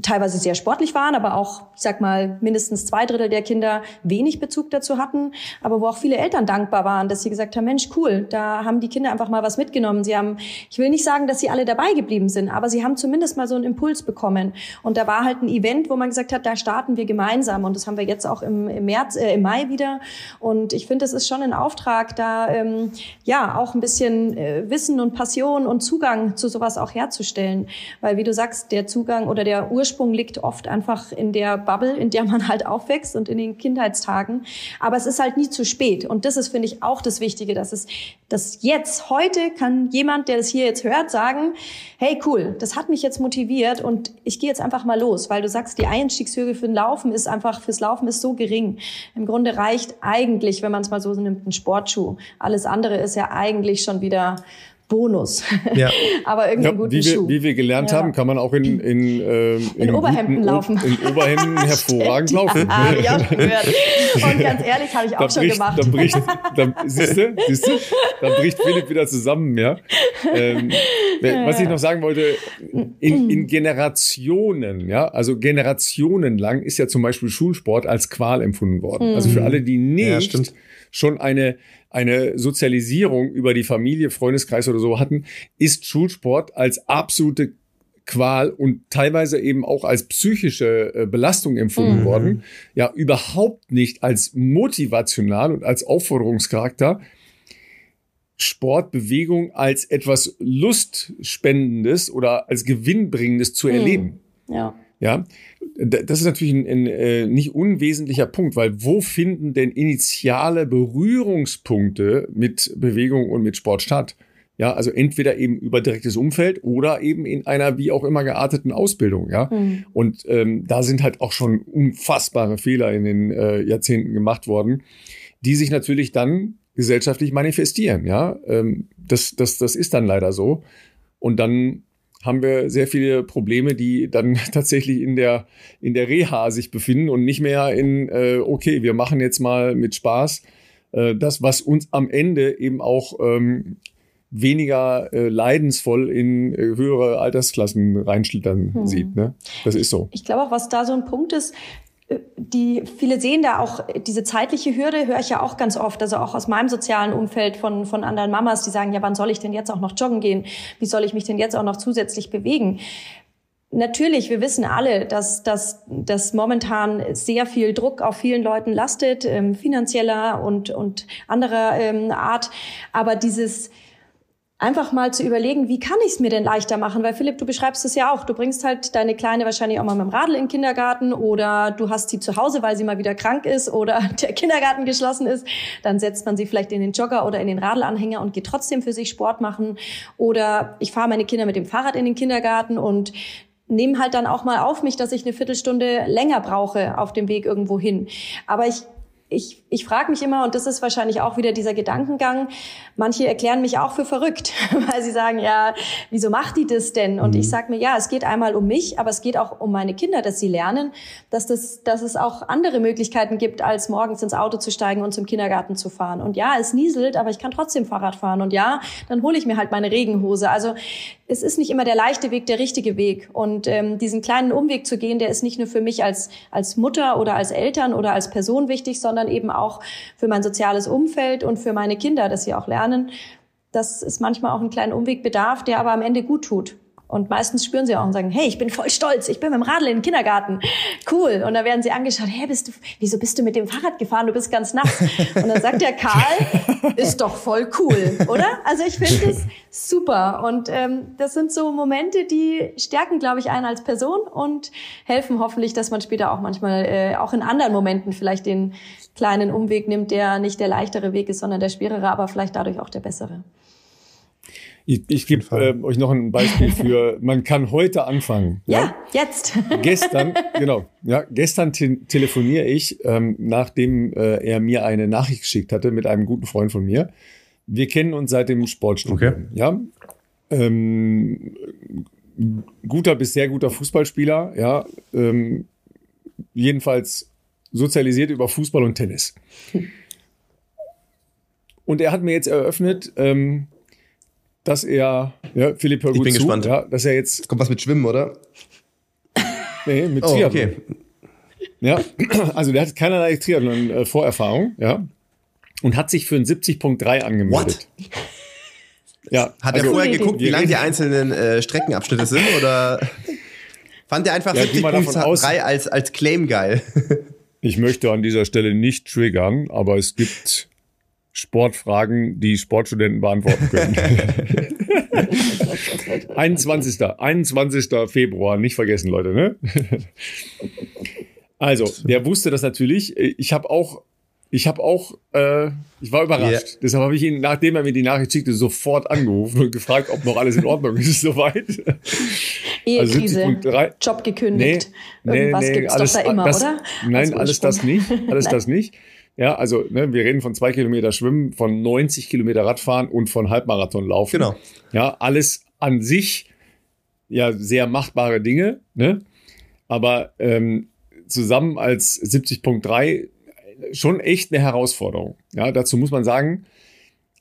teilweise sehr sportlich waren, aber auch, ich sag mal, mindestens zwei Drittel der Kinder wenig Bezug dazu hatten, aber wo auch viele Eltern dankbar waren, dass sie gesagt haben, Mensch, cool, da haben die Kinder einfach mal was mitgenommen. Sie haben, ich will nicht sagen, dass sie alle dabei geblieben sind, aber sie haben zumindest mal so einen Impuls bekommen. Und da war halt ein Event, wo man gesagt hat, da starten wir gemeinsam. Und das haben wir jetzt auch im, im März, äh, im Mai wieder. Und ich finde, es ist schon ein Auftrag, da ähm, ja auch ein bisschen äh, Wissen und Passion und Zugang zu sowas auch herzustellen. Weil wie du sagst, der Zugang oder der Ursprung liegt oft einfach in der Bubble, in der man halt aufwächst und in den Kindheitstagen. Aber es ist halt nie zu spät. Und das ist, finde ich, auch das Wichtige, dass es, dass jetzt, heute kann jemand, der das hier jetzt hört, sagen, hey, cool, das hat mich jetzt motiviert und ich gehe jetzt einfach mal los, weil du sagst, die Einstiegshürde für den Laufen ist einfach, fürs Laufen ist so gering. Im Grunde reicht eigentlich, wenn man es mal so nimmt, ein Sportschuh. Alles andere ist ja eigentlich schon wieder Bonus. Ja. Aber irgendwie ja, guten wie wir, Schuh. Wie wir gelernt ja. haben, kann man auch in, in, ähm, in, in Oberhemden guten, laufen. In Oberhemden hervorragend laufen. Ja, auch gehört. Und ganz ehrlich, habe ich auch da schon bricht, gemacht. Da bricht, da, siehst du, siehst du, da bricht Philipp wieder zusammen, ja. ähm, was ich noch sagen wollte, in, in Generationen, ja, also Generationen lang ist ja zum Beispiel Schulsport als Qual empfunden worden. Also für alle, die nicht ja, schon eine eine Sozialisierung über die Familie, Freundeskreis oder so hatten, ist Schulsport als absolute Qual und teilweise eben auch als psychische äh, Belastung empfunden mhm. worden, ja, überhaupt nicht als motivational und als Aufforderungscharakter. Sport, Bewegung als etwas Lustspendendes oder als Gewinnbringendes zu mhm. erleben. Ja. Ja, das ist natürlich ein, ein äh, nicht unwesentlicher Punkt, weil wo finden denn initiale Berührungspunkte mit Bewegung und mit Sport statt? Ja, also entweder eben über direktes Umfeld oder eben in einer wie auch immer gearteten Ausbildung, ja. Mhm. Und ähm, da sind halt auch schon unfassbare Fehler in den äh, Jahrzehnten gemacht worden, die sich natürlich dann gesellschaftlich manifestieren, ja. Ähm, das, das, das ist dann leider so. Und dann haben wir sehr viele Probleme, die dann tatsächlich in der, in der Reha sich befinden und nicht mehr in, äh, okay, wir machen jetzt mal mit Spaß äh, das, was uns am Ende eben auch ähm, weniger äh, leidensvoll in äh, höhere Altersklassen reinschlittern hm. sieht. Ne? Das ist so. Ich glaube auch, was da so ein Punkt ist, die viele sehen da auch diese zeitliche Hürde, höre ich ja auch ganz oft, also auch aus meinem sozialen Umfeld von, von anderen Mamas, die sagen, ja, wann soll ich denn jetzt auch noch joggen gehen? Wie soll ich mich denn jetzt auch noch zusätzlich bewegen? Natürlich, wir wissen alle, dass, dass, dass momentan sehr viel Druck auf vielen Leuten lastet, ähm, finanzieller und, und anderer ähm, Art. Aber dieses, einfach mal zu überlegen, wie kann ich es mir denn leichter machen? Weil Philipp, du beschreibst es ja auch. Du bringst halt deine Kleine wahrscheinlich auch mal mit dem Radl in den Kindergarten oder du hast sie zu Hause, weil sie mal wieder krank ist oder der Kindergarten geschlossen ist. Dann setzt man sie vielleicht in den Jogger oder in den Radlanhänger und geht trotzdem für sich Sport machen. Oder ich fahre meine Kinder mit dem Fahrrad in den Kindergarten und nehme halt dann auch mal auf mich, dass ich eine Viertelstunde länger brauche auf dem Weg irgendwo hin. Aber ich ich, ich frage mich immer, und das ist wahrscheinlich auch wieder dieser Gedankengang, manche erklären mich auch für verrückt, weil sie sagen, ja, wieso macht die das denn? Und mhm. ich sage mir, ja, es geht einmal um mich, aber es geht auch um meine Kinder, dass sie lernen, dass, das, dass es auch andere Möglichkeiten gibt, als morgens ins Auto zu steigen und zum Kindergarten zu fahren. Und ja, es nieselt, aber ich kann trotzdem Fahrrad fahren. Und ja, dann hole ich mir halt meine Regenhose. Also es ist nicht immer der leichte Weg der richtige Weg. Und ähm, diesen kleinen Umweg zu gehen, der ist nicht nur für mich als, als Mutter oder als Eltern oder als Person wichtig, sondern eben auch für mein soziales Umfeld und für meine Kinder, dass sie auch lernen, dass es manchmal auch einen kleinen Umweg bedarf, der aber am Ende gut tut. Und meistens spüren sie auch und sagen, hey, ich bin voll stolz, ich bin mit dem Radl in den Kindergarten. Cool. Und da werden sie angeschaut, hey, bist du, wieso bist du mit dem Fahrrad gefahren? Du bist ganz nass. Und dann sagt der Karl, ist doch voll cool, oder? Also ich finde das super. Und ähm, das sind so Momente, die stärken, glaube ich, einen als Person und helfen hoffentlich, dass man später auch manchmal, äh, auch in anderen Momenten vielleicht den kleinen Umweg nimmt, der nicht der leichtere Weg ist, sondern der schwerere, aber vielleicht dadurch auch der bessere. Ich, ich gebe äh, euch noch ein Beispiel für, man kann heute anfangen. Ja, ja? jetzt. gestern, genau, ja, gestern te telefoniere ich, ähm, nachdem äh, er mir eine Nachricht geschickt hatte mit einem guten Freund von mir. Wir kennen uns seit dem Sportstudium, okay. ja. Ähm, guter bis sehr guter Fußballspieler, ja. Ähm, jedenfalls sozialisiert über Fußball und Tennis. Und er hat mir jetzt eröffnet, ähm, dass er, ja, Philipp, hör gut ich bin zu, gespannt. Ja, dass er jetzt. Kommt was mit Schwimmen, oder? Nee, mit oh, Triathlon. Okay. Ja, also der hat keinerlei Triathlon-Vorerfahrung, ja. Und hat sich für ein 70.3 angemeldet. What? Ja, hat also, er vorher geguckt, wie lang die einzelnen äh, Streckenabschnitte sind oder fand er einfach ja, 70.3 als, als Claim geil? Ich möchte an dieser Stelle nicht triggern, aber es gibt Sportfragen, die Sportstudenten beantworten können. 21. 21. Februar, nicht vergessen, Leute. Ne? Also, der wusste das natürlich. Ich habe auch, ich habe auch, äh, ich war überrascht. Yeah. Deshalb habe ich ihn, nachdem er mir die Nachricht schickte, sofort angerufen und gefragt, ob noch alles in Ordnung ist. Soweit. Ehekrise, also Job gekündigt. Nee, Irgendwas nee, nee, gibt's alles, doch da immer, das, oder? Nein, alles das nicht. Alles das nicht. Ja, also ne, wir reden von zwei Kilometer Schwimmen, von 90 Kilometer Radfahren und von Halbmarathon laufen. Genau. Ja, alles an sich ja sehr machbare Dinge, ne? Aber ähm, zusammen als 70.3 schon echt eine Herausforderung. Ja, dazu muss man sagen,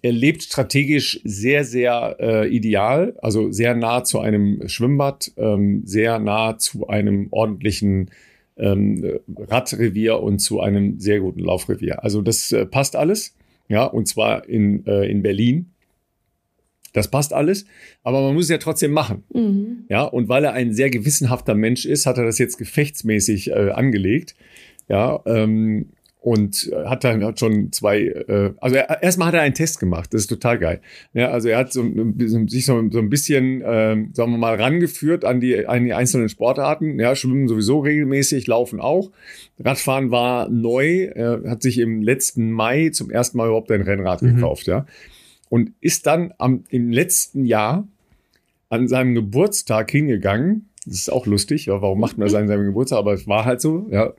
er lebt strategisch sehr, sehr äh, ideal, also sehr nah zu einem Schwimmbad, ähm, sehr nah zu einem ordentlichen ähm, Radrevier und zu einem sehr guten Laufrevier. Also das äh, passt alles, ja, und zwar in, äh, in Berlin. Das passt alles, aber man muss es ja trotzdem machen. Mhm. Ja, und weil er ein sehr gewissenhafter Mensch ist, hat er das jetzt gefechtsmäßig äh, angelegt. Ja, ähm, und hat dann hat schon zwei, äh, also er, erstmal hat er einen Test gemacht, das ist total geil. Ja, also er hat so, sich so, so ein bisschen, äh, sagen wir mal, rangeführt an die, an die einzelnen Sportarten. Ja, schwimmen sowieso regelmäßig, laufen auch. Radfahren war neu, er hat sich im letzten Mai zum ersten Mal überhaupt ein Rennrad mhm. gekauft, ja. Und ist dann am, im letzten Jahr an seinem Geburtstag hingegangen. Das ist auch lustig, ja, warum macht man das an seinem Geburtstag? Aber es war halt so, ja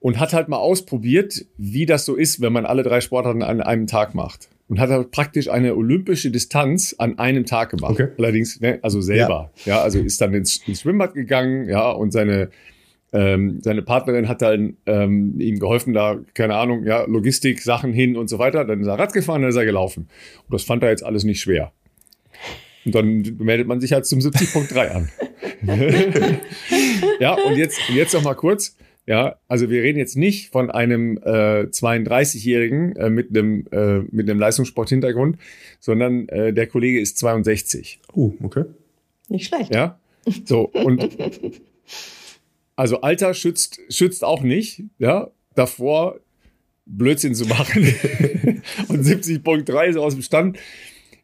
und hat halt mal ausprobiert, wie das so ist, wenn man alle drei Sportarten an einem Tag macht. Und hat halt praktisch eine olympische Distanz an einem Tag gemacht. Okay. Allerdings, ne, also selber. Ja. ja, also ist dann ins, ins Schwimmbad gegangen, ja, und seine, ähm, seine Partnerin hat dann ähm, ihm geholfen, da, keine Ahnung, ja, Logistik, Sachen hin und so weiter. Dann ist er Rad gefahren, dann ist er gelaufen. Und das fand er jetzt alles nicht schwer. Und dann meldet man sich halt zum 70.3 an. ja, und jetzt, jetzt noch mal kurz. Ja, also wir reden jetzt nicht von einem äh, 32-Jährigen äh, mit einem äh, mit einem Leistungssport-Hintergrund, sondern äh, der Kollege ist 62. Oh, okay. Nicht schlecht. Ja, so und also Alter schützt schützt auch nicht. Ja, davor Blödsinn zu machen und 70.3 ist aus dem Stand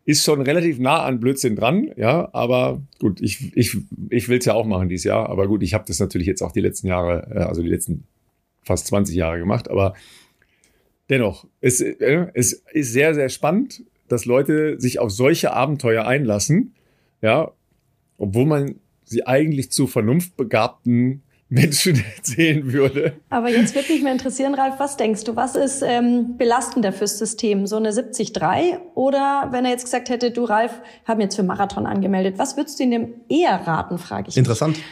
ist schon relativ nah an Blödsinn dran, ja, aber gut, ich, ich, ich will es ja auch machen dieses Jahr, aber gut, ich habe das natürlich jetzt auch die letzten Jahre, äh, also die letzten fast 20 Jahre gemacht, aber dennoch, es, äh, es ist sehr, sehr spannend, dass Leute sich auf solche Abenteuer einlassen, ja, obwohl man sie eigentlich zu vernunftbegabten Menschen erzählen würde. Aber jetzt würde mich mal interessieren, Ralf, was denkst du, was ist ähm, belastender fürs System? So eine 73 oder wenn er jetzt gesagt hätte, du Ralf, haben jetzt für Marathon angemeldet, was würdest du ihm eher raten, frage ich. Interessant. Mich.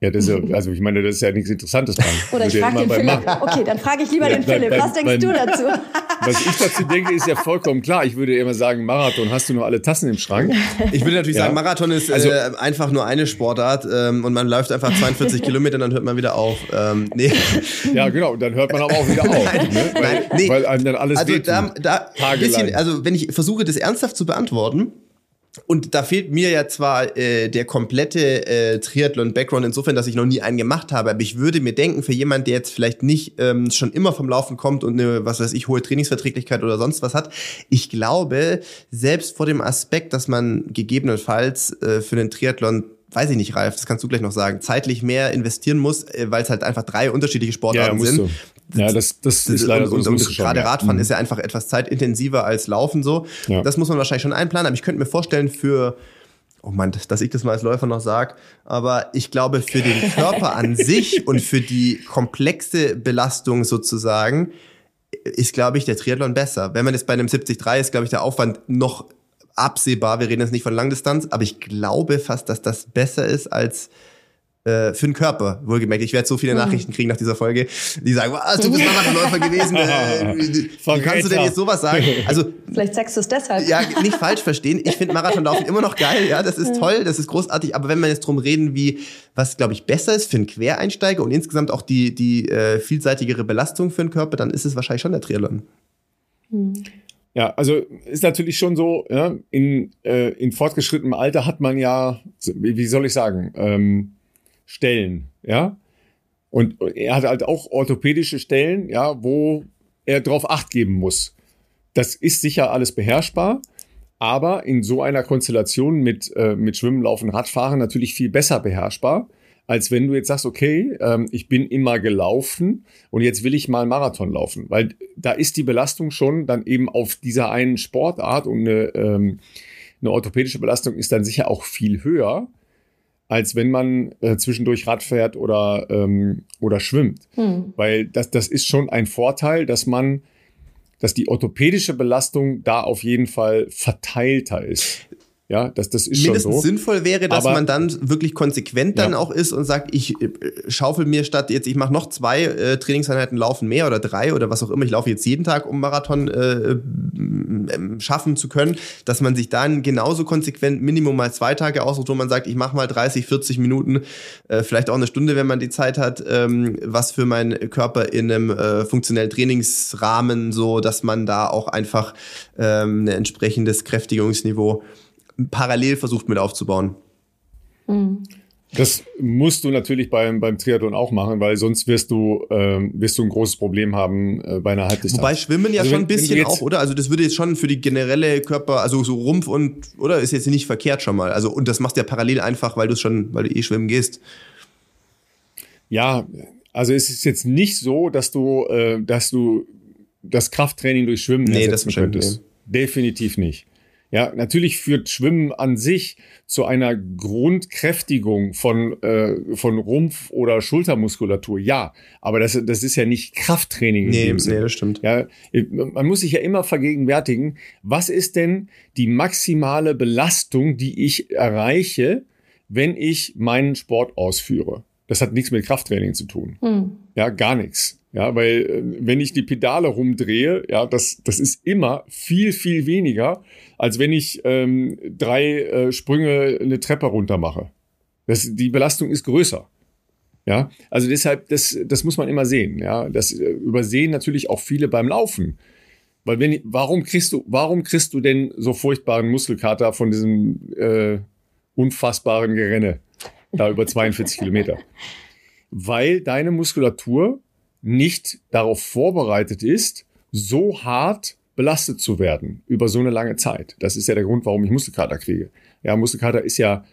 Ja, das ist ja, also ich meine, das ist ja nichts Interessantes dran. Oder ich frage den Philipp. Okay, dann frage ich lieber ja, den Philipp. Was denkst du dazu? Was ich dazu denke, ist ja vollkommen klar. Ich würde immer sagen, Marathon, hast du noch alle Tassen im Schrank? Ich würde natürlich ja. sagen, Marathon ist also, äh, einfach nur eine Sportart ähm, und man läuft einfach 42 Kilometer und dann hört man wieder auf. Ähm, nee. Ja, genau, und dann hört man aber auch wieder auf. Nein, ne? weil, nein, nee. weil einem dann alles also, da, da bisschen, also wenn ich versuche, das ernsthaft zu beantworten, und da fehlt mir ja zwar äh, der komplette äh, Triathlon-Background insofern, dass ich noch nie einen gemacht habe, aber ich würde mir denken, für jemanden, der jetzt vielleicht nicht ähm, schon immer vom Laufen kommt und eine, was weiß ich, hohe Trainingsverträglichkeit oder sonst was hat, ich glaube, selbst vor dem Aspekt, dass man gegebenenfalls äh, für den Triathlon weiß ich nicht, Ralf, das kannst du gleich noch sagen, zeitlich mehr investieren muss, äh, weil es halt einfach drei unterschiedliche Sportarten ja, sind. Du. Ja, das, das ist leider und, so. Und, und gerade Radfahren mhm. ist ja einfach etwas zeitintensiver als Laufen so. Ja. Das muss man wahrscheinlich schon einplanen, aber ich könnte mir vorstellen, für oh Mann, dass ich das mal als Läufer noch sag, aber ich glaube, für den Körper an sich und für die komplexe Belastung sozusagen ist, glaube ich, der Triathlon besser. Wenn man jetzt bei einem 73 ist, glaube ich, der Aufwand noch absehbar, wir reden jetzt nicht von Langdistanz, aber ich glaube fast, dass das besser ist als äh, für den Körper, wohlgemerkt. Ich werde so viele mhm. Nachrichten kriegen nach dieser Folge, die sagen, was, du bist Marathonläufer gewesen. Äh, wie kannst du denn jetzt sowas sagen? Also Vielleicht sagst du es deshalb. Ja, nicht falsch verstehen. Ich finde Marathonlaufen immer noch geil, ja, das ist toll, das ist großartig. Aber wenn wir jetzt drum reden, wie, was glaube ich besser ist für einen Quereinsteiger und insgesamt auch die, die äh, vielseitigere Belastung für den Körper, dann ist es wahrscheinlich schon der Triathlon. Mhm. Ja, also ist natürlich schon so, ja, in, äh, in fortgeschrittenem Alter hat man ja, wie soll ich sagen, ähm, Stellen, ja. Und er hat halt auch orthopädische Stellen, ja, wo er drauf acht geben muss. Das ist sicher alles beherrschbar, aber in so einer Konstellation mit, äh, mit Schwimmen, Laufen, Radfahren natürlich viel besser beherrschbar als wenn du jetzt sagst, okay, ähm, ich bin immer gelaufen und jetzt will ich mal Marathon laufen, weil da ist die Belastung schon dann eben auf dieser einen Sportart und eine, ähm, eine orthopädische Belastung ist dann sicher auch viel höher, als wenn man äh, zwischendurch Rad fährt oder, ähm, oder schwimmt. Hm. Weil das, das ist schon ein Vorteil, dass man, dass die orthopädische Belastung da auf jeden Fall verteilter ist. Ja, das, das ist Mindestens schon so. sinnvoll wäre, dass Aber, man dann wirklich konsequent dann ja. auch ist und sagt, ich äh, schaufel mir statt jetzt, ich mache noch zwei äh, Trainingseinheiten laufen mehr oder drei oder was auch immer, ich laufe jetzt jeden Tag, um Marathon äh, schaffen zu können, dass man sich dann genauso konsequent Minimum mal zwei Tage aussucht, wo man sagt, ich mache mal 30, 40 Minuten, äh, vielleicht auch eine Stunde, wenn man die Zeit hat, ähm, was für meinen Körper in einem äh, funktionellen Trainingsrahmen, so dass man da auch einfach ähm, ein entsprechendes Kräftigungsniveau parallel versucht mit aufzubauen. Mhm. Das musst du natürlich beim, beim Triathlon auch machen, weil sonst wirst du, ähm, wirst du ein großes Problem haben äh, bei einer Halbdistanz. Wobei Schwimmen ja also schon ein bisschen auch, oder? Also das würde jetzt schon für die generelle Körper, also so Rumpf und, oder? Ist jetzt nicht verkehrt schon mal. Also, und das machst du ja parallel einfach, weil du schon, weil du eh schwimmen gehst. Ja, also es ist jetzt nicht so, dass du, äh, dass du das Krafttraining durch Schwimmen nee, ersetzen das könntest. Nee. Definitiv nicht. Ja, natürlich führt Schwimmen an sich zu einer Grundkräftigung von, äh, von Rumpf- oder Schultermuskulatur. Ja, aber das, das ist ja nicht Krafttraining. Nee, nee, das stimmt. Ja, man muss sich ja immer vergegenwärtigen, was ist denn die maximale Belastung, die ich erreiche, wenn ich meinen Sport ausführe? Das hat nichts mit Krafttraining zu tun. Hm. Ja, gar nichts. Ja, weil äh, wenn ich die Pedale rumdrehe, ja, das, das ist immer viel, viel weniger, als wenn ich ähm, drei äh, Sprünge eine Treppe runter mache. Das, die Belastung ist größer. Ja, also deshalb, das, das muss man immer sehen. Ja, das äh, übersehen natürlich auch viele beim Laufen. Weil wenn, warum kriegst du, warum kriegst du denn so furchtbaren Muskelkater von diesem äh, unfassbaren Gerenne da über 42 Kilometer? Weil deine Muskulatur nicht darauf vorbereitet ist, so hart belastet zu werden über so eine lange Zeit. Das ist ja der Grund, warum ich Muskelkater kriege. Ja, Muskelkater ist ja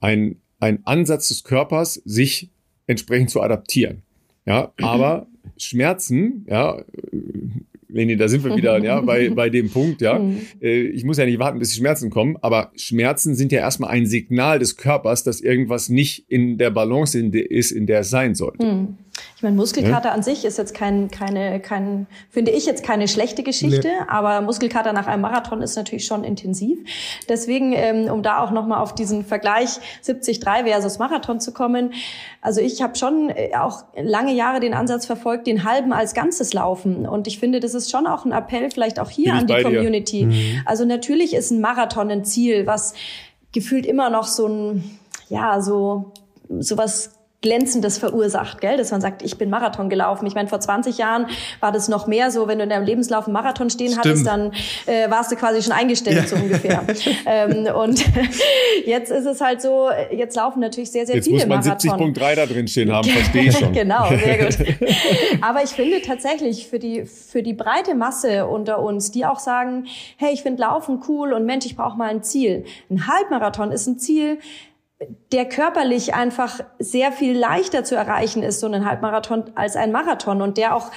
ein, ein Ansatz des Körpers, sich entsprechend zu adaptieren. Ja, aber Schmerzen, ja, Leni, da sind wir wieder ja, bei, bei dem Punkt, ja. Mhm. Äh, ich muss ja nicht warten, bis die Schmerzen kommen, aber Schmerzen sind ja erstmal ein Signal des Körpers, dass irgendwas nicht in der Balance ist, in der es sein sollte. Ich meine, Muskelkater ja? an sich ist jetzt kein, keine, kein, finde ich jetzt keine schlechte Geschichte, nee. aber Muskelkater nach einem Marathon ist natürlich schon intensiv. Deswegen, ähm, um da auch nochmal auf diesen Vergleich 73 versus Marathon zu kommen, also ich habe schon äh, auch lange Jahre den Ansatz verfolgt, den halben als Ganzes laufen. Und ich finde, das ist schon auch ein Appell, vielleicht auch hier an die Community. Mhm. Also natürlich ist ein Marathon ein Ziel, was gefühlt immer noch so ein, ja, so, sowas Glänzendes verursacht, gell? dass man sagt, ich bin Marathon gelaufen. Ich meine, vor 20 Jahren war das noch mehr so, wenn du in deinem Lebenslauf einen Marathon stehen Stimmt. hattest, dann äh, warst du quasi schon eingestellt, ja. so ungefähr. ähm, und jetzt ist es halt so, jetzt laufen natürlich sehr, sehr jetzt viele Marathon. Jetzt muss man 70.3 da drin stehen haben, verstehe ich schon. genau, sehr gut. Aber ich finde tatsächlich für die, für die breite Masse unter uns, die auch sagen, hey, ich finde Laufen cool und Mensch, ich brauche mal ein Ziel. Ein Halbmarathon ist ein Ziel, der körperlich einfach sehr viel leichter zu erreichen ist, so ein Halbmarathon, als ein Marathon und der auch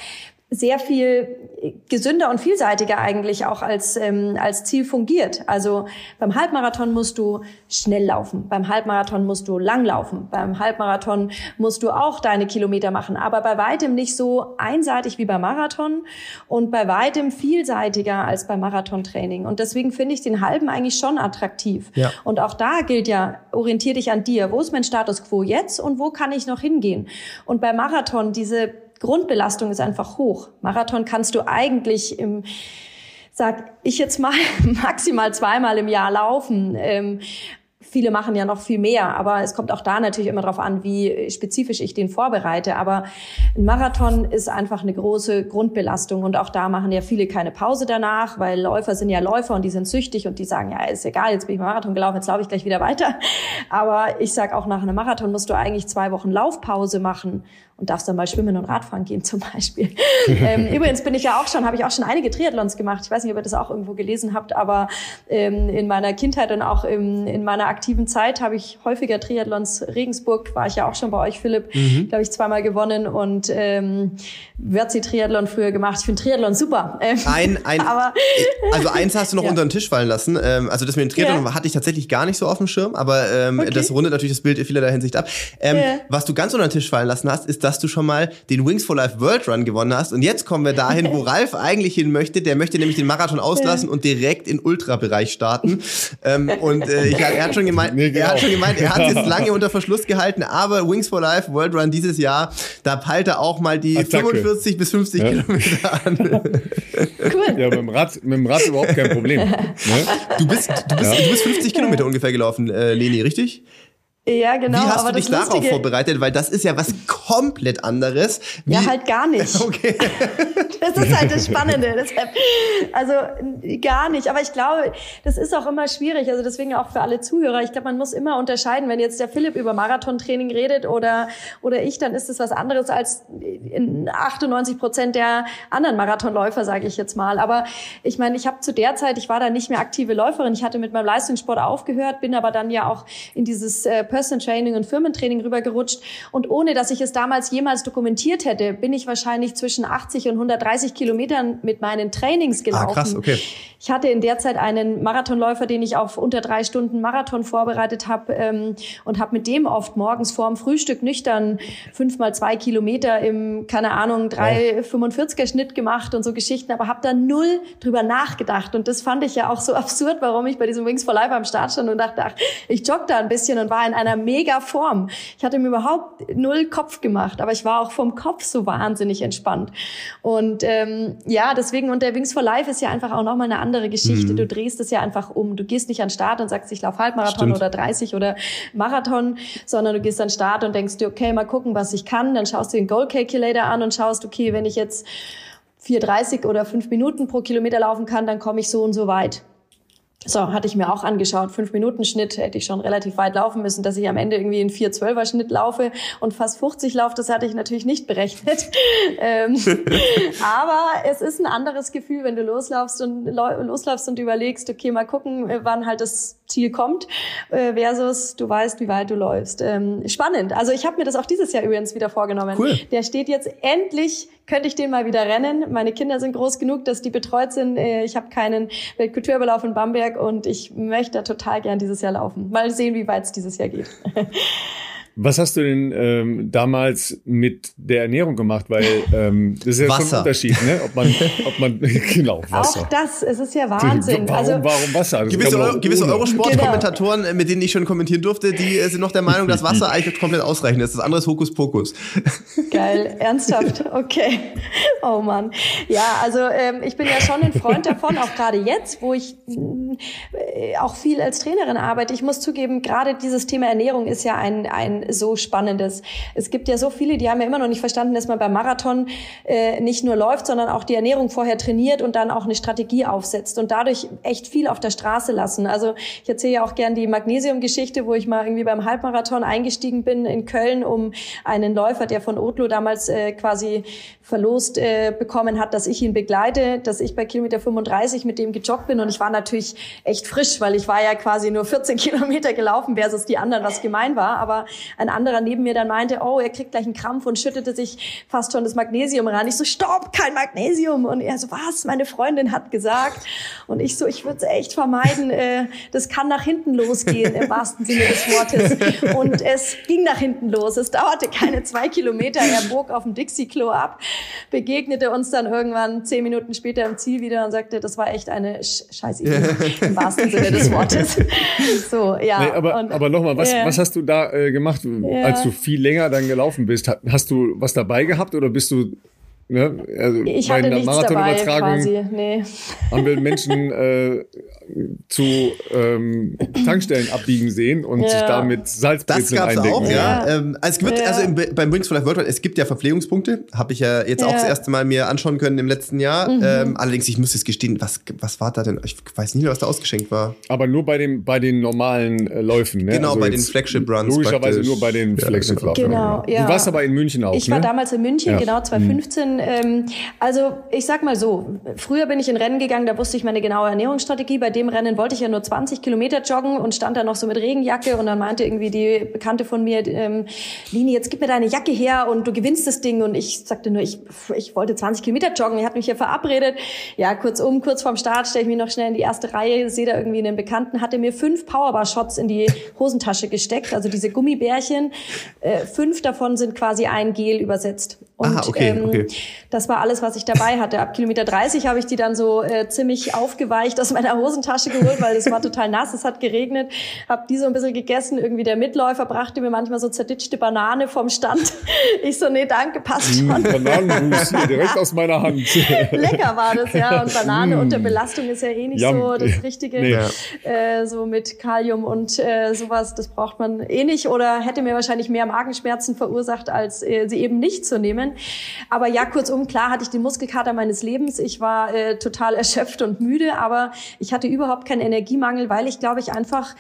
sehr viel gesünder und vielseitiger eigentlich auch als, ähm, als Ziel fungiert. Also beim Halbmarathon musst du schnell laufen, beim Halbmarathon musst du lang laufen, beim Halbmarathon musst du auch deine Kilometer machen, aber bei weitem nicht so einseitig wie beim Marathon und bei weitem vielseitiger als beim Marathontraining. Und deswegen finde ich den Halben eigentlich schon attraktiv. Ja. Und auch da gilt ja, orientier dich an dir. Wo ist mein Status quo jetzt und wo kann ich noch hingehen? Und beim Marathon diese Grundbelastung ist einfach hoch. Marathon kannst du eigentlich im sag ich jetzt mal maximal zweimal im Jahr laufen. Ähm, Viele machen ja noch viel mehr, aber es kommt auch da natürlich immer darauf an, wie spezifisch ich den vorbereite. Aber ein Marathon ist einfach eine große Grundbelastung und auch da machen ja viele keine Pause danach, weil Läufer sind ja Läufer und die sind süchtig und die sagen, ja, ist egal, jetzt bin ich Marathon gelaufen, jetzt laufe ich gleich wieder weiter. Aber ich sage auch, nach einem Marathon musst du eigentlich zwei Wochen Laufpause machen und darfst dann mal schwimmen und Radfahren gehen zum Beispiel. ähm, übrigens bin ich ja auch schon, habe ich auch schon einige Triathlons gemacht. Ich weiß nicht, ob ihr das auch irgendwo gelesen habt, aber ähm, in meiner Kindheit und auch im, in meiner aktiven Zeit habe ich häufiger Triathlons. Regensburg war ich ja auch schon bei euch, Philipp, mhm. glaube ich, zweimal gewonnen und ähm, Wörzi Triathlon früher gemacht. Ich finde Triathlon super. Ähm, ein, ein, aber, also eins hast du noch ja. unter den Tisch fallen lassen. Ähm, also das mit dem Triathlon ja. hatte ich tatsächlich gar nicht so auf dem Schirm, aber ähm, okay. das rundet natürlich das Bild in vielerlei Hinsicht ab. Ähm, ja. Was du ganz unter den Tisch fallen lassen hast, ist, dass du schon mal den Wings for Life World Run gewonnen hast. Und jetzt kommen wir dahin, wo Ralf eigentlich hin möchte. Der möchte nämlich den Marathon auslassen und direkt in Ultrabereich starten. ähm, und äh, ich, er hat schon gemeint, nee, genau. er hat schon gemeint, er hat es jetzt lange unter Verschluss gehalten, aber Wings for Life World Run dieses Jahr, da peilt er auch mal die Attacke. 45 bis 50 ja. Kilometer an. cool. Ja, mit dem Rad, mit dem Rad überhaupt kein Problem. Ne? Du bist, du bist, ja. du bist 50 Kilometer ungefähr gelaufen, äh, Leni, richtig? Ja, genau. Wie hast du dich darauf Lustige... vorbereitet? Weil das ist ja was komplett anderes. Wie... Ja, halt gar nicht. Okay. das ist halt das Spannende. Deshalb, also gar nicht. Aber ich glaube, das ist auch immer schwierig. Also deswegen auch für alle Zuhörer. Ich glaube, man muss immer unterscheiden. Wenn jetzt der Philipp über Marathontraining redet oder, oder ich, dann ist es was anderes als in 98 Prozent der anderen Marathonläufer, sage ich jetzt mal. Aber ich meine, ich habe zu der Zeit, ich war da nicht mehr aktive Läuferin. Ich hatte mit meinem Leistungssport aufgehört, bin aber dann ja auch in dieses äh, Personal Training und Firmentraining rübergerutscht. Und ohne, dass ich es damals jemals dokumentiert hätte, bin ich wahrscheinlich zwischen 80 und 130 Kilometern mit meinen Trainings gelaufen. Ah, krass, okay. Ich hatte in der Zeit einen Marathonläufer, den ich auf unter drei Stunden Marathon vorbereitet habe ähm, und habe mit dem oft morgens vorm Frühstück nüchtern fünf mal zwei Kilometer im, keine Ahnung, 3,45er Schnitt gemacht und so Geschichten, aber habe da null drüber nachgedacht. Und das fand ich ja auch so absurd, warum ich bei diesem Wings for Life am Start stand und dachte, ach, ich jogge da ein bisschen und war in einer mega Form. Ich hatte mir überhaupt null Kopf gemacht, aber ich war auch vom Kopf so wahnsinnig entspannt. Und ähm, ja, deswegen, und der Wings for Life ist ja einfach auch nochmal eine andere Geschichte. Mhm. Du drehst es ja einfach um. Du gehst nicht an den Start und sagst, ich laufe Halbmarathon Stimmt. oder 30 oder Marathon, sondern du gehst an den Start und denkst dir, okay, mal gucken, was ich kann. Dann schaust du den Goal Calculator an und schaust, okay, wenn ich jetzt 4,30 oder 5 Minuten pro Kilometer laufen kann, dann komme ich so und so weit. So, hatte ich mir auch angeschaut. Fünf Minuten Schnitt hätte ich schon relativ weit laufen müssen, dass ich am Ende irgendwie in 4-12er Schnitt laufe und fast 50 laufe, das hatte ich natürlich nicht berechnet. ähm, aber es ist ein anderes Gefühl, wenn du loslaufst und loslaufst und überlegst, okay, mal gucken, äh, wann halt das Ziel kommt, äh, versus du weißt, wie weit du läufst. Ähm, spannend. Also ich habe mir das auch dieses Jahr übrigens wieder vorgenommen. Cool. Der steht jetzt endlich könnte ich den mal wieder rennen. Meine Kinder sind groß genug, dass die betreut sind. Äh, ich habe keinen Weltkulturüberlauf in Bamberg und ich möchte total gern dieses Jahr laufen. Mal sehen, wie weit es dieses Jahr geht. Was hast du denn ähm, damals mit der Ernährung gemacht? Weil ähm, das ist ja Wasser. schon ein Unterschied, ne? Ob man, ob man genau Wasser. Auch das, es ist ja Wahnsinn. Warum, also, warum Wasser? Das gewisse Euro, gewisse Eurosport-Kommentatoren, genau. mit denen ich schon kommentieren durfte, die äh, sind noch der Meinung, dass Wasser eigentlich komplett ausreichend ist. Das andere ist Hokuspokus. Geil, ernsthaft, okay. Oh Mann. Ja, also ähm, ich bin ja schon ein Freund davon, auch gerade jetzt, wo ich äh, auch viel als Trainerin arbeite. Ich muss zugeben, gerade dieses Thema Ernährung ist ja ein, ein so Spannendes. Es gibt ja so viele, die haben ja immer noch nicht verstanden, dass man beim Marathon äh, nicht nur läuft, sondern auch die Ernährung vorher trainiert und dann auch eine Strategie aufsetzt und dadurch echt viel auf der Straße lassen. Also ich erzähle ja auch gern die Magnesium-Geschichte, wo ich mal irgendwie beim Halbmarathon eingestiegen bin in Köln, um einen Läufer, der von Otlo damals äh, quasi verlost äh, bekommen hat, dass ich ihn begleite, dass ich bei Kilometer 35 mit dem gejoggt bin und ich war natürlich echt frisch, weil ich war ja quasi nur 14 Kilometer gelaufen versus die anderen, was gemein war. Aber ein anderer neben mir dann meinte, oh, er kriegt gleich einen Krampf und schüttete sich fast schon das Magnesium ran. Ich so, stopp, kein Magnesium. Und er so, was? Meine Freundin hat gesagt. Und ich so, ich würde es echt vermeiden. Äh, das kann nach hinten losgehen, im wahrsten Sinne des Wortes. Und es ging nach hinten los. Es dauerte keine zwei Kilometer. Er bog auf dem Dixie-Klo ab, begegnete uns dann irgendwann zehn Minuten später im Ziel wieder und sagte, das war echt eine scheiß Idee, im wahrsten Sinne des Wortes. So, ja. Nee, aber, aber nochmal, was, äh, was hast du da äh, gemacht? Ja. als du viel länger dann gelaufen bist, hast du was dabei gehabt oder bist du Ne? Also ich bei hatte einer Marathonübertragung nee. haben wir Menschen äh, zu ähm, Tankstellen abbiegen sehen und ja. sich damit Salzbrezeln Das gab's auch, ja. ja. Ähm, also es gibt, ja. also im, beim Wings for Life World es gibt ja Verpflegungspunkte, habe ich ja jetzt auch das erste Mal mir anschauen können im letzten Jahr. Mhm. Ähm, allerdings, ich muss jetzt gestehen, was, was war da denn? Ich weiß nicht mehr, was da ausgeschenkt war. Aber nur bei, dem, bei den normalen äh, Läufen, ne? Genau, also bei den Flagship Runs. Logischerweise praktisch. nur bei den Flagship Runs. Genau, ja. Du warst aber in München auch, Ich ne? war damals in München, genau, 2015. Ähm, also ich sag mal so, früher bin ich in Rennen gegangen, da wusste ich meine genaue Ernährungsstrategie. Bei dem Rennen wollte ich ja nur 20 Kilometer joggen und stand da noch so mit Regenjacke und dann meinte irgendwie die Bekannte von mir, ähm, Lini, jetzt gib mir deine Jacke her und du gewinnst das Ding. Und ich sagte nur, ich, ich wollte 20 Kilometer joggen, ich habe mich hier verabredet. Ja, kurzum, kurz vorm Start stelle ich mich noch schnell in die erste Reihe, sehe da irgendwie einen Bekannten, hatte mir fünf Powerbar-Shots in die Hosentasche gesteckt, also diese Gummibärchen. Äh, fünf davon sind quasi ein Gel übersetzt. Und ah, okay, ähm, okay. das war alles, was ich dabei hatte. Ab Kilometer 30 habe ich die dann so äh, ziemlich aufgeweicht aus meiner Hosentasche geholt, weil es war total nass, es hat geregnet. Habe die so ein bisschen gegessen. Irgendwie der Mitläufer brachte mir manchmal so zerditschte Banane vom Stand. Ich so, nee, danke, passt mm, schon. Bananenmus hier direkt aus meiner Hand. Lecker war das, ja. Und Banane mm. unter Belastung ist ja eh nicht Jam. so das Richtige. Nee. Äh, so mit Kalium und äh, sowas, das braucht man eh nicht. Oder hätte mir wahrscheinlich mehr Magenschmerzen verursacht, als äh, sie eben nicht zu nehmen. Aber ja, kurzum, klar hatte ich den Muskelkater meines Lebens. Ich war äh, total erschöpft und müde, aber ich hatte überhaupt keinen Energiemangel, weil ich glaube ich einfach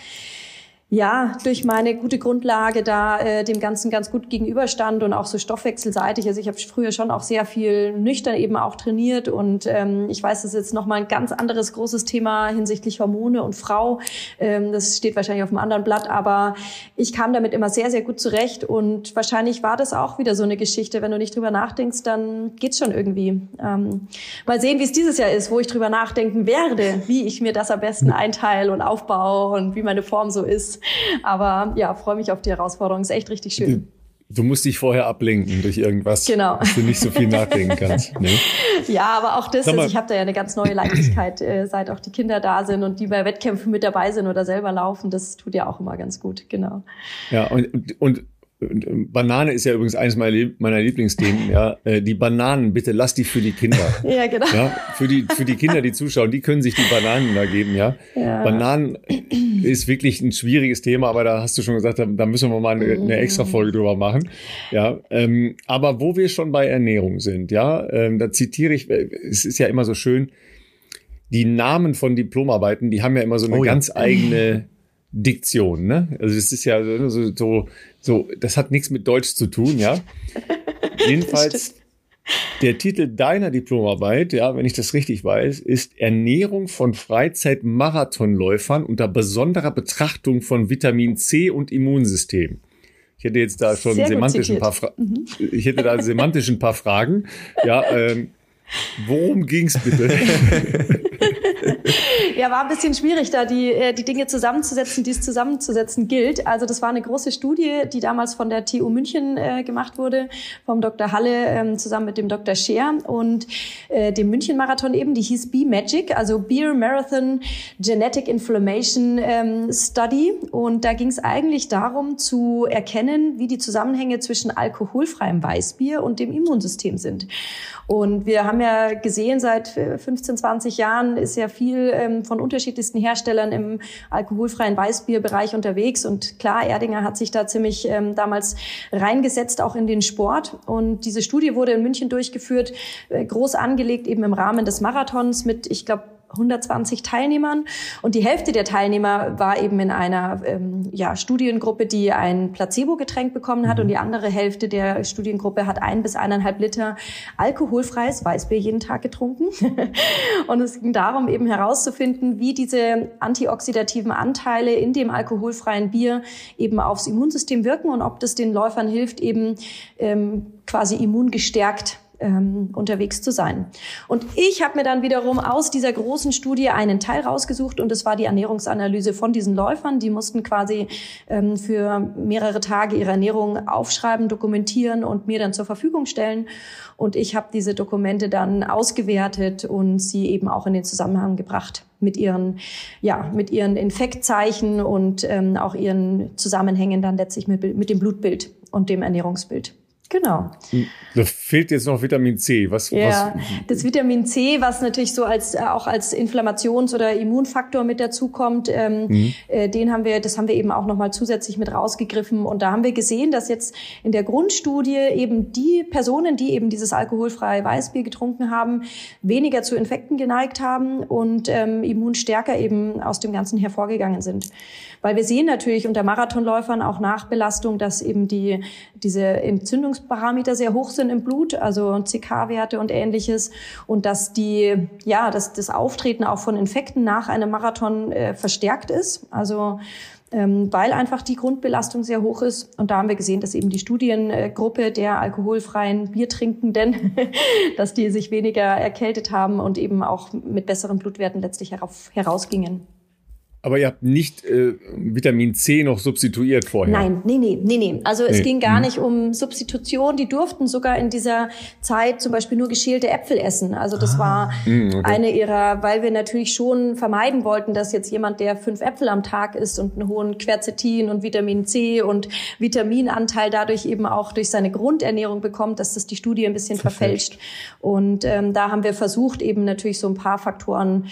ja, durch meine gute Grundlage da äh, dem Ganzen ganz gut gegenüberstand und auch so stoffwechselseitig. Also ich habe früher schon auch sehr viel nüchtern eben auch trainiert und ähm, ich weiß, das ist jetzt nochmal ein ganz anderes großes Thema hinsichtlich Hormone und Frau. Ähm, das steht wahrscheinlich auf einem anderen Blatt, aber ich kam damit immer sehr, sehr gut zurecht und wahrscheinlich war das auch wieder so eine Geschichte. Wenn du nicht drüber nachdenkst, dann geht's schon irgendwie. Ähm, mal sehen, wie es dieses Jahr ist, wo ich drüber nachdenken werde, wie ich mir das am besten einteile und aufbaue und wie meine Form so ist. Aber ja, freue mich auf die Herausforderung. Ist echt richtig schön. Du musst dich vorher ablenken durch irgendwas, genau. dass du nicht so viel nachdenken kannst. Ne? Ja, aber auch das, also ich habe da ja eine ganz neue Leichtigkeit, äh, seit auch die Kinder da sind und die bei Wettkämpfen mit dabei sind oder selber laufen. Das tut ja auch immer ganz gut, genau. Ja, und, und Banane ist ja übrigens eines meiner Lieblingsthemen. Ja, äh, die Bananen, bitte lass die für die Kinder. ja, genau. Ja, für die für die Kinder, die zuschauen, die können sich die Bananen da geben. Ja, ja. Bananen ist wirklich ein schwieriges Thema, aber da hast du schon gesagt, da, da müssen wir mal eine, eine extra Folge drüber machen. Ja, ähm, aber wo wir schon bei Ernährung sind, ja, ähm, da zitiere ich. Es ist ja immer so schön. Die Namen von Diplomarbeiten, die haben ja immer so eine oh, ganz ja. eigene Diktion, ne? Also es ist ja so, so, so, das hat nichts mit Deutsch zu tun, ja. Jedenfalls der Titel deiner Diplomarbeit, ja, wenn ich das richtig weiß, ist Ernährung von Freizeitmarathonläufern unter besonderer Betrachtung von Vitamin C und Immunsystem. Ich hätte jetzt da schon semantisch ein paar Fra mhm. ich hätte da semantisch ein paar Fragen. Ja, ähm, worum ging's bitte? ja, war ein bisschen schwierig, da die, äh, die Dinge zusammenzusetzen, die es zusammenzusetzen gilt. Also das war eine große Studie, die damals von der TU München äh, gemacht wurde, vom Dr. Halle ähm, zusammen mit dem Dr. Scher und äh, dem München-Marathon eben. Die hieß B-Magic, also Beer Marathon Genetic Inflammation ähm, Study. Und da ging es eigentlich darum zu erkennen, wie die Zusammenhänge zwischen alkoholfreiem Weißbier und dem Immunsystem sind. Und wir haben ja gesehen, seit 15, 20 Jahren ist ja viel ähm, von unterschiedlichsten Herstellern im alkoholfreien Weißbierbereich unterwegs. Und klar, Erdinger hat sich da ziemlich ähm, damals reingesetzt, auch in den Sport. Und diese Studie wurde in München durchgeführt, äh, groß angelegt, eben im Rahmen des Marathons mit, ich glaube, 120 Teilnehmern. Und die Hälfte der Teilnehmer war eben in einer ähm, ja, Studiengruppe, die ein Placebo-Getränk bekommen hat. Und die andere Hälfte der Studiengruppe hat ein bis eineinhalb Liter alkoholfreies Weißbier jeden Tag getrunken. und es ging darum, eben herauszufinden, wie diese antioxidativen Anteile in dem alkoholfreien Bier eben aufs Immunsystem wirken und ob das den Läufern hilft, eben ähm, quasi immungestärkt ähm, unterwegs zu sein. Und ich habe mir dann wiederum aus dieser großen Studie einen Teil rausgesucht und das war die Ernährungsanalyse von diesen Läufern. Die mussten quasi ähm, für mehrere Tage ihre Ernährung aufschreiben, dokumentieren und mir dann zur Verfügung stellen. Und ich habe diese Dokumente dann ausgewertet und sie eben auch in den Zusammenhang gebracht mit ihren, ja, mit ihren Infektzeichen und ähm, auch ihren Zusammenhängen dann letztlich mit, mit dem Blutbild und dem Ernährungsbild. Genau. Da fehlt jetzt noch Vitamin C. Was, ja, was? das Vitamin C, was natürlich so als äh, auch als Inflammations- oder Immunfaktor mit dazukommt, ähm, mhm. äh, den haben wir, das haben wir eben auch nochmal zusätzlich mit rausgegriffen. Und da haben wir gesehen, dass jetzt in der Grundstudie eben die Personen, die eben dieses alkoholfreie Weißbier getrunken haben, weniger zu Infekten geneigt haben und ähm, immunstärker eben aus dem Ganzen hervorgegangen sind. Weil wir sehen natürlich unter Marathonläufern auch nach Belastung, dass eben die, diese Entzündungs Entzündungsparameter sehr hoch sind im Blut, also CK-Werte und ähnliches. Und dass die, ja, dass das Auftreten auch von Infekten nach einem Marathon äh, verstärkt ist. Also ähm, weil einfach die Grundbelastung sehr hoch ist. Und da haben wir gesehen, dass eben die Studiengruppe der alkoholfreien Biertrinkenden, dass die sich weniger erkältet haben und eben auch mit besseren Blutwerten letztlich herausgingen. Aber ihr habt nicht äh, Vitamin C noch substituiert vorher? Nein, nee, nee, nee, nee. Also es nee. ging gar mhm. nicht um Substitution. Die durften sogar in dieser Zeit zum Beispiel nur geschälte Äpfel essen. Also das ah. war mhm, okay. eine ihrer, weil wir natürlich schon vermeiden wollten, dass jetzt jemand, der fünf Äpfel am Tag isst und einen hohen Quercetin und Vitamin C und Vitaminanteil dadurch eben auch durch seine Grundernährung bekommt, dass das die Studie ein bisschen verfälscht. verfälscht. Und ähm, da haben wir versucht, eben natürlich so ein paar Faktoren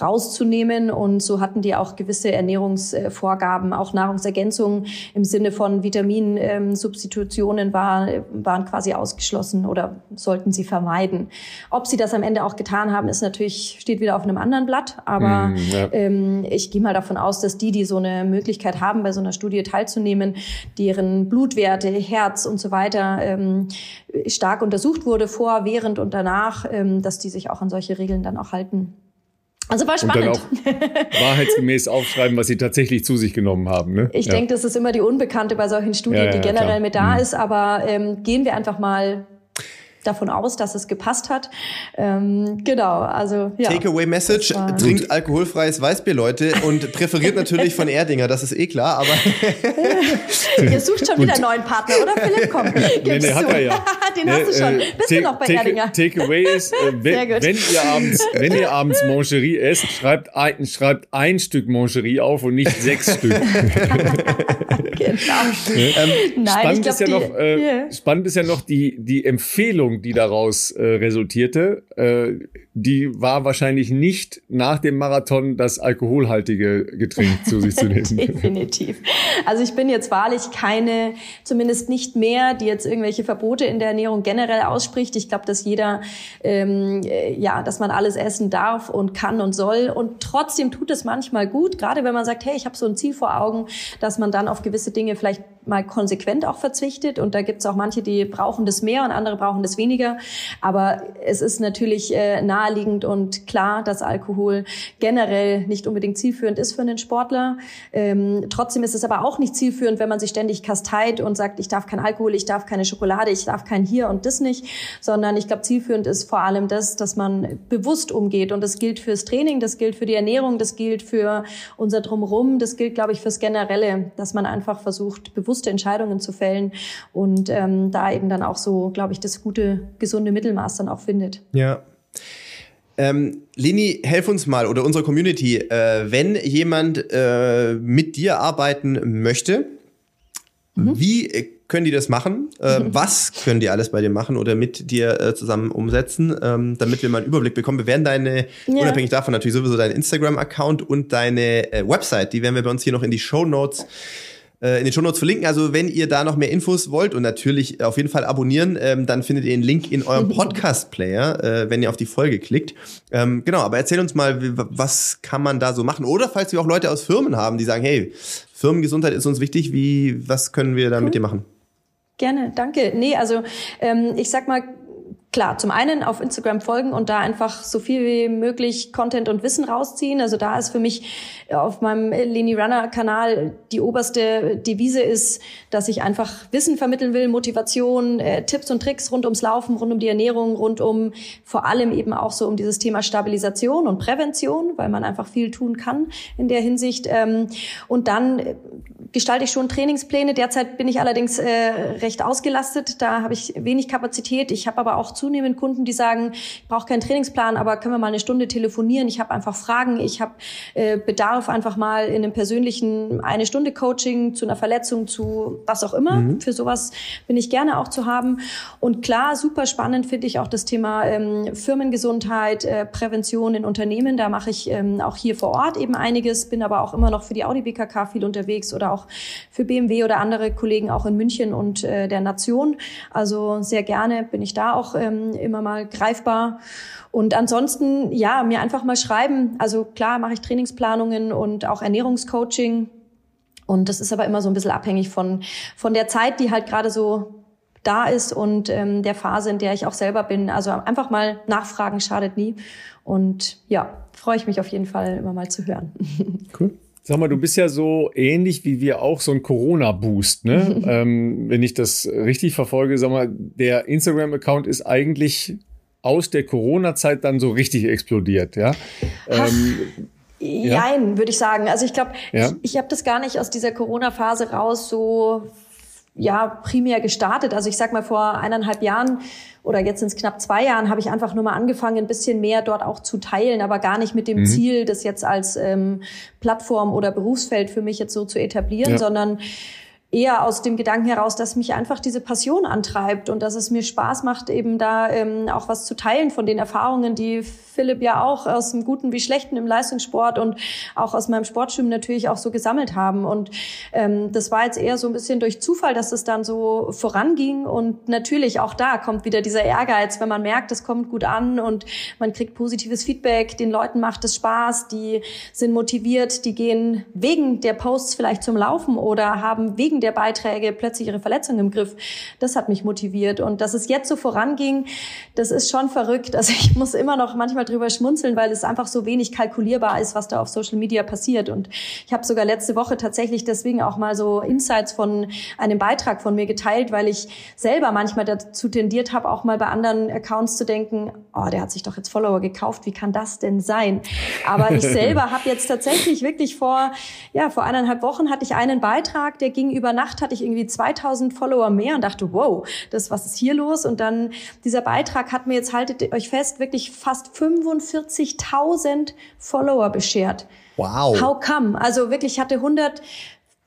rauszunehmen. Und so hatten die auch gewisse Ernährungsvorgaben, auch Nahrungsergänzungen im Sinne von Vitaminsubstitutionen war, waren quasi ausgeschlossen oder sollten sie vermeiden. Ob sie das am Ende auch getan haben, ist natürlich, steht wieder auf einem anderen Blatt. Aber mm, ja. ähm, ich gehe mal davon aus, dass die, die so eine Möglichkeit haben, bei so einer Studie teilzunehmen, deren Blutwerte, Herz und so weiter ähm, stark untersucht wurde, vor, während und danach, ähm, dass die sich auch an solche Regeln dann auch halten. Also war spannend. Und dann auch wahrheitsgemäß aufschreiben, was sie tatsächlich zu sich genommen haben. Ne? Ich ja. denke, das ist immer die Unbekannte bei solchen Studien, ja, ja, die generell klar. mit da mhm. ist. Aber ähm, gehen wir einfach mal davon aus, dass es gepasst hat. Ähm, genau, also ja. Takeaway Message: Trinkt alkoholfreies Weißbier, Leute, und präferiert natürlich von Erdinger. Das ist eh klar, aber ihr sucht schon wieder einen neuen Partner, oder Philipp? Komm, gibst nee, nee, hat er ja. Den nee, hast du schon. Äh, Bist du noch bei take, Erdinger? Takeaway ist, äh, wenn, wenn, ihr abends, wenn ihr abends Moncherie esst, schreibt ein, schreibt ein Stück Moncherie auf und nicht sechs Stück. Genau. ähm, Nein, spannend, glaub, ist ja die, noch, äh, yeah. spannend ist ja noch die, die Empfehlung, die daraus äh, resultierte. Äh, die war wahrscheinlich nicht nach dem Marathon das alkoholhaltige Getränk zu sich zu nehmen. Definitiv. Also ich bin jetzt wahrlich keine, zumindest nicht mehr, die jetzt irgendwelche Verbote in der Ernährung generell ausspricht. Ich glaube, dass jeder, ähm, äh, ja, dass man alles essen darf und kann und soll. Und trotzdem tut es manchmal gut, gerade wenn man sagt, hey, ich habe so ein Ziel vor Augen, dass man dann auf gewisse Dinge vielleicht mal konsequent auch verzichtet. Und da gibt es auch manche, die brauchen das mehr und andere brauchen das weniger. Aber es ist natürlich äh, naheliegend und klar, dass Alkohol generell nicht unbedingt zielführend ist für einen Sportler. Ähm, trotzdem ist es aber auch nicht zielführend, wenn man sich ständig kasteit und sagt, ich darf kein Alkohol, ich darf keine Schokolade, ich darf kein hier und das nicht, sondern ich glaube, zielführend ist vor allem das, dass man bewusst umgeht. Und das gilt fürs Training, das gilt für die Ernährung, das gilt für unser Drumherum, das gilt, glaube ich, fürs Generelle, dass man einfach versucht, bewusst bewusste Entscheidungen zu fällen und ähm, da eben dann auch so, glaube ich, das gute, gesunde Mittelmaß dann auch findet. Ja. Ähm, Leni, helf uns mal oder unsere Community, äh, wenn jemand äh, mit dir arbeiten möchte, mhm. wie können die das machen? Äh. Was können die alles bei dir machen oder mit dir äh, zusammen umsetzen, ähm, damit wir mal einen Überblick bekommen? Wir werden deine, ja. unabhängig davon natürlich sowieso deinen Instagram-Account und deine äh, Website, die werden wir bei uns hier noch in die Show Notes in den Shownotes verlinken. Also wenn ihr da noch mehr Infos wollt und natürlich auf jeden Fall abonnieren, ähm, dann findet ihr den Link in eurem Podcast-Player, äh, wenn ihr auf die Folge klickt. Ähm, genau, aber erzähl uns mal, was kann man da so machen? Oder falls wir auch Leute aus Firmen haben, die sagen, hey, Firmengesundheit ist uns wichtig, wie, was können wir da cool. mit dir machen? Gerne, danke. Nee, also ähm, ich sag mal, Klar, zum einen auf Instagram folgen und da einfach so viel wie möglich Content und Wissen rausziehen. Also da ist für mich auf meinem Leni Runner Kanal die oberste Devise ist, dass ich einfach Wissen vermitteln will, Motivation, äh, Tipps und Tricks rund ums Laufen, rund um die Ernährung, rund um vor allem eben auch so um dieses Thema Stabilisation und Prävention, weil man einfach viel tun kann in der Hinsicht. Ähm, und dann gestalte ich schon Trainingspläne. Derzeit bin ich allerdings äh, recht ausgelastet. Da habe ich wenig Kapazität. Ich habe aber auch zunehmend Kunden, die sagen, ich brauche keinen Trainingsplan, aber können wir mal eine Stunde telefonieren? Ich habe einfach Fragen. Ich habe äh, Bedarf einfach mal in einem persönlichen eine Stunde Coaching zu einer Verletzung, zu was auch immer. Mhm. Für sowas bin ich gerne auch zu haben. Und klar, super spannend finde ich auch das Thema ähm, Firmengesundheit, äh, Prävention in Unternehmen. Da mache ich ähm, auch hier vor Ort eben einiges, bin aber auch immer noch für die Audi BKK viel unterwegs oder auch für BMW oder andere Kollegen auch in München und äh, der Nation. Also sehr gerne bin ich da auch ähm, immer mal greifbar. Und ansonsten, ja, mir einfach mal schreiben. Also klar mache ich Trainingsplanungen und auch Ernährungscoaching. Und das ist aber immer so ein bisschen abhängig von, von der Zeit, die halt gerade so da ist und ähm, der Phase, in der ich auch selber bin. Also einfach mal nachfragen schadet nie. Und ja, freue ich mich auf jeden Fall immer mal zu hören. Cool. Sag mal, du bist ja so ähnlich wie wir auch so ein Corona-Boost, ne? ähm, wenn ich das richtig verfolge, sag mal, der Instagram-Account ist eigentlich aus der Corona-Zeit dann so richtig explodiert, ja? Ähm, Jein, ja? würde ich sagen. Also ich glaube, ja? ich, ich habe das gar nicht aus dieser Corona-Phase raus so ja primär gestartet. Also ich sag mal vor eineinhalb Jahren oder jetzt sind es knapp zwei Jahren, habe ich einfach nur mal angefangen, ein bisschen mehr dort auch zu teilen, aber gar nicht mit dem mhm. Ziel, das jetzt als ähm, Plattform oder Berufsfeld für mich jetzt so zu etablieren, ja. sondern eher aus dem Gedanken heraus, dass mich einfach diese Passion antreibt und dass es mir Spaß macht, eben da ähm, auch was zu teilen von den Erfahrungen, die Philipp ja auch aus dem Guten wie Schlechten im Leistungssport und auch aus meinem Sportschwimmen natürlich auch so gesammelt haben. Und ähm, das war jetzt eher so ein bisschen durch Zufall, dass es dann so voranging. Und natürlich auch da kommt wieder dieser Ehrgeiz, wenn man merkt, es kommt gut an und man kriegt positives Feedback, den Leuten macht es Spaß, die sind motiviert, die gehen wegen der Posts vielleicht zum Laufen oder haben wegen der Beiträge plötzlich ihre Verletzung im Griff. Das hat mich motiviert. Und dass es jetzt so voranging, das ist schon verrückt. Also ich muss immer noch manchmal drüber schmunzeln, weil es einfach so wenig kalkulierbar ist, was da auf Social Media passiert. Und ich habe sogar letzte Woche tatsächlich deswegen auch mal so Insights von einem Beitrag von mir geteilt, weil ich selber manchmal dazu tendiert habe, auch mal bei anderen Accounts zu denken, oh, der hat sich doch jetzt Follower gekauft, wie kann das denn sein? Aber ich selber habe jetzt tatsächlich wirklich vor, ja, vor eineinhalb Wochen hatte ich einen Beitrag, der ging über über Nacht hatte ich irgendwie 2000 Follower mehr und dachte, wow, das, was ist hier los? Und dann dieser Beitrag hat mir jetzt, haltet euch fest, wirklich fast 45.000 Follower beschert. Wow. How come? Also wirklich, ich hatte 100,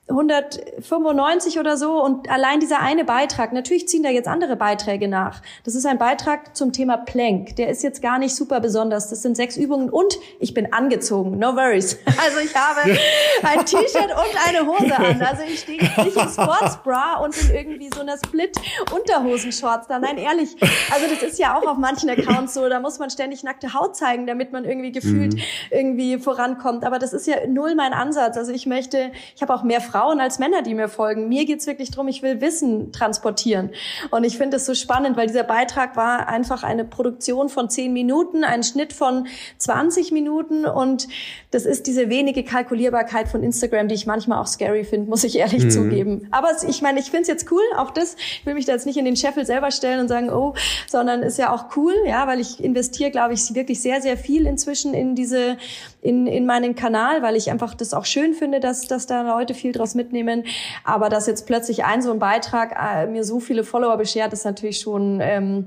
195 oder so und allein dieser eine Beitrag, natürlich ziehen da jetzt andere Beiträge nach. Das ist ein Beitrag zum Thema Plank. Der ist jetzt gar nicht super besonders. Das sind sechs Übungen und ich bin angezogen. No worries. Also ich habe ein T-Shirt und eine Hose an. Also ich stehe nicht in Sportsbra und in irgendwie so einer Split-Unterhosenshorts da. Nein, ehrlich. Also das ist ja auch auf manchen Accounts so. Da muss man ständig nackte Haut zeigen, damit man irgendwie gefühlt mhm. irgendwie vorankommt. Aber das ist ja null mein Ansatz. Also ich möchte, ich habe auch mehr Frauen als Männer, die mir folgen. Mir geht's wirklich drum, ich will Wissen transportieren. Und ich finde es so spannend, weil dieser Beitrag war einfach eine Produktion von zehn Minuten, ein Schnitt von 20 Minuten. Und das ist diese wenige Kalkulierbarkeit von Instagram, die ich manchmal auch scary finde, muss ich ehrlich mhm. zugeben. Aber ich meine, ich finde es jetzt cool, auch das. Ich will mich da jetzt nicht in den Scheffel selber stellen und sagen, oh, sondern ist ja auch cool, ja, weil ich investiere, glaube ich, wirklich sehr, sehr viel inzwischen in diese, in, in meinen Kanal, weil ich einfach das auch schön finde, dass, dass da Leute viel drauf daraus mitnehmen. Aber dass jetzt plötzlich ein so ein Beitrag äh, mir so viele Follower beschert, ist natürlich schon ähm,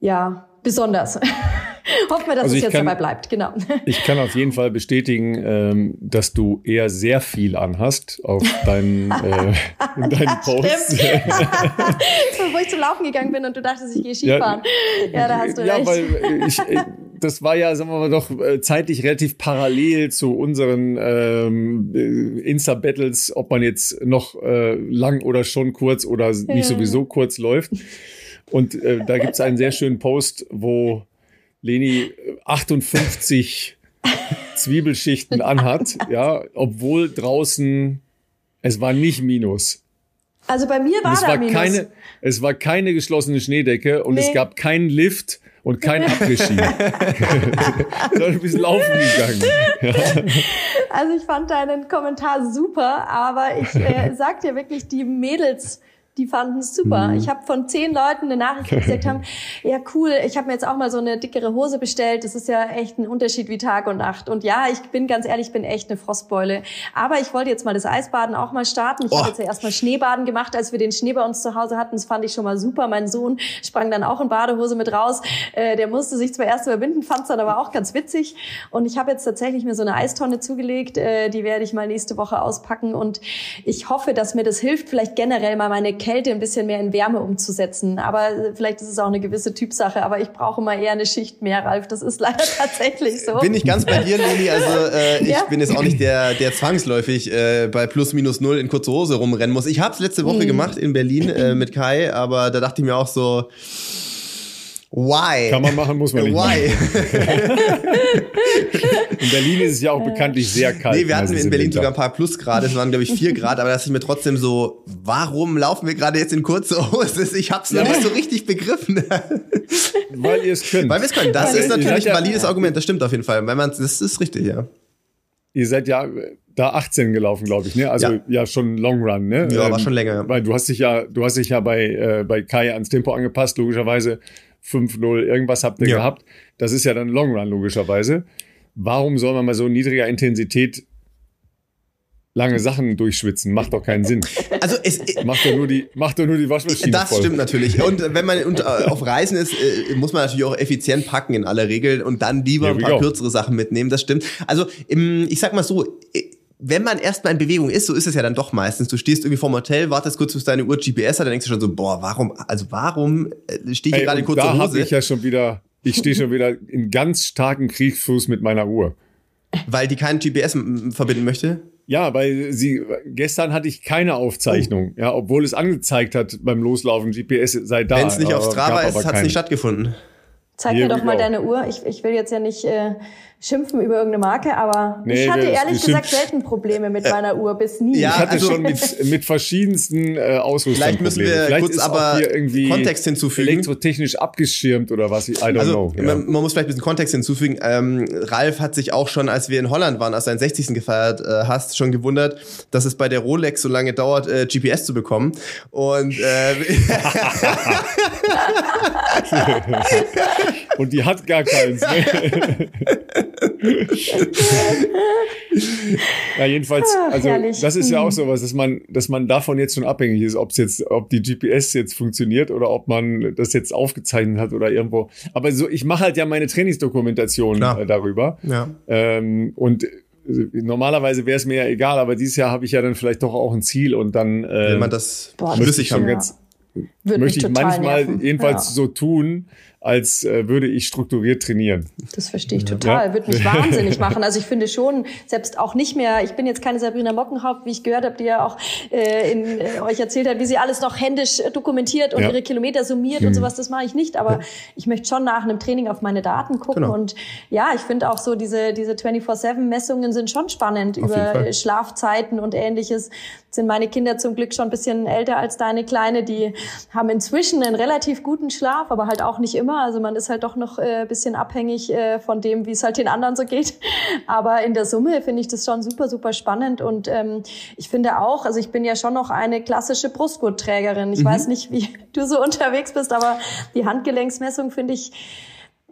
ja besonders. Hoffen wir, dass also es jetzt kann, dabei bleibt, genau. Ich kann auf jeden Fall bestätigen, ähm, dass du eher sehr viel anhast auf deinen, äh, in deinen ja, Posts. Wo ich zum Laufen gegangen bin und du dachtest, ich gehe Skifahren. Ja, ja da hast du ja, recht. Weil ich, äh, das war ja, sagen wir mal, doch äh, zeitlich relativ parallel zu unseren ähm, äh, Insta-Battles, ob man jetzt noch äh, lang oder schon kurz oder nicht sowieso kurz läuft. Und äh, da gibt es einen sehr schönen Post, wo Leni 58 Zwiebelschichten anhat, ja, obwohl draußen es war nicht Minus. Also bei mir war es da war Minus. keine, es war keine geschlossene Schneedecke und nee. es gab keinen Lift und kein Abgeschien. Sondern ein bisschen laufen gegangen. Also ich fand deinen Kommentar super, aber ich äh, sag dir wirklich, die Mädels die fanden es super. Mhm. Ich habe von zehn Leuten eine Nachricht gesagt haben, ja cool, ich habe mir jetzt auch mal so eine dickere Hose bestellt. Das ist ja echt ein Unterschied wie Tag und Nacht. Und ja, ich bin ganz ehrlich, ich bin echt eine Frostbeule. Aber ich wollte jetzt mal das Eisbaden auch mal starten. Ich oh. habe jetzt ja erstmal Schneebaden gemacht, als wir den Schnee bei uns zu Hause hatten. Das fand ich schon mal super. Mein Sohn sprang dann auch in Badehose mit raus. Äh, der musste sich zwar erst überwinden, fand es dann aber auch ganz witzig. Und ich habe jetzt tatsächlich mir so eine Eistonne zugelegt. Äh, die werde ich mal nächste Woche auspacken. Und ich hoffe, dass mir das hilft, vielleicht generell mal meine Kälte ein bisschen mehr in Wärme umzusetzen. Aber vielleicht ist es auch eine gewisse Typsache. Aber ich brauche mal eher eine Schicht mehr, Ralf. Das ist leider tatsächlich so. Bin ich ganz bei dir, Leni. Also äh, ich ja? bin jetzt auch nicht der, der zwangsläufig äh, bei plus minus null in kurze Hose rumrennen muss. Ich habe es letzte Woche mhm. gemacht in Berlin äh, mit Kai, aber da dachte ich mir auch so, Why? Kann man machen, muss man nicht. Why? in Berlin ist es ja auch bekanntlich sehr kalt. Nee, wir hatten in Berlin sogar ein paar Plusgrade. Es waren, glaube ich, vier Grad. Aber das ist mir trotzdem so, warum laufen wir gerade jetzt in kurze Hose? Ich habe es noch ja. nicht so richtig begriffen. Weil ihr es könnt. Weil wir es können. Das Weil ist natürlich ein valides ja. Argument. Das stimmt auf jeden Fall. Weil man, das ist richtig, ja. Ihr seid ja da 18 gelaufen, glaube ich, ne? Also ja. ja, schon Long Run, ne? Ja, ähm, war schon länger. Weil du hast dich ja, du hast dich ja bei äh, bei Kai ans Tempo angepasst, logischerweise 5-0, irgendwas habt ihr ja. gehabt. Das ist ja dann Long Run, logischerweise. Warum soll man bei so niedriger Intensität lange Sachen durchschwitzen? Macht doch keinen Sinn. Also es macht doch nur die, macht doch nur die Waschmaschine. Das voll. stimmt natürlich. Und wenn man äh, auf Reisen ist, äh, muss man natürlich auch effizient packen in aller Regel und dann lieber ein paar kürzere Sachen mitnehmen. Das stimmt. Also ich sag mal so, wenn man erstmal in Bewegung ist, so ist es ja dann doch meistens. Du stehst irgendwie vorm Hotel, wartest kurz, bis deine Uhr GPS hat, dann denkst du schon so, boah, warum, also warum äh, stehe ich hier gerade kurz Da habe ich ja schon wieder, ich stehe schon wieder in ganz starken Kriegsfuß mit meiner Uhr. Weil die keinen GPS verbinden möchte? Ja, weil sie gestern hatte ich keine Aufzeichnung, oh. ja, obwohl es angezeigt hat beim Loslaufen, GPS sei da. Wenn es nicht auf Strava ist, hat es nicht stattgefunden. Zeig Hier mir doch mal deine Uhr. Ich, ich will jetzt ja nicht äh, schimpfen über irgendeine Marke, aber nee, ich hatte ehrlich gesagt selten Probleme mit meiner Uhr, bis nie. Ja, ich hatte also, schon mit, mit verschiedensten äh, Ausrüstungen Vielleicht müssen wir vielleicht kurz aber Kontext hinzufügen. Elektrotechnisch abgeschirmt oder was, I don't also, know. Ja. Man, man, muss vielleicht ein bisschen Kontext hinzufügen. Ähm, Ralf hat sich auch schon, als wir in Holland waren, als du deinen 60. gefeiert äh, hast, schon gewundert, dass es bei der Rolex so lange dauert, äh, GPS zu bekommen. Und äh, Und die hat gar keins. Ne? ja, jedenfalls, also Herrlich. das ist ja auch mhm. sowas, dass man, dass man davon jetzt schon abhängig ist, ob es jetzt, ob die GPS jetzt funktioniert oder ob man das jetzt aufgezeichnet hat oder irgendwo. Aber so, ich mache halt ja meine Trainingsdokumentation äh, darüber. Ja. Ähm, und äh, normalerweise wäre es mir ja egal, aber dieses Jahr habe ich ja dann vielleicht doch auch ein Ziel und dann äh, Will man das Boah, flüssig haben. Ganz, möchte ich manchmal nerven. jedenfalls ja. so tun, als äh, würde ich strukturiert trainieren. Das verstehe ich total. Ja. Würde mich wahnsinnig machen. Also ich finde schon, selbst auch nicht mehr, ich bin jetzt keine Sabrina Mockenhaupt, wie ich gehört habe, die ja auch äh, in, äh, euch erzählt hat, wie sie alles noch händisch dokumentiert und ja. ihre Kilometer summiert mhm. und sowas, das mache ich nicht. Aber ja. ich möchte schon nach einem Training auf meine Daten gucken. Genau. Und ja, ich finde auch so, diese, diese 24-7-Messungen sind schon spannend auf über Schlafzeiten und ähnliches. Sind meine Kinder zum Glück schon ein bisschen älter als deine Kleine. Die haben inzwischen einen relativ guten Schlaf, aber halt auch nicht immer immer. Also man ist halt doch noch äh, bisschen abhängig äh, von dem, wie es halt den anderen so geht. Aber in der Summe finde ich das schon super, super spannend. Und ähm, ich finde auch, also ich bin ja schon noch eine klassische Brustgurtträgerin. Ich mhm. weiß nicht, wie du so unterwegs bist, aber die Handgelenksmessung finde ich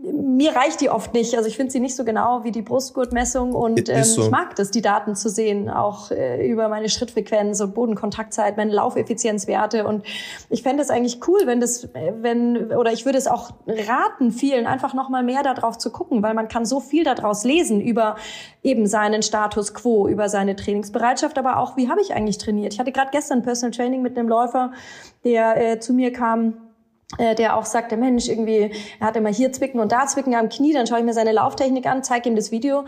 mir reicht die oft nicht. Also ich finde sie nicht so genau wie die Brustgurtmessung und ähm, so. ich mag das, die Daten zu sehen, auch äh, über meine Schrittfrequenz und Bodenkontaktzeit, meine Laufeffizienzwerte und ich fände es eigentlich cool, wenn das, wenn oder ich würde es auch raten, vielen einfach noch mal mehr darauf zu gucken, weil man kann so viel daraus lesen über eben seinen Status quo, über seine Trainingsbereitschaft, aber auch wie habe ich eigentlich trainiert. Ich hatte gerade gestern Personal Training mit einem Läufer, der äh, zu mir kam äh, der auch sagte, Mensch, irgendwie, er hat immer hier Zwicken und da Zwicken am Knie, dann schaue ich mir seine Lauftechnik an, zeige ihm das Video,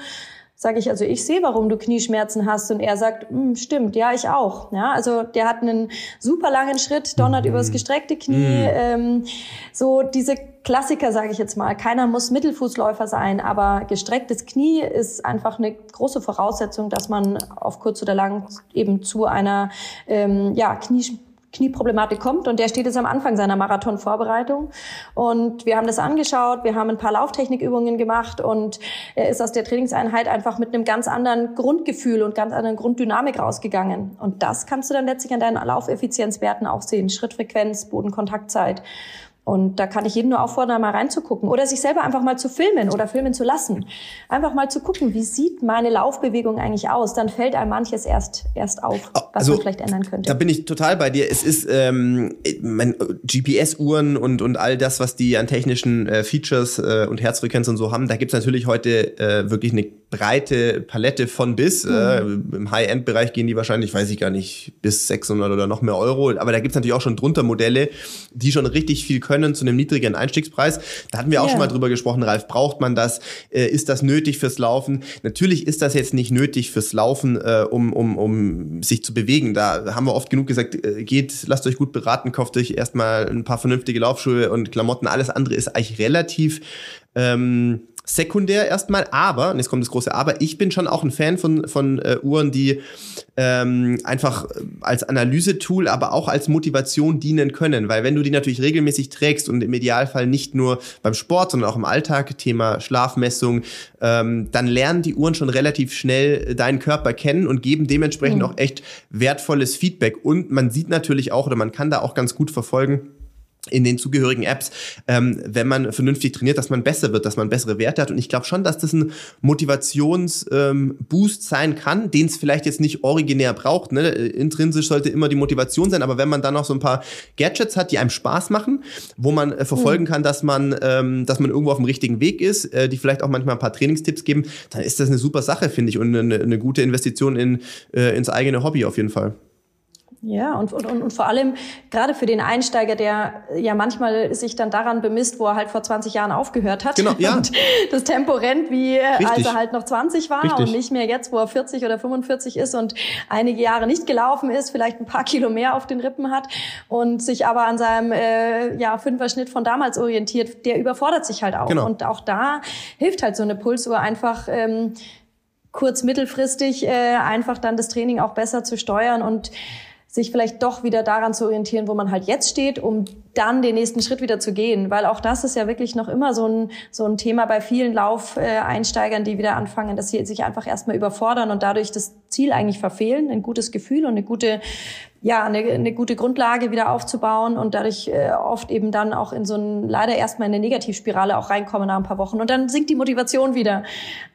sage ich, also ich sehe, warum du Knieschmerzen hast und er sagt, hm, stimmt, ja, ich auch. Ja, also der hat einen super langen Schritt, donnert mhm. übers gestreckte Knie, mhm. ähm, so diese Klassiker, sage ich jetzt mal. Keiner muss Mittelfußläufer sein, aber gestrecktes Knie ist einfach eine große Voraussetzung, dass man auf kurz oder lang eben zu einer ähm, ja, Knie Knieproblematik kommt und der steht jetzt am Anfang seiner Marathonvorbereitung. Und wir haben das angeschaut, wir haben ein paar Lauftechnikübungen gemacht und er ist aus der Trainingseinheit einfach mit einem ganz anderen Grundgefühl und ganz anderen Grunddynamik rausgegangen. Und das kannst du dann letztlich an deinen Laufeffizienzwerten auch sehen, Schrittfrequenz, Bodenkontaktzeit und da kann ich jeden nur auffordern, mal reinzugucken oder sich selber einfach mal zu filmen oder filmen zu lassen. Einfach mal zu gucken, wie sieht meine Laufbewegung eigentlich aus? Dann fällt einem manches erst, erst auf, was also, man vielleicht ändern könnte. Da bin ich total bei dir. Es ist ähm, mein GPS-Uhren und, und all das, was die an technischen äh, Features äh, und Herzfrequenz und so haben. Da gibt's natürlich heute äh, wirklich eine breite Palette von bis. Mhm. Äh, Im High-End-Bereich gehen die wahrscheinlich, weiß ich gar nicht, bis 600 oder noch mehr Euro. Aber da gibt's natürlich auch schon drunter Modelle, die schon richtig viel können zu einem niedrigeren Einstiegspreis. Da hatten wir auch ja. schon mal drüber gesprochen, Ralf, braucht man das? Äh, ist das nötig fürs Laufen? Natürlich ist das jetzt nicht nötig fürs Laufen, äh, um, um, um sich zu bewegen. Da haben wir oft genug gesagt, äh, geht, lasst euch gut beraten, kauft euch erstmal ein paar vernünftige Laufschuhe und Klamotten. Alles andere ist eigentlich relativ ähm, sekundär erstmal, aber, und jetzt kommt das große Aber, ich bin schon auch ein Fan von, von äh, Uhren, die ähm, einfach als Analysetool, aber auch als Motivation dienen können. Weil wenn du die natürlich regelmäßig trägst und im Idealfall nicht nur beim Sport, sondern auch im Alltag, Thema Schlafmessung, ähm, dann lernen die Uhren schon relativ schnell deinen Körper kennen und geben dementsprechend mhm. auch echt wertvolles Feedback. Und man sieht natürlich auch, oder man kann da auch ganz gut verfolgen, in den zugehörigen Apps, ähm, wenn man vernünftig trainiert, dass man besser wird, dass man bessere Werte hat. Und ich glaube schon, dass das ein Motivationsboost ähm, sein kann, den es vielleicht jetzt nicht originär braucht. Ne? Intrinsisch sollte immer die Motivation sein, aber wenn man dann noch so ein paar Gadgets hat, die einem Spaß machen, wo man äh, verfolgen mhm. kann, dass man, ähm, dass man irgendwo auf dem richtigen Weg ist, äh, die vielleicht auch manchmal ein paar Trainingstipps geben, dann ist das eine super Sache, finde ich, und eine, eine gute Investition in, äh, ins eigene Hobby auf jeden Fall. Ja, und, und, und vor allem gerade für den Einsteiger, der ja manchmal sich dann daran bemisst, wo er halt vor 20 Jahren aufgehört hat. Genau, ja. Und das Tempo rennt, wie Richtig. als er halt noch 20 war Richtig. und nicht mehr jetzt, wo er 40 oder 45 ist und einige Jahre nicht gelaufen ist, vielleicht ein paar Kilo mehr auf den Rippen hat und sich aber an seinem äh, ja, Fünfer-Schnitt von damals orientiert, der überfordert sich halt auch. Genau. Und auch da hilft halt so eine Pulsuhr einfach, ähm, kurz mittelfristig äh, einfach dann das Training auch besser zu steuern und sich vielleicht doch wieder daran zu orientieren, wo man halt jetzt steht, um dann den nächsten Schritt wieder zu gehen. Weil auch das ist ja wirklich noch immer so ein, so ein Thema bei vielen Laufeinsteigern, die wieder anfangen, dass sie sich einfach erstmal überfordern und dadurch das Ziel eigentlich verfehlen, ein gutes Gefühl und eine gute ja, eine, eine gute Grundlage wieder aufzubauen und dadurch äh, oft eben dann auch in so ein, leider erstmal in eine Negativspirale auch reinkommen nach ein paar Wochen und dann sinkt die Motivation wieder.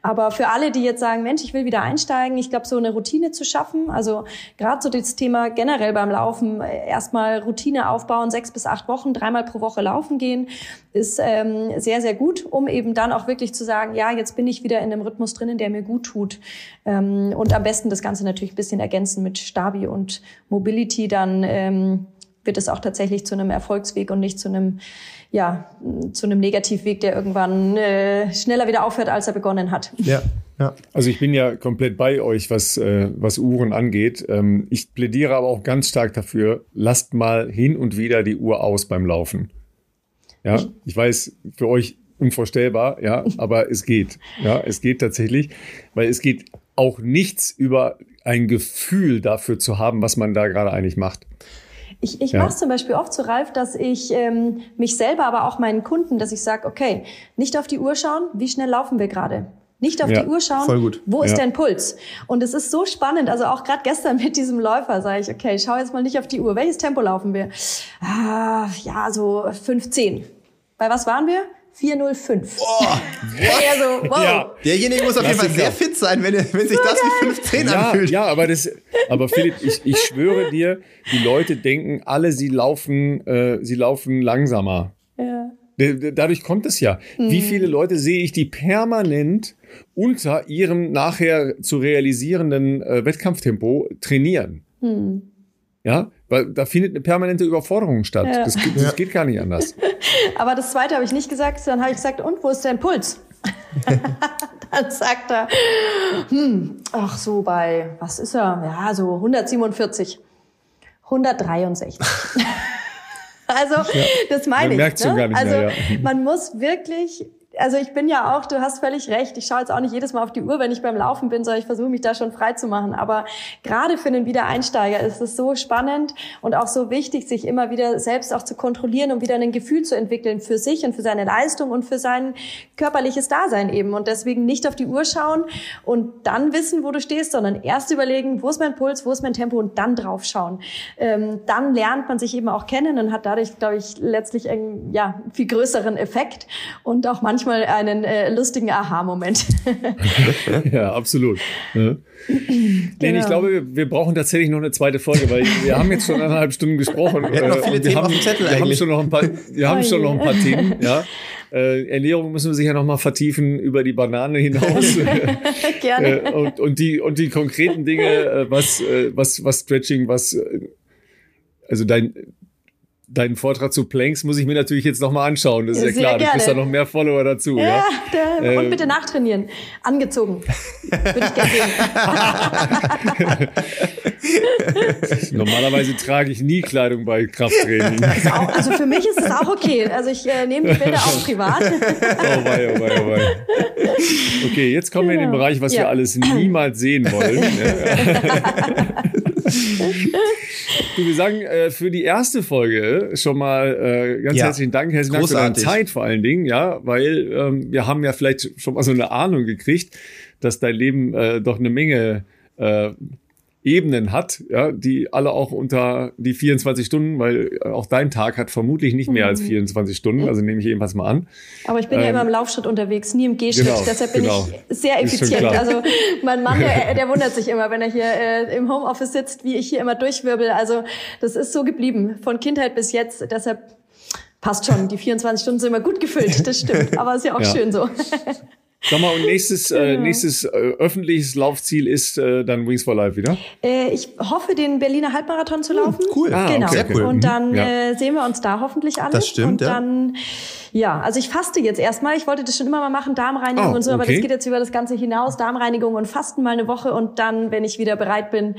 Aber für alle, die jetzt sagen, Mensch, ich will wieder einsteigen, ich glaube, so eine Routine zu schaffen, also gerade so das Thema generell beim Laufen, äh, erstmal Routine aufbauen, sechs bis acht Wochen, dreimal pro Woche laufen gehen, ist ähm, sehr, sehr gut, um eben dann auch wirklich zu sagen, ja, jetzt bin ich wieder in einem Rhythmus drinnen, der mir gut tut. Ähm, und am besten das Ganze natürlich ein bisschen ergänzen mit Stabi und Mobility, dann ähm, wird es auch tatsächlich zu einem Erfolgsweg und nicht zu einem, ja, zu einem Negativweg, der irgendwann äh, schneller wieder aufhört, als er begonnen hat. Ja. Ja. Also ich bin ja komplett bei euch, was, äh, was Uhren angeht. Ähm, ich plädiere aber auch ganz stark dafür, lasst mal hin und wieder die Uhr aus beim Laufen. Ja, ich weiß, für euch unvorstellbar, ja, aber es geht. Ja, es geht tatsächlich, weil es geht auch nichts über ein Gefühl dafür zu haben, was man da gerade eigentlich macht. Ich, ich ja. mache zum Beispiel oft so, Ralf, dass ich ähm, mich selber, aber auch meinen Kunden, dass ich sage, okay, nicht auf die Uhr schauen, wie schnell laufen wir gerade? Nicht auf ja, die Uhr schauen, wo ist ja. dein Puls? Und es ist so spannend, also auch gerade gestern mit diesem Läufer sage ich, okay, schau jetzt mal nicht auf die Uhr. Welches Tempo laufen wir? Ah, ja, so 15. Bei was waren wir? 405. Oh, also, wow. ja. Derjenige muss auf jeden Fall sehr fit sein, wenn, wenn sich so das geil. wie 15 ja, anfühlt. Ja, aber das, aber Philipp, ich, ich schwöre dir, die Leute denken alle, sie laufen, äh, sie laufen langsamer. Ja. Dadurch kommt es ja. Hm. Wie viele Leute sehe ich, die permanent unter ihrem nachher zu realisierenden äh, Wettkampftempo trainieren? Hm. Ja, weil da findet eine permanente Überforderung statt. Ja. Das, das ja. geht gar nicht anders. Aber das zweite habe ich nicht gesagt, dann habe ich gesagt, und wo ist dein Puls? dann sagt er, hm, ach so bei, was ist er? Ja, so 147, 163. also, ja. das meine man ich. Ne? also, mehr, ja. man muss wirklich also ich bin ja auch, du hast völlig recht. Ich schaue jetzt auch nicht jedes Mal auf die Uhr, wenn ich beim Laufen bin, sondern ich versuche mich da schon frei zu machen. Aber gerade für einen Wiedereinsteiger ist es so spannend und auch so wichtig, sich immer wieder selbst auch zu kontrollieren und wieder ein Gefühl zu entwickeln für sich und für seine Leistung und für sein körperliches Dasein eben. Und deswegen nicht auf die Uhr schauen und dann wissen, wo du stehst, sondern erst überlegen, wo ist mein Puls, wo ist mein Tempo und dann drauf schauen. Ähm, dann lernt man sich eben auch kennen und hat dadurch, glaube ich, letztlich einen ja, viel größeren Effekt und auch manchmal manchmal einen äh, lustigen Aha-Moment. ja, absolut. Ja. Genau. ich glaube, wir, wir, brauchen tatsächlich noch eine zweite Folge, weil wir haben jetzt schon eineinhalb Stunden gesprochen. Wir, haben noch viele Themen haben, auf dem Zettel wir haben schon noch ein paar, wir haben schon noch ein paar Themen, ja. Äh, Ernährung müssen wir sicher noch mal vertiefen über die Banane hinaus. Gerne. Äh, und, und, die, und die konkreten Dinge, äh, was, äh, was, was Stretching, was, äh, also dein, deinen Vortrag zu Planks muss ich mir natürlich jetzt nochmal anschauen. Das ist ja, ja klar. Gerne. Du kriegst da noch mehr Follower dazu. Ja, ja? und ähm. bitte nachtrainieren. Angezogen. Würde ich gerne sehen. Normalerweise trage ich nie Kleidung bei Krafttraining. Auch, also für mich ist es auch okay. Also ich äh, nehme die Bilder auch privat. oh wei, oh wei, oh wei. Okay, jetzt kommen wir in den genau. Bereich, was ja. wir alles niemals sehen wollen. du, wir sagen äh, für die erste Folge schon mal äh, ganz ja. herzlichen Dank, herzlichen Dank für deine Zeit vor allen Dingen, ja, weil ähm, wir haben ja vielleicht schon mal so eine Ahnung gekriegt, dass dein Leben äh, doch eine Menge äh, Ebenen hat, ja, die alle auch unter die 24 Stunden, weil auch dein Tag hat vermutlich nicht mehr als 24 mhm. Stunden, also nehme ich jedenfalls mal an. Aber ich bin ähm, ja immer im Laufschritt unterwegs, nie im Gehschritt, genau, deshalb bin genau. ich sehr effizient. Also mein Mann, der, der, wundert sich immer, wenn er hier äh, im Homeoffice sitzt, wie ich hier immer durchwirbel. Also das ist so geblieben, von Kindheit bis jetzt, deshalb passt schon, die 24 Stunden sind immer gut gefüllt, das stimmt, aber ist ja auch ja. schön so. Sag mal, und nächstes, äh, nächstes äh, öffentliches Laufziel ist äh, dann Wings for Life wieder? Äh, ich hoffe, den Berliner Halbmarathon zu hm, laufen. Hm, cool. Ah, genau. Okay, cool. Und dann ja. äh, sehen wir uns da hoffentlich alle. Das stimmt, und dann ja also ich faste jetzt erstmal. Ich wollte das schon immer mal machen, Darmreinigung oh, und so, aber okay. das geht jetzt über das Ganze hinaus. Darmreinigung und Fasten mal eine Woche und dann, wenn ich wieder bereit bin,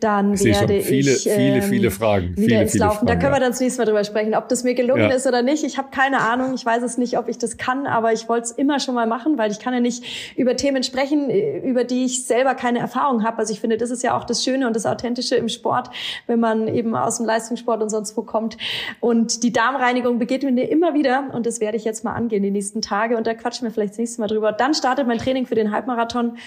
dann ich werde viele, ich ähm, viele, viele Fragen. Wieder viele, ins viele Laufen. Fragen, da können wir dann zunächst mal drüber sprechen, ob das mir gelungen ja. ist oder nicht. Ich habe keine Ahnung. Ich weiß es nicht, ob ich das kann, aber ich wollte es immer schon mal machen, weil ich kann ja nicht über Themen sprechen, über die ich selber keine Erfahrung habe. Also ich finde, das ist ja auch das Schöne und das Authentische im Sport, wenn man eben aus dem Leistungssport und sonst wo kommt. Und die Darmreinigung begegnet mir immer wieder und das werde ich jetzt mal angehen die nächsten Tage und da quatschen wir vielleicht das nächste Mal drüber. Dann startet mein Training für den Halbmarathon.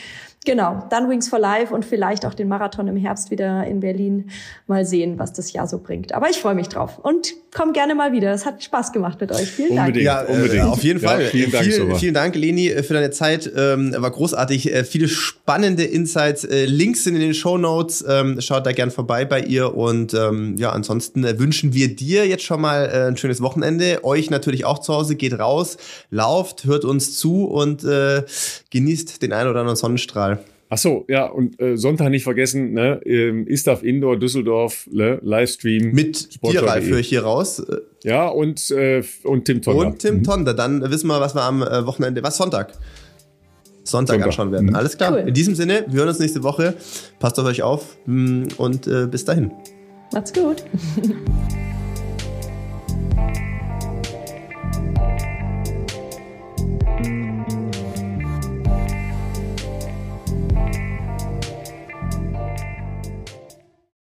Genau, dann Wings for Life und vielleicht auch den Marathon im Herbst wieder in Berlin. Mal sehen, was das Jahr so bringt. Aber ich freue mich drauf und komm gerne mal wieder. Es hat Spaß gemacht mit euch. Vielen unbedingt, Dank. Ja, unbedingt. Äh, auf jeden Fall. Ja, vielen, Dank, vielen, vielen Dank, Leni, äh, für deine Zeit. Ähm, war großartig. Äh, viele spannende Insights. Äh, Links sind in den Show Notes. Ähm, schaut da gern vorbei bei ihr. Und ähm, ja, ansonsten äh, wünschen wir dir jetzt schon mal äh, ein schönes Wochenende. Euch natürlich auch zu Hause. Geht raus, lauft, hört uns zu und äh, genießt den einen oder anderen Sonnenstrahl. Ach so, ja, und äh, Sonntag nicht vergessen, ne, ähm, Istaf Indoor Düsseldorf, ne, Livestream. Mit dir, Ralf, höre ich hier raus. Ja, und, äh, und Tim Tonda. Und Tim mhm. Tonda, dann wissen wir, was wir am äh, Wochenende, was Sonntag? Sonntag, Sonntag. anschauen werden. Mhm. Alles klar. Cool. In diesem Sinne, wir hören uns nächste Woche. Passt auf euch auf mm, und äh, bis dahin. Macht's gut.